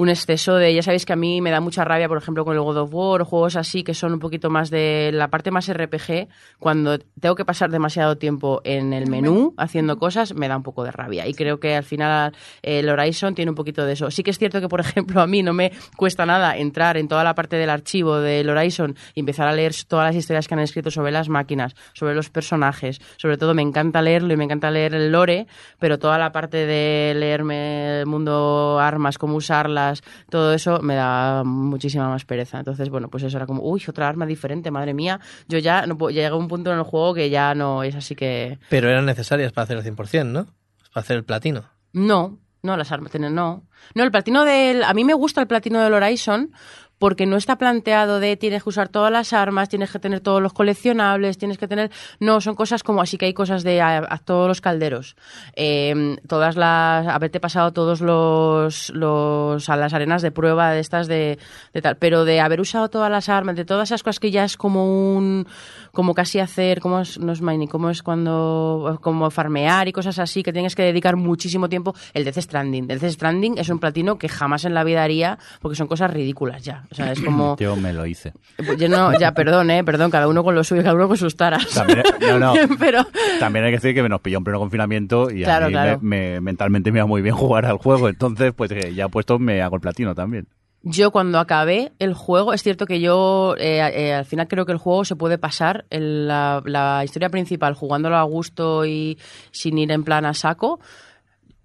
un exceso de, ya sabéis que a mí me da mucha rabia, por ejemplo, con el God of War o juegos así que son un poquito más de la parte más RPG, cuando tengo que pasar demasiado tiempo en el menú haciendo cosas, me da un poco de rabia. Y creo que al final el Horizon tiene un poquito de eso. Sí que es cierto que, por ejemplo, a mí no me cuesta nada entrar en toda la parte del archivo del Horizon y empezar a leer todas las historias que han escrito sobre las máquinas, sobre los personajes. Sobre todo me encanta leerlo y me encanta leer el lore, pero toda la parte de leerme el mundo armas, cómo usarlas, todo eso me da muchísima más pereza. Entonces, bueno, pues eso era como, uy, otra arma diferente, madre mía. Yo ya no puedo, llega un punto en el juego que ya no es así que... Pero eran necesarias para hacer el 100%, ¿no? Para hacer el platino. No, no, las armas tienen, no. No, el platino del. A mí me gusta el platino del Horizon porque no está planteado de tienes que usar todas las armas, tienes que tener todos los coleccionables, tienes que tener. No, son cosas como así que hay cosas de a, todos los calderos. Eh, todas las. Haberte pasado todos los. los a las arenas de prueba de estas de, de tal. Pero de haber usado todas las armas, de todas esas cosas que ya es como un. Como casi hacer. ¿Cómo es? No es mining, ¿cómo es cuando. como farmear y cosas así que tienes que dedicar muchísimo tiempo. El Death Stranding. El Death Stranding es un platino que jamás en la vida haría porque son cosas ridículas ya. O sea, es como. Yo me lo hice. Yo no, ya, perdón, eh, perdón, cada uno con lo suyo, cada uno con sus taras. También, no, no. Pero. También hay que decir que nos pilló en pleno confinamiento y Claro, a mí claro. Me, me- mentalmente me iba muy bien jugar al juego. Entonces, pues eh, ya puesto me hago el platino también. Yo cuando acabé el juego, es cierto que yo eh, eh, al final creo que el juego se puede pasar, la historia principal, jugándolo a gusto y sin ir en plan a saco.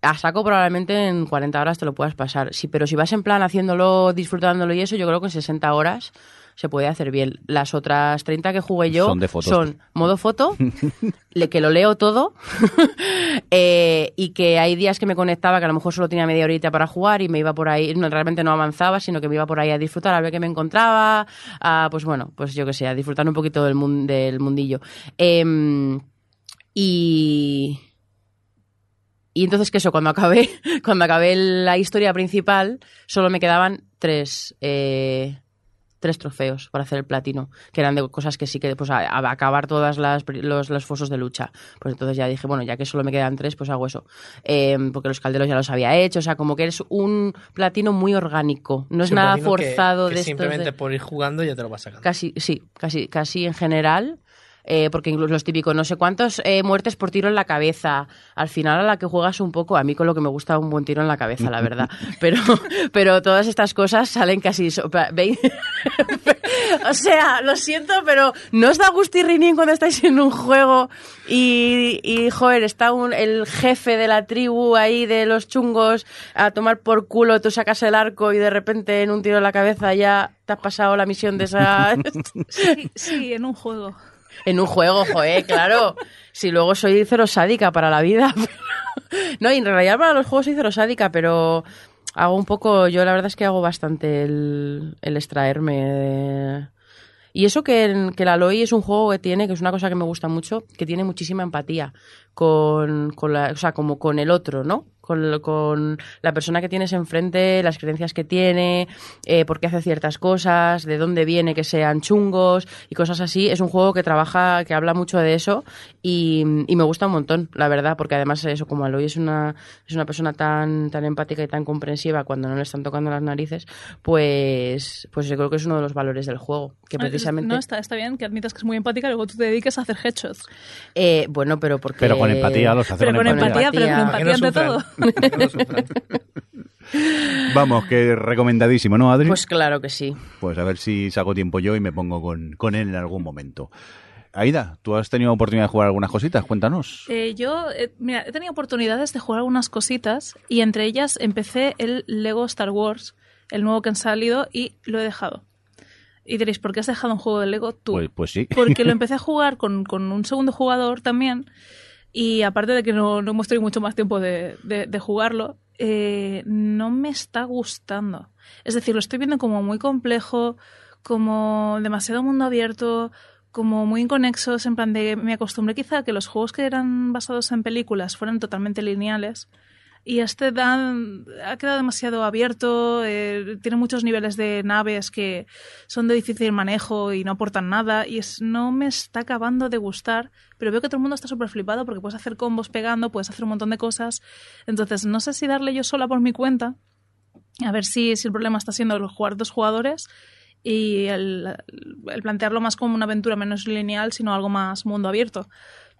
A saco probablemente en 40 horas te lo puedas pasar. Sí, pero si vas en plan haciéndolo, disfrutándolo y eso, yo creo que en 60 horas se puede hacer bien. Las otras 30 que jugué yo Son de fotos. son modo foto, le- que lo leo todo, eh, y que hay días que me conectaba que a lo mejor solo tenía media horita para jugar y me iba por ahí, no, realmente no avanzaba, sino que me iba por ahí a disfrutar, a ver qué me encontraba, a, pues bueno, pues yo que sé, a disfrutar un poquito del, mun- del mundillo. Em, y... Y entonces, que eso, cuando acabé, cuando acabé la historia principal, solo me quedaban tres, eh, tres trofeos para hacer el platino, que eran de cosas que sí que, pues, a, a acabar todas las los, los fosos de lucha. Pues entonces ya dije, bueno, ya que solo me quedan tres, pues hago eso. Eh, porque los calderos ya los había hecho, o sea, como que es un platino muy orgánico, no es Sí, nada platino que- forzado que de simplemente de- por ir jugando ya te lo vas sacando. Casi, sí, casi, casi en general. Eh, porque incluso los típicos, no sé cuántos eh, muertes por tiro en la cabeza. Al final, a la que juegas un poco, a mí con lo que me gusta un buen tiro en la cabeza, la verdad. Pero, pero todas estas cosas salen casi. so- pa- vein- o sea, lo siento, pero no os da gustirrinín cuando estáis en un juego y, y joder, está un, el jefe de la tribu ahí de los chungos a tomar por culo, tú sacas el arco y de repente en un tiro en la cabeza ya te has pasado la misión de esa. Sí, sí, en un juego. En un juego, joder, claro. Si luego soy cero sádica para la vida. no, y en realidad para los juegos soy cero sádica, pero hago un poco, yo la verdad es que hago bastante el, extraerme de... Y eso que, que el Aloy es un juego que tiene, que es una cosa que me gusta mucho, que tiene muchísima empatía con, con la, o sea, como con el otro, ¿no? Con, con la persona que tienes enfrente, las creencias que tiene, eh, por qué hace ciertas cosas, de dónde viene que sean chungos y cosas así. Es un juego que trabaja, que habla mucho de eso y, y me gusta un montón, la verdad, porque además eso, como Aloy es una, es una persona tan, tan empática y tan comprensiva cuando no le están tocando las narices, pues, pues yo creo que es uno de los valores del juego, que precisamente... No, está, está bien que admitas que es muy empática y luego tú te dediques a hacer headshots. Eh, bueno, pero porque... Pero con empatía los hace Pero con empatía, pero con empatía. Empatía ante todo. Vamos, que recomendadísimo, ¿no, Adri? Pues claro que sí. Pues a ver si saco tiempo yo y me pongo con, con él en algún momento. Aida, ¿tú has tenido oportunidad de jugar algunas cositas? Cuéntanos. Eh, yo, eh, mira, he tenido oportunidades de jugar algunas cositas y entre ellas empecé el Lego Star Wars, el nuevo que han salido, y lo he dejado. Y diréis, ¿por qué has dejado un juego de Lego tú? Pues, pues sí. Porque lo empecé a jugar con, con un segundo jugador también. Y aparte de que no, no hemos tenido mucho más tiempo de, de- jugarlo, eh, no me está gustando. Es decir, lo estoy viendo como muy complejo, como demasiado mundo abierto, como muy inconexos, en plan de me acostumbré quizá a que los juegos que eran basados en películas fueran totalmente lineales. Y este dan, ha quedado demasiado abierto, eh, tiene muchos niveles de naves que son de difícil manejo y no aportan nada, y es, no me está acabando de gustar, pero veo que todo el mundo está súper flipado porque puedes hacer combos pegando, puedes hacer un montón de cosas, entonces no sé si darle yo sola por mi cuenta, a ver si, si el problema está siendo el jugar dos jugadores y el, el plantearlo más como una aventura menos lineal, sino algo más mundo abierto.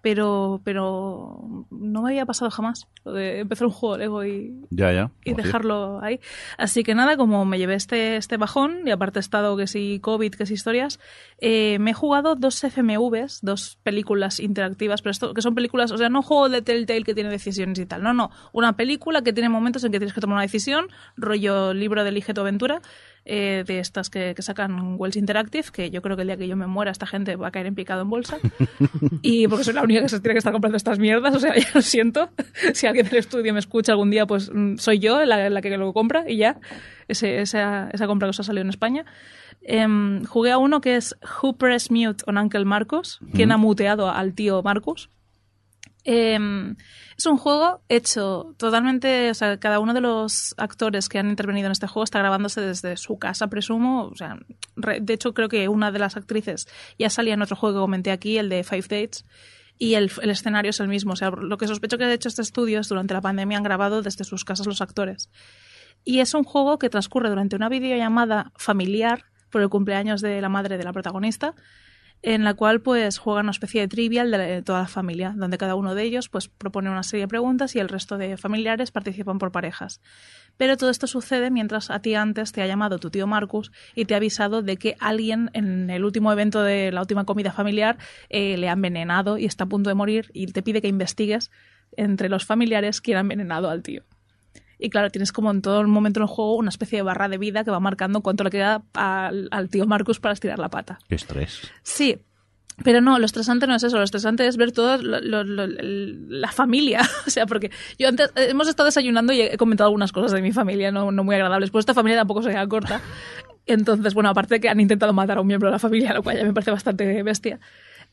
Pero, pero no me había pasado jamás lo de empezar un juego de Lego y, Ya, ya. y sí. dejarlo ahí. Así que nada, como me llevé este, este bajón, y aparte he estado que si COVID, que si historias, eh, me he jugado dos FMVs, dos películas interactivas, pero esto que son películas, o sea, no juego de Telltale que tiene decisiones y tal, no, no, una película que tiene momentos en que tienes que tomar una decisión, rollo libro de Elige tu aventura, eh, de estas que, que sacan Wells Interactive, que yo creo que el día que yo me muera esta gente va a caer en picado en bolsa. y porque soy la única que se tiene que estar comprando estas mierdas, o sea, ya lo siento. Si alguien del estudio me escucha algún día, pues mm, soy yo la, la que lo compra y ya. Ese- esa, esa compra que os ha salido en España. Em, jugué a uno que es Who Press Mute on Uncle Marcos, quien ha muteado al tío Marcus. Em, es un juego hecho totalmente, o sea, cada uno de los actores que han intervenido en este juego está grabándose desde su casa, presumo. O sea, re- de hecho creo que una de las actrices ya salía en otro juego que comenté aquí, el de Five Dates, y el, el escenario es el mismo. O sea, lo que sospecho que ha hecho este estudio es durante la pandemia han grabado desde sus casas los actores. Y es un juego que transcurre durante una videollamada familiar por el cumpleaños de la madre de la protagonista, en la cual pues juega una especie de trivial de toda la familia, donde cada uno de ellos pues propone una serie de preguntas y el resto de familiares participan por parejas. Pero todo esto sucede mientras a ti antes te ha llamado tu tío Marcus y te ha avisado de que alguien en el último evento de la última comida familiar eh, le ha envenenado y está a punto de morir y te pide que investigues entre los familiares quién ha envenenado al tío. Y claro, tienes como en todo el momento del juego una especie de barra de vida que va marcando cuánto le queda al, al tío Marcus para estirar la pata. Qué estrés. Sí, pero no, lo estresante no es eso, lo estresante es ver toda la familia. O sea, porque yo antes eh, hemos estado desayunando y he comentado algunas cosas de mi familia no, no muy agradables, pues esta familia tampoco se queda corta. Entonces, bueno, aparte de que han intentado matar a un miembro de la familia, lo cual ya me parece bastante bestia.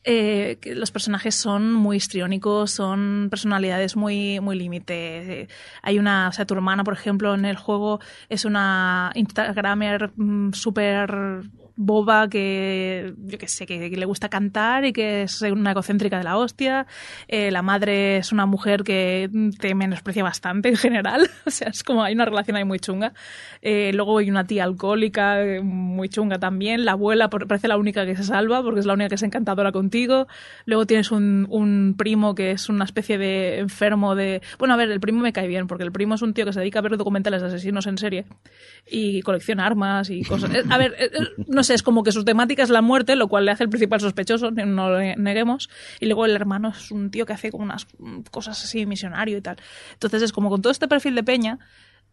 Eh, los personajes son muy histriónicos, son personalidades muy, muy límite. Hay una, o sea, tu hermana, por ejemplo, en el juego es una Instagramer mm, súper boba que, yo qué sé, que, que le gusta cantar y que es una egocéntrica de la hostia. Eh, la madre es una mujer que te menosprecia bastante en general. O sea, es como hay una relación ahí muy chunga. Eh, luego hay una tía alcohólica eh, muy chunga también. La abuela parece la única que se salva porque es la única que es encantadora contigo. Luego tienes un, un primo que es una especie de enfermo de... Bueno, a ver, el primo me cae bien porque el primo es un tío que se dedica a ver documentales de asesinos en serie y colecciona armas y cosas. A ver, no es como que su temática es la muerte, lo cual le hace el principal sospechoso, no lo ne- neguemos. Y luego el hermano es un tío que hace como unas cosas así, misionario y tal. Entonces es como con todo este perfil de peña,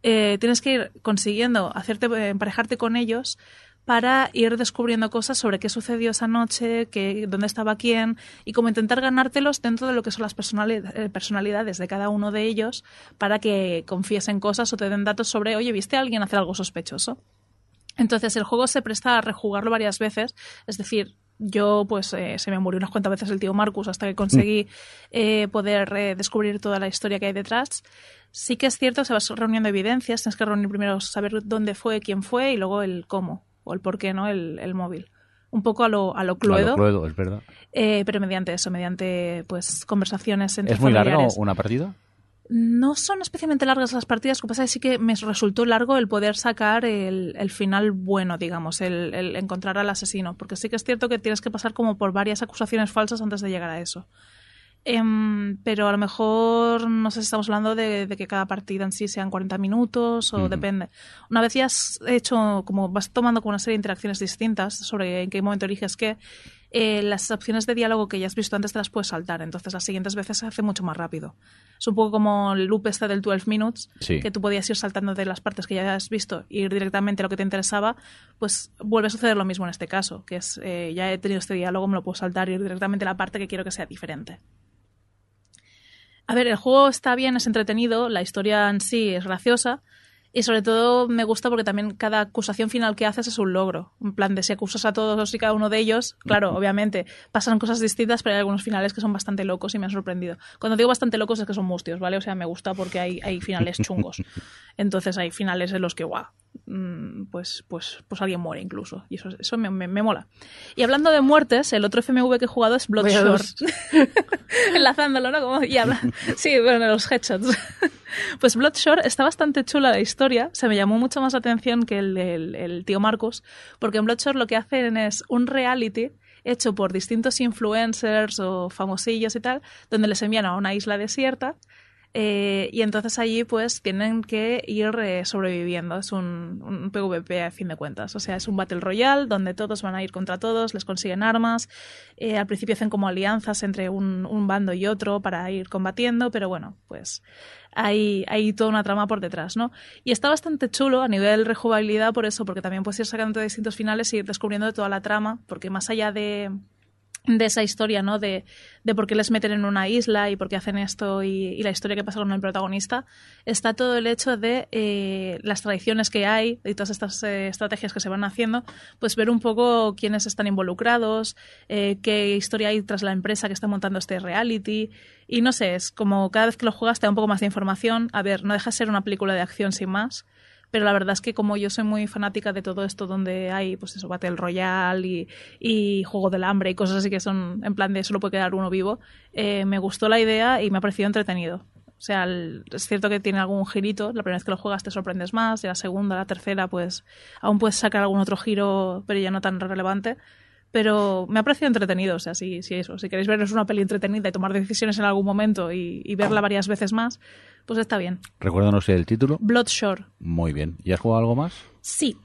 eh, tienes que ir consiguiendo hacerte eh, emparejarte con ellos para ir descubriendo cosas sobre qué sucedió esa noche, qué, dónde estaba quién, y como intentar ganártelos dentro de lo que son las eh, personalidades de cada uno de ellos para que confiesen cosas o te den datos sobre, oye, ¿viste a alguien hacer algo sospechoso? Entonces el juego se presta a rejugarlo varias veces, es decir, yo pues eh, se me murió unas cuantas veces el tío Marcus hasta que conseguí eh, poder eh, descubrir toda la historia que hay detrás. Sí que es cierto se vas reuniendo evidencias, tienes que reunir primero saber dónde fue, quién fue y luego el cómo o el por qué, ¿no? El, el móvil. Un poco a lo, a lo Cluedo, A lo Cluedo, es verdad. eh, pero mediante eso, mediante pues conversaciones entre ¿Es muy familiares. una partida? No son especialmente largas las partidas, lo que pasa es que sí que me resultó largo el poder sacar el, el final bueno, digamos, el, el encontrar al asesino, porque sí que es cierto que tienes que pasar como por varias acusaciones falsas antes de llegar a eso. Em, pero a lo mejor, no sé si estamos hablando de, de que cada partida en sí sean 40 minutos o depende. Una vez ya has hecho, como vas tomando como una serie de interacciones distintas sobre en qué momento eliges qué, eh, las opciones de diálogo que ya has visto antes te las puedes saltar. Entonces las siguientes veces se hace mucho más rápido. Es un poco como el loop este del 12 minutes, Sí. que tú podías ir saltando de las partes que ya has visto e ir directamente a lo que te interesaba, pues vuelve a suceder lo mismo en este caso, que es, eh, ya he tenido este diálogo, me lo puedo saltar y ir directamente a la parte que quiero que sea diferente. A ver, el juego está bien, es entretenido, la historia en sí es graciosa y sobre todo me gusta porque también cada acusación final que haces es un logro. En plan de si acusas a todos y cada uno de ellos, claro, obviamente pasan cosas distintas, pero hay algunos finales que son bastante locos y me han sorprendido. Cuando digo bastante locos es que son mustios, ¿vale? O sea, me gusta porque hay, hay finales chungos. Entonces hay finales en los que, guau, pues, pues, pues alguien muere incluso. Y eso, eso me, me- me mola. Y hablando de muertes, el otro FMV que he jugado es dos. Enlazándolo, ¿no? Como, y habla. Sí, bueno, los headshots. Pues Bloodshot está bastante chula la historia. Se me llamó mucho más la atención que el del el tío Marcos, porque en Bloodshot lo que hacen es un reality hecho por distintos influencers o famosillos y tal, donde les envían a una isla desierta eh, y entonces allí pues tienen que ir eh, sobreviviendo. Es un, PvP a fin de cuentas. O sea, es un Battle Royale donde todos van a ir contra todos, les consiguen armas. Eh, al principio hacen como alianzas entre un, bando y otro para ir combatiendo, pero bueno, pues hay, hay toda una trama por detrás, ¿no? Y está bastante chulo a nivel rejugabilidad por eso, porque también puedes ir sacando distintos finales y ir descubriendo toda la trama, porque más allá de de esa historia, ¿no? De, de por qué les meten en una isla y por qué hacen esto y, y la historia que pasa con el protagonista, está todo el hecho de eh, las tradiciones que hay y todas estas eh, estrategias que se van haciendo, pues ver un poco quiénes están involucrados, eh, qué historia hay tras la empresa que está montando este reality. Y no sé, es como cada vez que lo juegas te da un poco más de información. A ver, no deja de ser una película de acción sin más pero la verdad es que como yo soy muy fanática de todo esto donde hay pues eso Battle Royale y, y Juego del Hambre y cosas así que son en plan de solo puede quedar uno vivo eh, me gustó la idea y me ha parecido entretenido o sea, es cierto que tiene algún girito. La primera vez que lo juegas te sorprendes más. Y la segunda, la tercera, pues aún puedes sacar algún otro giro, pero ya no tan relevante. Pero me ha parecido entretenido. O sea, sí, sí, eso. Si queréis veros una peli entretenida y tomar decisiones en algún momento y verla varias veces más, pues está bien. Recuérdanos el título. Bloodshore. Muy bien. ¿Y has jugado algo más? Sí,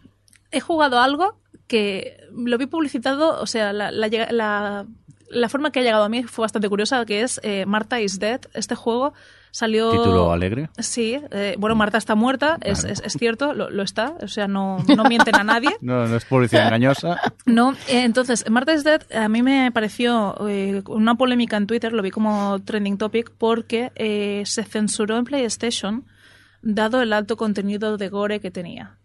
he jugado algo que lo vi publicitado, o sea, la, la, llega- la- la forma que ha llegado a mí fue bastante curiosa, que es eh, Marta is Dead. Este juego salió... Título alegre. Sí, eh, bueno, Marta está muerta, es, Vale. es, es cierto, lo, lo está, o sea, no, no mienten a nadie. No, no es publicidad engañosa. No, eh, entonces, Marta is Dead a mí me pareció eh, una polémica en Twitter, lo vi como trending topic, porque eh, se censuró en PlayStation dado el alto contenido de gore que tenía.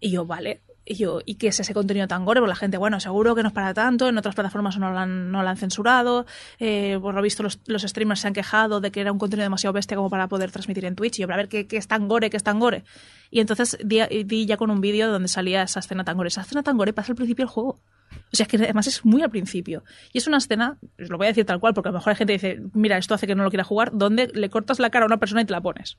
Y yo, vale, Y yo, ¿y qué es ese contenido tan gore? Pues la gente, bueno, seguro que no es para tanto, en otras plataformas no lo han, no lo han censurado, eh, por lo visto los, los streamers se han quejado de que era un contenido demasiado bestia como para poder transmitir en Twitch. Y yo, a ver, ¿qué, qué es tan gore, qué es tan gore? Y entonces di, di ya con un vídeo donde salía esa escena tan gore. Esa escena tan gore pasa al principio del juego. O sea, es que además es muy al principio. Y es una escena, lo voy a decir tal cual, porque a lo mejor hay gente que dice, mira, esto hace que no lo quiera jugar, donde le cortas la cara a una persona y te la pones.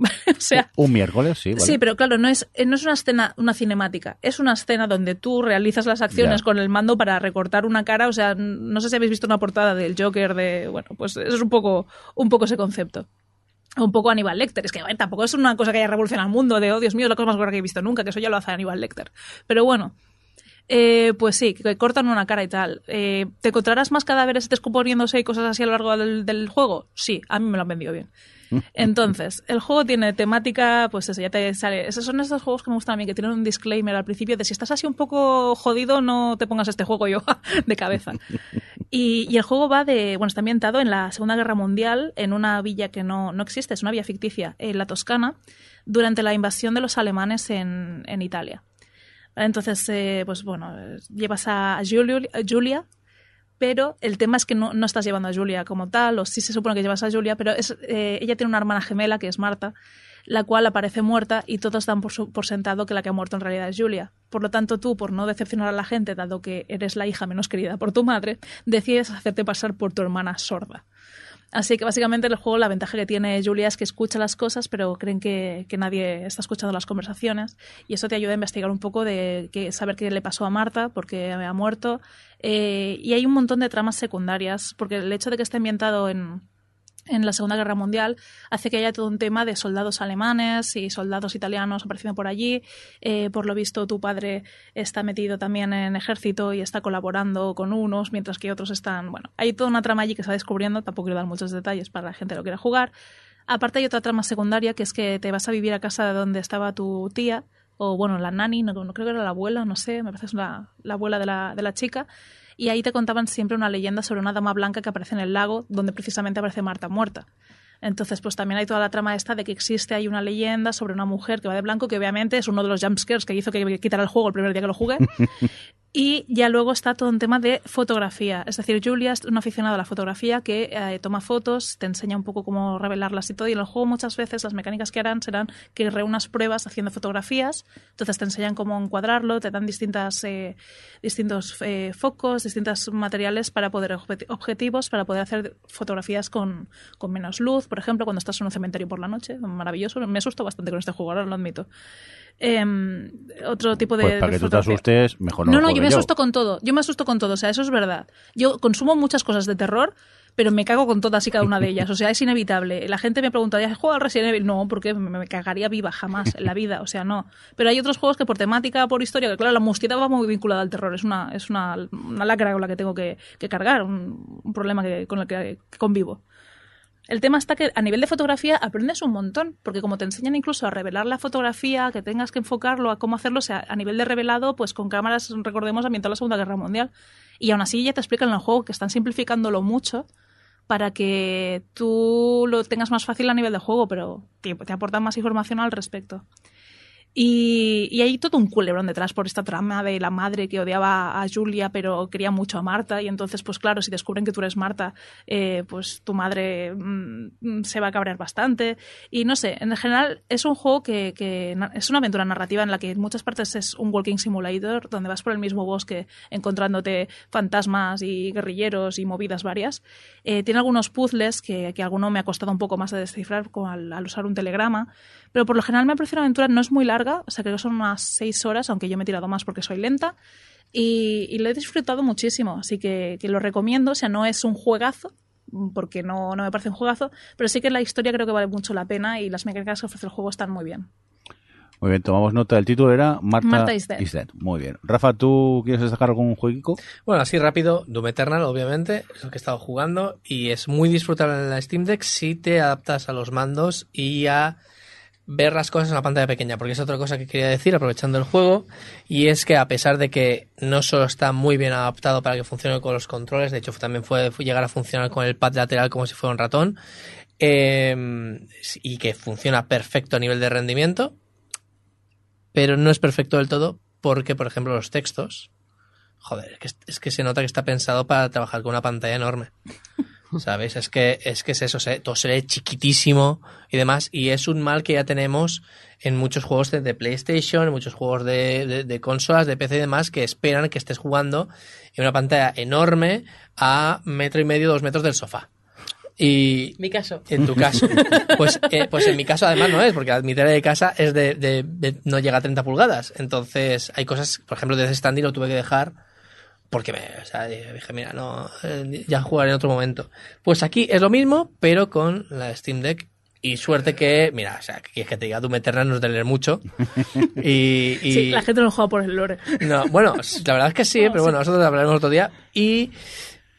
o sea, Un miércoles, sí. vale. Sí, pero claro, no es, eh, no es una escena, una cinemática. Es una escena donde tú realizas las acciones Ya. con el mando para recortar una cara. O sea, no sé si habéis visto una portada del Joker de. Bueno, pues es un poco, un poco ese concepto. Un poco Aníbal Lecter. Es que a ver, tampoco es una cosa que haya revolucionado el mundo de, oh Dios mío, es la cosa más gorda que he visto nunca, que eso ya lo hace Aníbal Lecter. Pero bueno. Eh, pues sí, que cortan una cara y tal. Eh, ¿Te encontrarás más cadáveres descomponiéndose y cosas así a lo largo del, del juego? Sí, a mí me lo han vendido bien. Entonces, el juego tiene temática, pues eso, ya te sale. Esos son estos juegos que me gustan a mí, que tienen un disclaimer al principio de si estás así un poco jodido, no te pongas este juego yo de cabeza. Y, y el juego va de. Bueno, está ambientado en la Segunda Guerra Mundial, en una villa que no, no existe, es una villa ficticia, en la Toscana, durante la invasión de los alemanes en, en Italia. Entonces, eh, pues bueno, eh, llevas a Julia, pero el tema es que no, no estás llevando a Julia como tal, o sí se supone que llevas a Julia, pero es, eh, ella tiene una hermana gemela que es Marta, la cual aparece muerta y todos dan por, su- por sentado que la que ha muerto en realidad es Julia. Por lo tanto, tú, por no decepcionar a la gente, dado que eres la hija menos querida por tu madre, decides hacerte pasar por tu hermana sorda. Así que básicamente el juego la ventaja que tiene Julia es que escucha las cosas, pero creen que, nadie está escuchando las conversaciones. Y eso te ayuda a investigar un poco de que, saber qué le pasó a Marta, porque ha muerto. Eh, y hay un montón de tramas secundarias, porque el hecho de que esté ambientado en, en la Segunda Guerra Mundial hace que haya todo un tema de soldados alemanes y soldados italianos apareciendo por allí. Eh, por lo visto, tu padre está metido también en ejército y está colaborando con unos, mientras que otros están. Bueno, hay toda una trama allí que se va descubriendo, tampoco quiero dar muchos detalles para la gente que lo quiera jugar. Aparte, hay otra trama secundaria que es que te vas a vivir a casa de donde estaba tu tía, o bueno, la nani, no, no creo que era la abuela, no sé, me parece que es la, la abuela de la, de la chica. Y ahí te contaban siempre una leyenda sobre una dama blanca que aparece en el lago, donde precisamente aparece Marta muerta. Entonces, pues también hay toda la trama esta de que existe hay una leyenda sobre una mujer que va de blanco, que obviamente es uno de los jumpscares que hizo que quitara el juego el primer día que lo jugué. Y ya luego está todo un tema de fotografía. Es decir, Julia es una aficionada a la fotografía que eh, toma fotos, te enseña un poco cómo revelarlas y todo. Y en el juego muchas veces las mecánicas que harán serán que reúnas pruebas haciendo fotografías. Entonces te enseñan cómo encuadrarlo, te dan distintas, eh, distintos eh, focos, distintos materiales para poder objet- objetivos, para poder hacer fotografías con, con menos luz. Por ejemplo, cuando estás en un cementerio por la noche. Maravilloso. Me asustó bastante con este juego, ahora lo admito. Em, otro tipo de... Pues para de que tú te asustes, mejor no No, no, yo me asusto con todo. Yo me asusto con todo, o sea, eso es verdad. Yo consumo muchas cosas de terror, pero me cago con todas y cada una de ellas. O sea, es inevitable. La gente me pregunta, ¿has jugado al Resident Evil? No, porque me, cagaría viva jamás en la vida. O sea, no. Pero hay otros juegos que por temática, por historia, que claro, la mustiedad va muy vinculada al terror. Es una, es una, una lacra con la que tengo que, que cargar, un, un problema que, con el que convivo. El tema está que a nivel de fotografía aprendes un montón, porque como te enseñan incluso a revelar la fotografía, que tengas que enfocarlo, a cómo hacerlo, o sea, a nivel de revelado, pues con cámaras, recordemos, ambientado en la Segunda Guerra Mundial. Y aún así ya te explican en el juego que están simplificándolo mucho para que tú lo tengas más fácil a nivel de juego, pero te aportan más información al respecto. Y, y hay todo un culebrón detrás por esta trama de la madre que odiaba a Julia pero quería mucho a Marta. Y entonces pues claro si descubren que tú eres Marta eh, pues tu madre mm, se va a cabrear bastante. Y no sé en general es un juego que, es una aventura narrativa en la que en muchas partes es un walking simulator donde vas por el mismo bosque encontrándote fantasmas y guerrilleros y movidas varias. Eh, tiene algunos puzzles que, que alguno me ha costado un poco más de descifrar al, al usar un telegrama pero por lo general me parece una aventura no es muy larga, o sea, creo que son unas seis horas, aunque yo me he tirado más porque soy lenta. Y, y lo he disfrutado muchísimo, así que, que lo recomiendo. O sea, no es un juegazo, porque no, no me parece un juegazo, pero sí que la historia creo que vale mucho la pena y las mecánicas que ofrece el juego están muy bien. Muy bien, tomamos nota. El título era Marta, Marta is Dead. Muy bien. Rafa, ¿tú quieres destacar algún jueguico? Bueno, así rápido, Doom Eternal, obviamente, es lo que he estado jugando y es muy disfrutable en la Steam Deck si te adaptas a los mandos y a ver las cosas en la pantalla pequeña, porque es otra cosa que quería decir aprovechando el juego, y es que a pesar de que no solo está muy bien adaptado para que funcione con los controles, de hecho también puede llegar a funcionar con el pad lateral como si fuera un ratón, eh, y que funciona perfecto a nivel de rendimiento, pero no es perfecto del todo porque, por ejemplo, los textos, joder, es que, es que se nota que está pensado para trabajar con una pantalla enorme. ¿Sabes? Es que, es que es eso, se- todo se lee chiquitísimo y demás, y es un mal que ya tenemos en muchos juegos de, de PlayStation, en muchos juegos de, de- de consolas, de PC y demás, que esperan que estés jugando en una pantalla enorme a metro y medio, dos metros del sofá. Y, Mi caso. en tu caso. Pues, eh, pues en mi caso además no es, porque mi tele de casa es de, de- de- no llega a 30 pulgadas. Entonces hay cosas, por ejemplo, de standing lo tuve que dejar porque me, o sea, dije, mira, no, eh, ya jugaré en otro momento. Pues aquí es lo mismo, pero con la Steam Deck. Y suerte que, mira, o sea, que quieres que te diga, Doom Eternal no es de leer mucho. Y, y- Sí, la gente no juega por el lore. no, bueno, la verdad es que sí, No, pero bueno, sí. nosotros hablaremos otro día. Y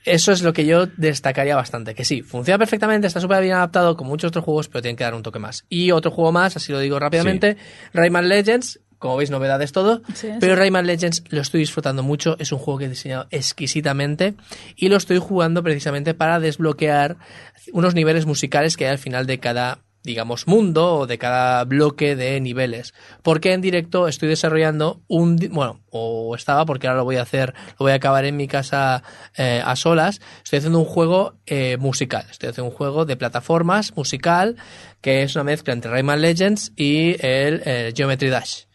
eso es lo que yo destacaría bastante. Que sí, funciona perfectamente, está súper bien adaptado con muchos otros juegos, pero tienen que dar un toque más. Y otro juego más, así lo digo rápidamente, Rayman Legends. Como veis, novedades todo. Sí, pero sí. Rayman Legends lo estoy disfrutando mucho. Es un juego que he diseñado exquisitamente. Y lo estoy jugando precisamente para desbloquear unos niveles musicales que hay al final de cada digamos, mundo o de cada bloque de niveles. Porque en directo estoy desarrollando un, bueno, o estaba, porque ahora lo voy a hacer, lo voy a acabar en mi casa eh, a solas, estoy haciendo un juego eh, musical, estoy haciendo un juego de plataformas musical, que es una mezcla entre Rayman Legends y el eh, Geometry Dash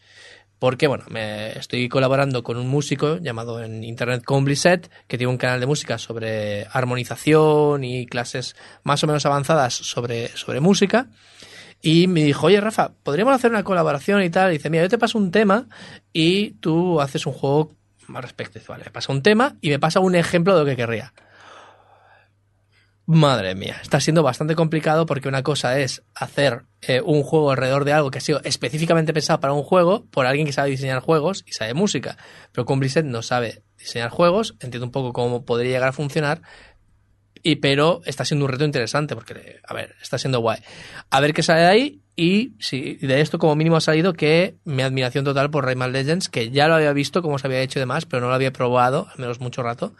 porque bueno, me estoy colaborando con un músico llamado en internet Comblisset, que tiene un canal de música sobre armonización y clases más o menos avanzadas sobre, sobre música. Y me dijo, oye Rafa, podríamos hacer una colaboración y tal. Y dice, mira, yo te paso un tema y tú haces un juego al respecto. Dice, vale, me pasa un tema y me pasa un ejemplo de lo que querría. Madre mía, está siendo bastante complicado porque una cosa es hacer eh, un juego alrededor de algo que ha sido específicamente pensado para un juego por alguien que sabe diseñar juegos y sabe música. Pero Blizzard no sabe diseñar juegos, entiendo un poco cómo podría llegar a funcionar, y pero está siendo un reto interesante porque, a ver, está siendo guay. A ver qué sale de ahí y si de esto como mínimo ha salido que mi admiración total por Rayman Legends, que ya lo había visto cómo se había hecho y demás, pero no lo había probado, al menos mucho rato.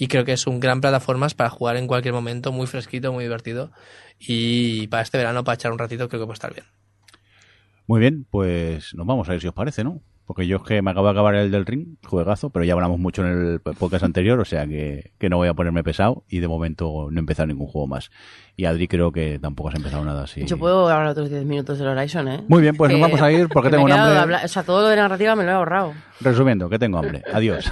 Y creo que es un gran plataformas para jugar en cualquier momento, muy fresquito, muy divertido. Y para este verano, para echar un ratito, creo que puede estar bien. Muy bien, pues nos vamos a ver si os parece, ¿no? Porque yo es que me acabo de acabar el del ring, juegazo, pero ya hablamos mucho en el podcast anterior, o sea que, que no voy a ponerme pesado y de momento no he empezado ningún juego más. Y Adri creo que tampoco has empezado nada así. Yo puedo hablar otros 10 minutos del Horizon, ¿eh? Muy bien, pues nos vamos a ir porque tengo un hambre. hablar- o sea, todo lo de narrativa me lo he ahorrado. Resumiendo, que tengo hambre. Adiós.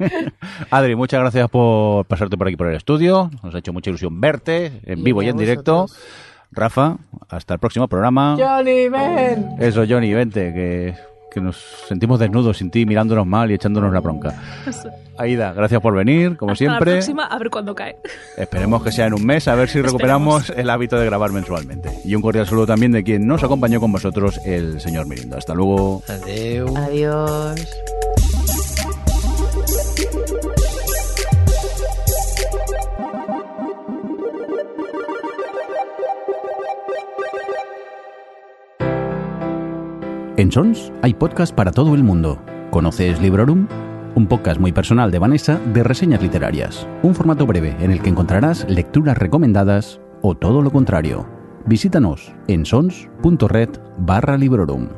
Adri, muchas gracias por pasarte por aquí por el estudio. Nos ha hecho mucha ilusión verte en Y vivo y a en directo. Rafa, hasta el próximo programa. Johnny, ven. Eso, Johnny, vente, que, que nos sentimos desnudos sin ti, mirándonos mal y echándonos la bronca. Aida, gracias por venir, como Hasta siempre. la próxima, a ver cuándo cae. Esperemos que sea en un mes, a ver si recuperamos el hábito de grabar mensualmente. Y un cordial saludo también de quien nos acompañó con vosotros, el señor Mirindo. Hasta luego. Adeu. Adiós. En Sons hay podcast para todo el mundo. ¿Conoces Librorum? Un podcast muy personal de Vanessa de reseñas literarias. Un formato breve en el que encontrarás lecturas recomendadas o todo lo contrario. Visítanos en sons.red barra Librorum.